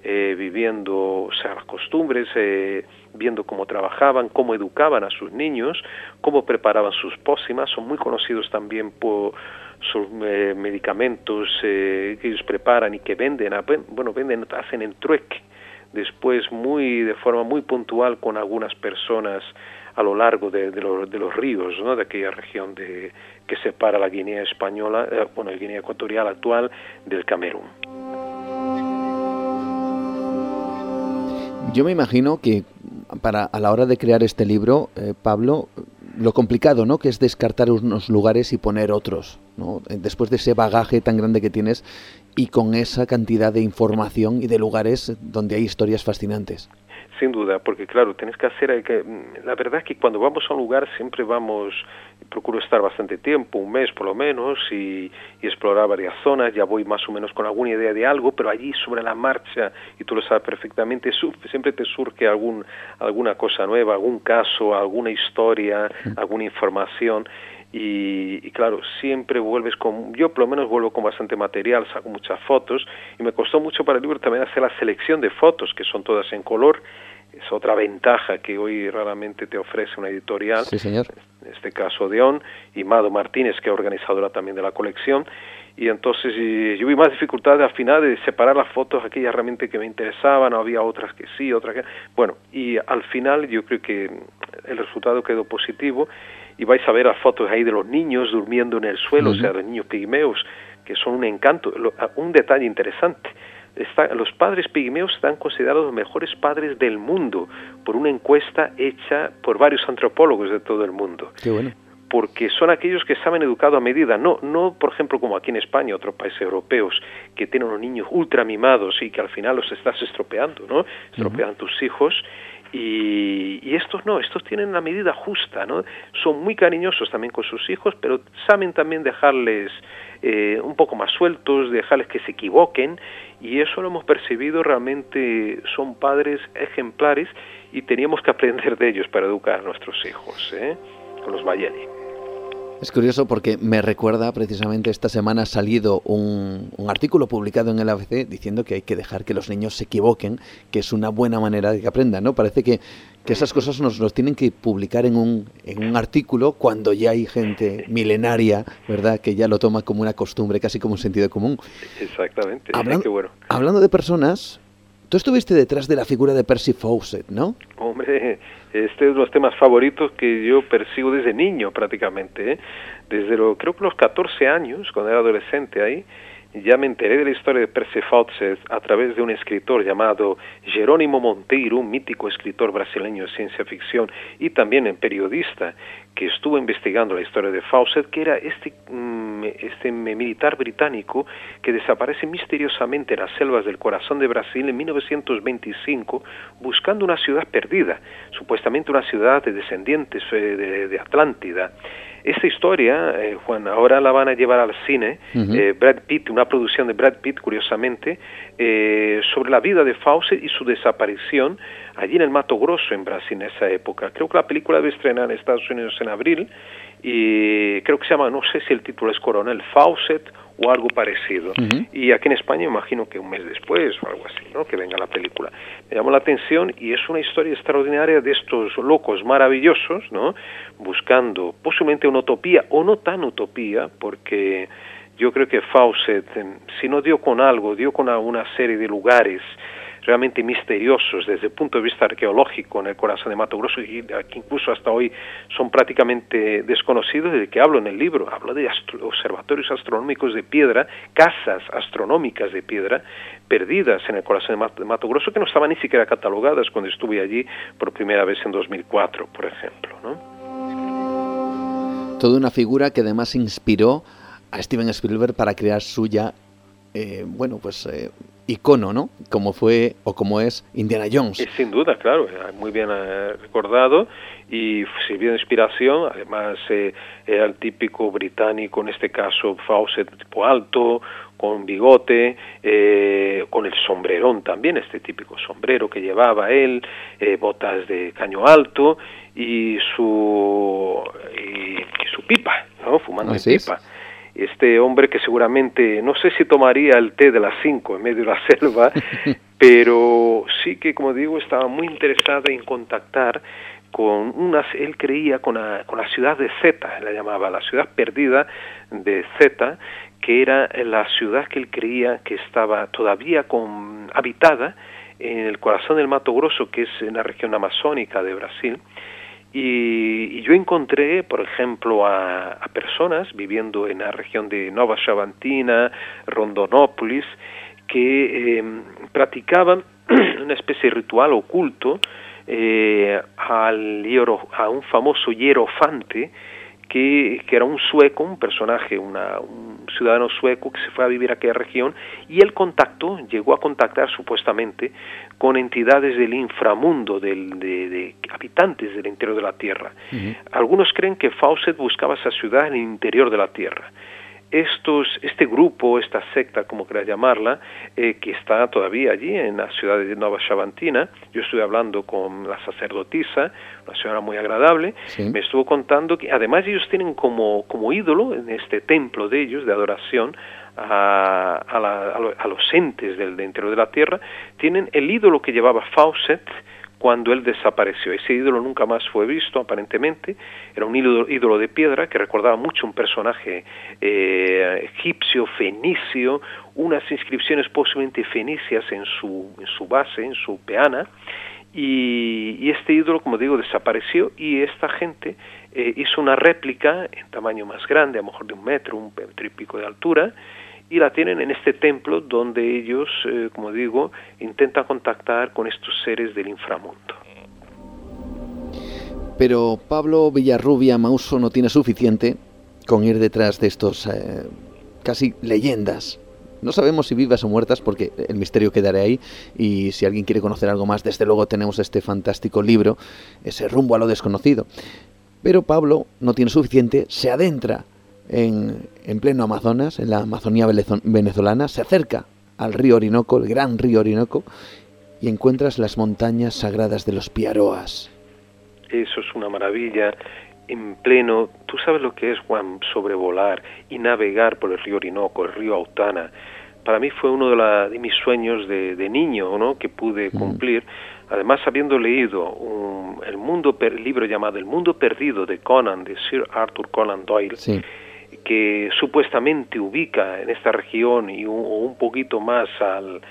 eh, viviendo o sea, las costumbres, eh, viendo cómo trabajaban, cómo educaban a sus niños, cómo preparaban sus pócimas, son muy conocidos también por sus eh, medicamentos eh, que ellos preparan y que venden, bueno, venden, hacen en trueque, después muy, de forma muy puntual con algunas personas a lo largo de, de, los ríos, ¿no? de aquella región de, que separa la Guinea española, eh, bueno, la Guinea ecuatorial actual del Camerún. Yo me imagino que para a la hora de crear este libro, Pablo, lo complicado, ¿no? Que es descartar unos lugares y poner otros, ¿no? Después de ese bagaje tan grande que tienes y con esa cantidad de información y de lugares donde hay historias fascinantes. Sin duda, porque claro, tienes que hacer, que, mm, la verdad es que cuando vamos a un lugar siempre vamos, procuro estar bastante tiempo, un mes por lo menos, y, explorar varias zonas, ya voy más o menos con alguna idea de algo, pero allí sobre la marcha, y tú lo sabes perfectamente, siempre te surge algún, alguna cosa nueva, algún caso, alguna historia, alguna información, y, claro, siempre vuelves con, yo por lo menos vuelvo con bastante material, saco muchas fotos y me costó mucho para el libro también hacer la selección de fotos, que son todas en color, es otra ventaja que hoy raramente te ofrece una editorial. Sí, señor. En este caso Deón y Mado Martínez, que es organizadora también de la colección. Y entonces yo vi más dificultades al final de separar las fotos, aquellas realmente que me interesaban, había otras que sí, otras que... Bueno, y al final yo creo que el resultado quedó positivo y vais a ver las fotos ahí de los niños durmiendo en el suelo, o sea, los niños pigmeos, que son un encanto. Un detalle interesante, los padres pigmeos están considerados los mejores padres del mundo por una encuesta hecha por varios antropólogos de todo el mundo. Qué bueno. Porque son aquellos que saben educado a medida, no, no por ejemplo como aquí en España, otros países europeos, que tienen unos niños ultra mimados y que al final los estás estropeando, ¿no? Estropean tus hijos y, estos no, estos tienen la medida justa, ¿no? Son muy cariñosos también con sus hijos, pero saben también dejarles eh, un poco más sueltos, dejarles que se equivoquen, y eso lo hemos percibido, realmente son padres ejemplares y teníamos que aprender de ellos para educar a nuestros hijos, ¿eh? con los Bayeli. Es curioso porque me recuerda precisamente esta semana ha salido un, artículo publicado en el ABC diciendo que hay que dejar que los niños se equivoquen, que es una buena manera de que aprendan, ¿no? Parece que, esas cosas nos los tienen que publicar en un, en un artículo cuando ya hay gente milenaria, ¿verdad? Que ya lo toma como una costumbre, casi como un sentido común. Exactamente. Bueno. hablando de personas, tú estuviste detrás de la figura de Percy Fawcett, ¿no? Hombre, este es uno de los temas favoritos que yo persigo desde niño prácticamente, ¿eh? desde creo que los 14 años, cuando era adolescente ahí, ya me enteré de la historia de Fawcett a través de un escritor llamado Jerónimo Monteiro, un mítico escritor brasileño de ciencia ficción y también un periodista que estuvo investigando la historia de Fawcett, que era este, mm, este militar británico que desaparece misteriosamente en las selvas del corazón de Brasil en 1925 buscando una ciudad perdida, supuestamente una ciudad de descendientes eh, de Atlántida. Esta historia, eh, Juan, ahora la van a llevar al cine, eh, Brad Pitt, una producción de Brad Pitt, curiosamente, eh, sobre la vida de Fawcett y su desaparición allí en el Mato Grosso, en Brasil, en esa época. Creo que la película debe estrenar en Estados Unidos en abril y creo que se llama, no sé si el título es Coronel Fawcett o algo parecido. Y aquí en España imagino que un mes después o algo así, ¿no? que venga la película. Me llamó la atención y es una historia extraordinaria de estos locos maravillosos, ¿no? buscando posiblemente una utopía o no tan utopía, porque yo creo que Fawcett, si no dio con algo, dio con una serie de lugares realmente misteriosos desde el punto de vista arqueológico en el corazón de Mato Grosso y que incluso hasta hoy son prácticamente desconocidos de que hablo en el libro. Hablo de observatorios astronómicos de piedra, casas astronómicas de piedra perdidas en el corazón de Mato, Grosso que no estaban ni siquiera catalogadas cuando estuve allí por primera vez en 2004, por ejemplo. ¿no? Toda una figura que además inspiró a Steven Spielberg para crear suya, eh, bueno, pues eh, icono, ¿no? Como fue o como es Indiana Jones. sin duda, claro, eh, muy bien eh, recordado y sirvió de inspiración. Además, eh, era el típico británico, en este caso Fawcett, tipo alto, con bigote, con el sombrerón también, este típico sombrero que llevaba él, botas de caño alto y su, y, su pipa, ¿no? Fumando pipa este hombre que seguramente, no sé si tomaría el té de las 5 en medio de la selva, pero sí que, como digo, estaba muy interesado en contactar con unas, él creía con la, con la ciudad de Zeta, la llamaba, la ciudad perdida de Zeta, que era la ciudad que él creía que estaba todavía con, habitada en el corazón del Mato Grosso, que es en la región amazónica de Brasil, y, yo encontré, por ejemplo, a, personas viviendo en la región de Nova Chavantina, Rondonópolis, que em, practicaban una especie de ritual oculto eh, al a un famoso hierofante que, era un sueco, un personaje, una, un ciudadano sueco que se fue a vivir a aquella región y él contactó, llegó a contactar supuestamente con entidades del inframundo, del, de, habitantes del interior de la Tierra. Algunos creen que Fawcett buscaba esa ciudad en el interior de la Tierra estos, este grupo, esta secta, como quieras llamarla, eh, que está todavía allí en la ciudad de Nueva Chavantina, yo estuve hablando con la sacerdotisa, una señora muy agradable, me estuvo contando que además ellos tienen como, como ídolo en este templo de ellos, de adoración, a, a, los entes del, interior de la tierra, tienen el ídolo que llevaba Fawcett cuando él desapareció. Ese ídolo nunca más fue visto, aparentemente. Era un ídolo, de piedra que recordaba mucho un personaje eh, egipcio, fenicio, unas inscripciones posiblemente fenicias en su, base, en su peana. Y, este ídolo, como digo, desapareció y esta gente eh, hizo una réplica en tamaño más grande, a lo mejor de un metro, un metro y pico de altura, y la tienen en este templo donde ellos, eh, como digo, intentan contactar con estos seres del inframundo. Pero Pablo Villarrubia Mauso no tiene suficiente con ir detrás de estos eh, casi leyendas. No sabemos si vivas o muertas porque el misterio quedará ahí y si alguien quiere conocer algo más, desde luego tenemos este fantástico libro, ese rumbo a lo desconocido. Pero Pablo no tiene suficiente, se adentra en, pleno Amazonas, en la Amazonía venezolana, se acerca al río Orinoco, el gran río Orinoco, y encuentras las montañas sagradas de los Piaroas. Eso es una maravilla. En pleno, tú sabes lo que es, Juan, sobrevolar y navegar por el río Orinoco, el río Autana. Para mí fue uno de, de mis sueños de, niño, ¿no? Que pude mm. cumplir. Además, habiendo leído el mundo libro llamado El mundo perdido de Conan, de Sir Arthur Conan Doyle, sí que supuestamente ubica en esta región y un, poquito más al,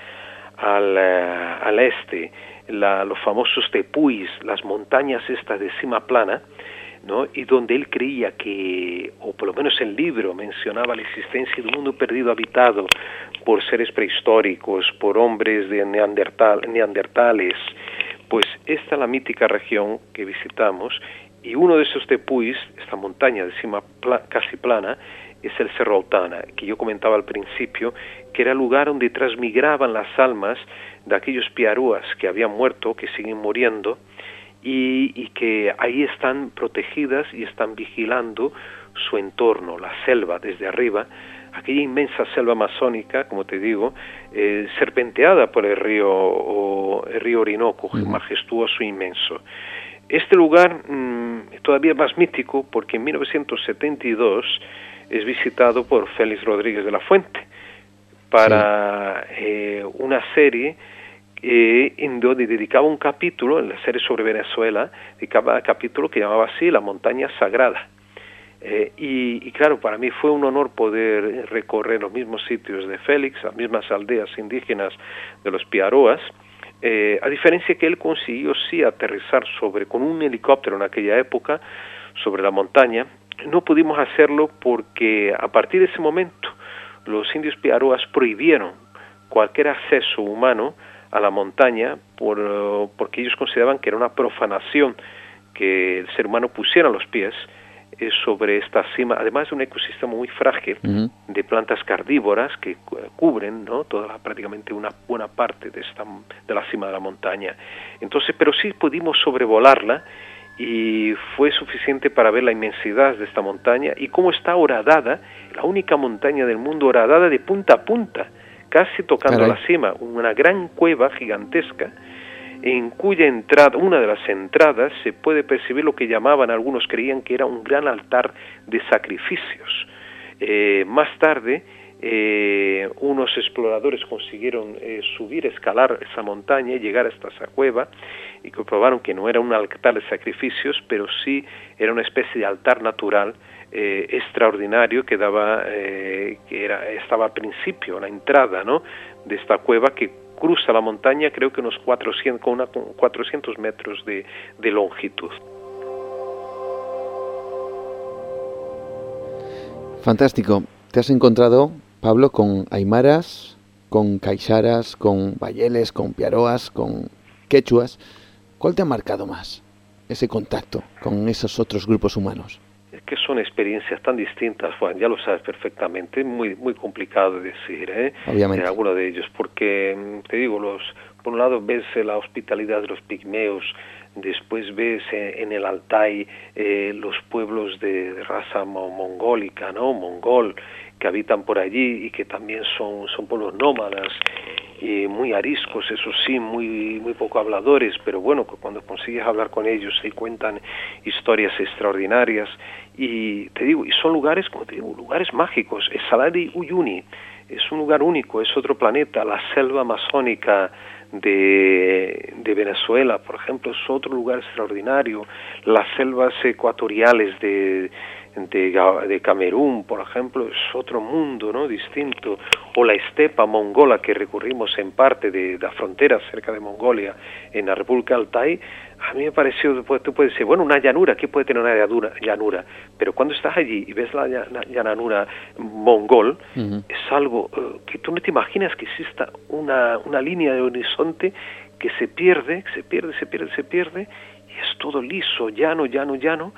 al, eh, al este la, los famosos tepuis, las montañas estas de cima plana, ¿no? y donde él creía que, o por lo menos el libro mencionaba la existencia de un mundo perdido habitado por seres prehistóricos, por hombres de neandertal, neandertales, pues esta es la mítica región que visitamos y uno de esos tepuis, esta montaña de cima casi plana, es el Cerro Autana, que yo comentaba al principio, que era el lugar donde transmigraban las almas de aquellos piarúas que habían muerto, que siguen muriendo, y, y, que ahí están protegidas y están vigilando su entorno, la selva desde arriba, aquella inmensa selva amazónica, como te digo, eh, serpenteada por el río, o, el río Orinoco, majestuoso e inmenso. Este lugar mm, es todavía más mítico porque en 1972 es visitado por Félix Rodríguez de la Fuente para eh, una serie eh, en donde dedicaba un capítulo, en la serie sobre Venezuela, dedicaba un capítulo que llamaba así La montaña sagrada. Eh, y, y, claro, para mí fue un honor poder recorrer los mismos sitios de Félix, las mismas aldeas indígenas de los Piaroas, eh, a diferencia que él consiguió sí aterrizar sobre con un helicóptero en aquella época sobre la montaña, no pudimos hacerlo porque a partir de ese momento los indios piaroas prohibieron cualquier acceso humano a la montaña por, porque ellos consideraban que era una profanación que el ser humano pusiera los pies sobre esta cima, además de un ecosistema muy frágil de plantas cardívoras que cubren ¿no? toda prácticamente una buena parte de, esta, de la cima de la montaña. Entonces, pero sí pudimos sobrevolarla y fue suficiente para ver la inmensidad de esta montaña y cómo está horadada, la única montaña del mundo horadada de punta a punta, casi tocando la cima, una gran cueva gigantesca en cuya entrada, una de las entradas, se puede percibir lo que llamaban, algunos creían que era un gran altar de sacrificios. Eh, más tarde, eh, unos exploradores consiguieron eh, subir, escalar esa montaña y llegar hasta esa cueva y comprobaron que no era un altar de sacrificios, pero sí era una especie de altar natural extraordinario que daba, que era, estaba al principio, la entrada, ¿no? de esta cueva que cruza la montaña creo que unos 400, con, una, 400 metros de, de longitud. Fantástico. Te has encontrado, Pablo, con aymaras, con caixaras, con bayeles, con piaroas, con quechuas. ¿Cuál te ha marcado más ese contacto con esos otros grupos humanos? Que son experiencias tan distintas, Juan, ya lo sabes perfectamente, muy muy complicado de decir, ¿eh? Obviamente. alguno de ellos, porque mm, te digo, los por un lado ves la hospitalidad de los pigmeos, después ves eh, en el Altai eh, los pueblos de, raza mongólica, ¿no? Mongol, que habitan por allí y que también son, son pueblos nómadas y muy ariscos, eso sí, muy, muy poco habladores, pero bueno, cuando consigues hablar con ellos se cuentan historias extraordinarias y te digo, y son lugares, como te digo, lugares mágicos. El Saladi Uyuni es un lugar único, es otro planeta, la selva amazónica de, de, Venezuela, por ejemplo, es otro lugar extraordinario. Las selvas ecuatoriales de, de, Camerún, por ejemplo, es otro mundo, ¿no? Distinto. O la estepa mongola que recurrimos en parte de, la frontera cerca de Mongolia, en la República Altai, a mí me pareció, pues, tú puedes decir, bueno, una llanura, ¿qué puede tener una llanura? Pero cuando estás allí y ves la llanura mongol, es algo eh, que tú no te imaginas que exista una, una línea de horizonte que se pierde, se pierde, se pierde, se pierde, y es todo liso, llano, llano, llano,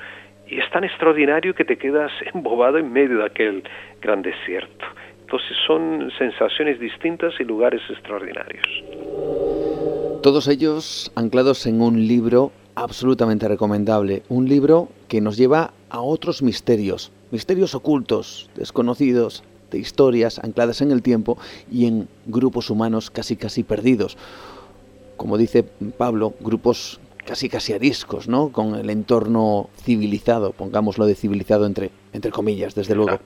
y es tan extraordinario que te quedas embobado en medio de aquel gran desierto. Entonces son sensaciones distintas y lugares extraordinarios. Todos ellos anclados en un libro absolutamente recomendable, un libro que nos lleva a otros misterios, misterios ocultos, desconocidos, de historias ancladas en el tiempo y en grupos humanos casi casi perdidos. Como dice Pablo, grupos casi casi ariscos, ¿no? Con el entorno civilizado, pongámoslo de civilizado entre, entre comillas, desde luego.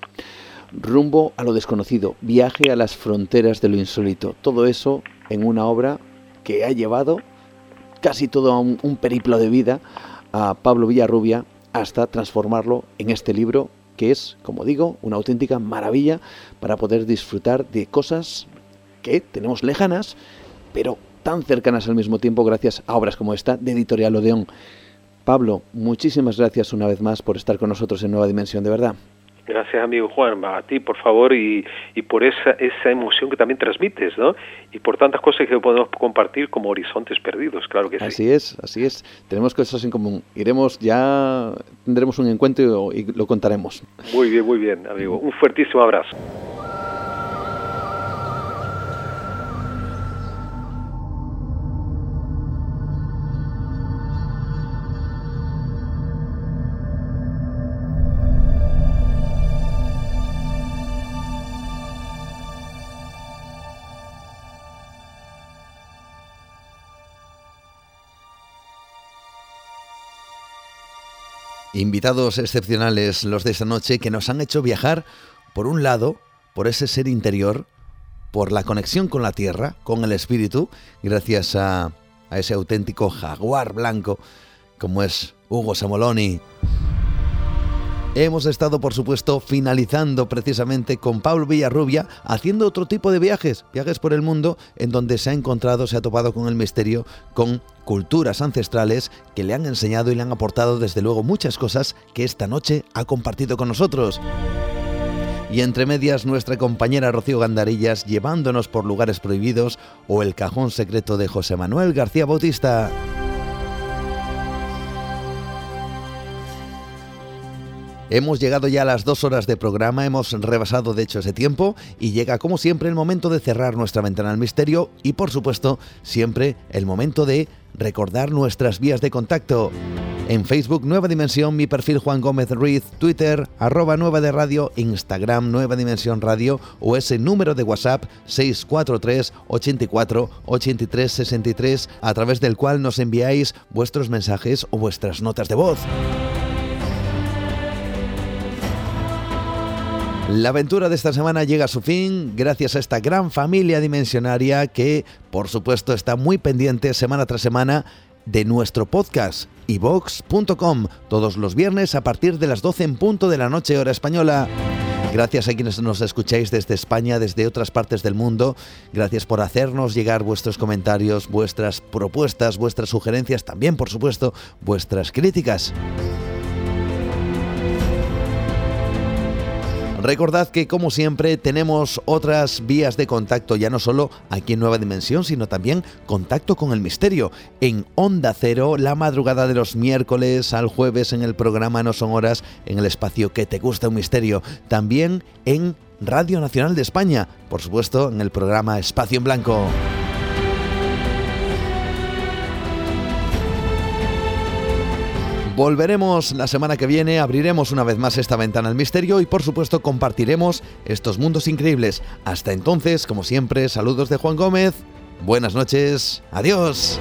Rumbo a lo desconocido, viaje a las fronteras de lo insólito. Todo eso en una obra que ha llevado casi todo un, un periplo de vida a Pablo Villarrubia hasta transformarlo en este libro que es, como digo, una auténtica maravilla para poder disfrutar de cosas que tenemos lejanas, pero tan cercanas al mismo tiempo gracias a obras como esta de Editorial Odeón. Pablo, muchísimas gracias una vez más por estar con nosotros en Nueva Dimensión, de verdad. Gracias, amigo Juan, a ti, por favor, y, y, por esa, esa emoción que también transmites, ¿no? Y por tantas cosas que podemos compartir como horizontes perdidos, claro que sí. Así es, así es. Tenemos cosas en común. Iremos, ya tendremos un encuentro y lo contaremos. Muy bien, muy bien, amigo. Un fuertísimo abrazo. Invitados excepcionales los de esta noche que nos han hecho viajar, por un lado, por ese ser interior, por la conexión con la tierra, con el espíritu, gracias a, a ese auténtico jaguar blanco como es Hugo Samoloni. Hemos estado, por supuesto, finalizando precisamente con Pablo Villarrubia, haciendo otro tipo de viajes, viajes por el mundo, en donde se ha encontrado, se ha topado con el misterio, con culturas ancestrales que le han enseñado y le han aportado, desde luego, muchas cosas que esta noche ha compartido con nosotros. Y entre medias, nuestra compañera Rocío Gandarillas llevándonos por lugares prohibidos o el cajón secreto de José Manuel García Bautista. Hemos llegado ya a las dos horas de programa, hemos rebasado de hecho ese tiempo y llega como siempre el momento de cerrar nuestra ventana al misterio y por supuesto siempre el momento de recordar nuestras vías de contacto. En Facebook Nueva Dimensión, mi perfil Juan Gómez Ruiz, Twitter arroba Nueva de Radio, Instagram Nueva Dimensión Radio o ese número de WhatsApp 643 84 83 63 a través del cual nos enviáis vuestros mensajes o vuestras notas de voz. La aventura de esta semana llega a su fin gracias a esta gran familia dimensionaria que, por supuesto, está muy pendiente semana tras semana de nuestro podcast ivox.com todos los viernes a partir de las 12 en punto de la noche hora española. Gracias a quienes nos escucháis desde España, desde otras partes del mundo. Gracias por hacernos llegar vuestros comentarios, vuestras propuestas, vuestras sugerencias, también por supuesto vuestras críticas. Recordad que como siempre tenemos otras vías de contacto, ya no solo aquí en Nueva Dimensión, sino también contacto con el misterio. En Onda Cero, la madrugada de los miércoles al jueves en el programa No Son Horas, en el espacio que te gusta un misterio. También en Radio Nacional de España, por supuesto en el programa Espacio en Blanco. Volveremos la semana que viene, abriremos una vez más esta ventana al misterio y por supuesto compartiremos estos mundos increíbles. Hasta entonces, como siempre, saludos de Juan Gómez. Buenas noches. Adiós.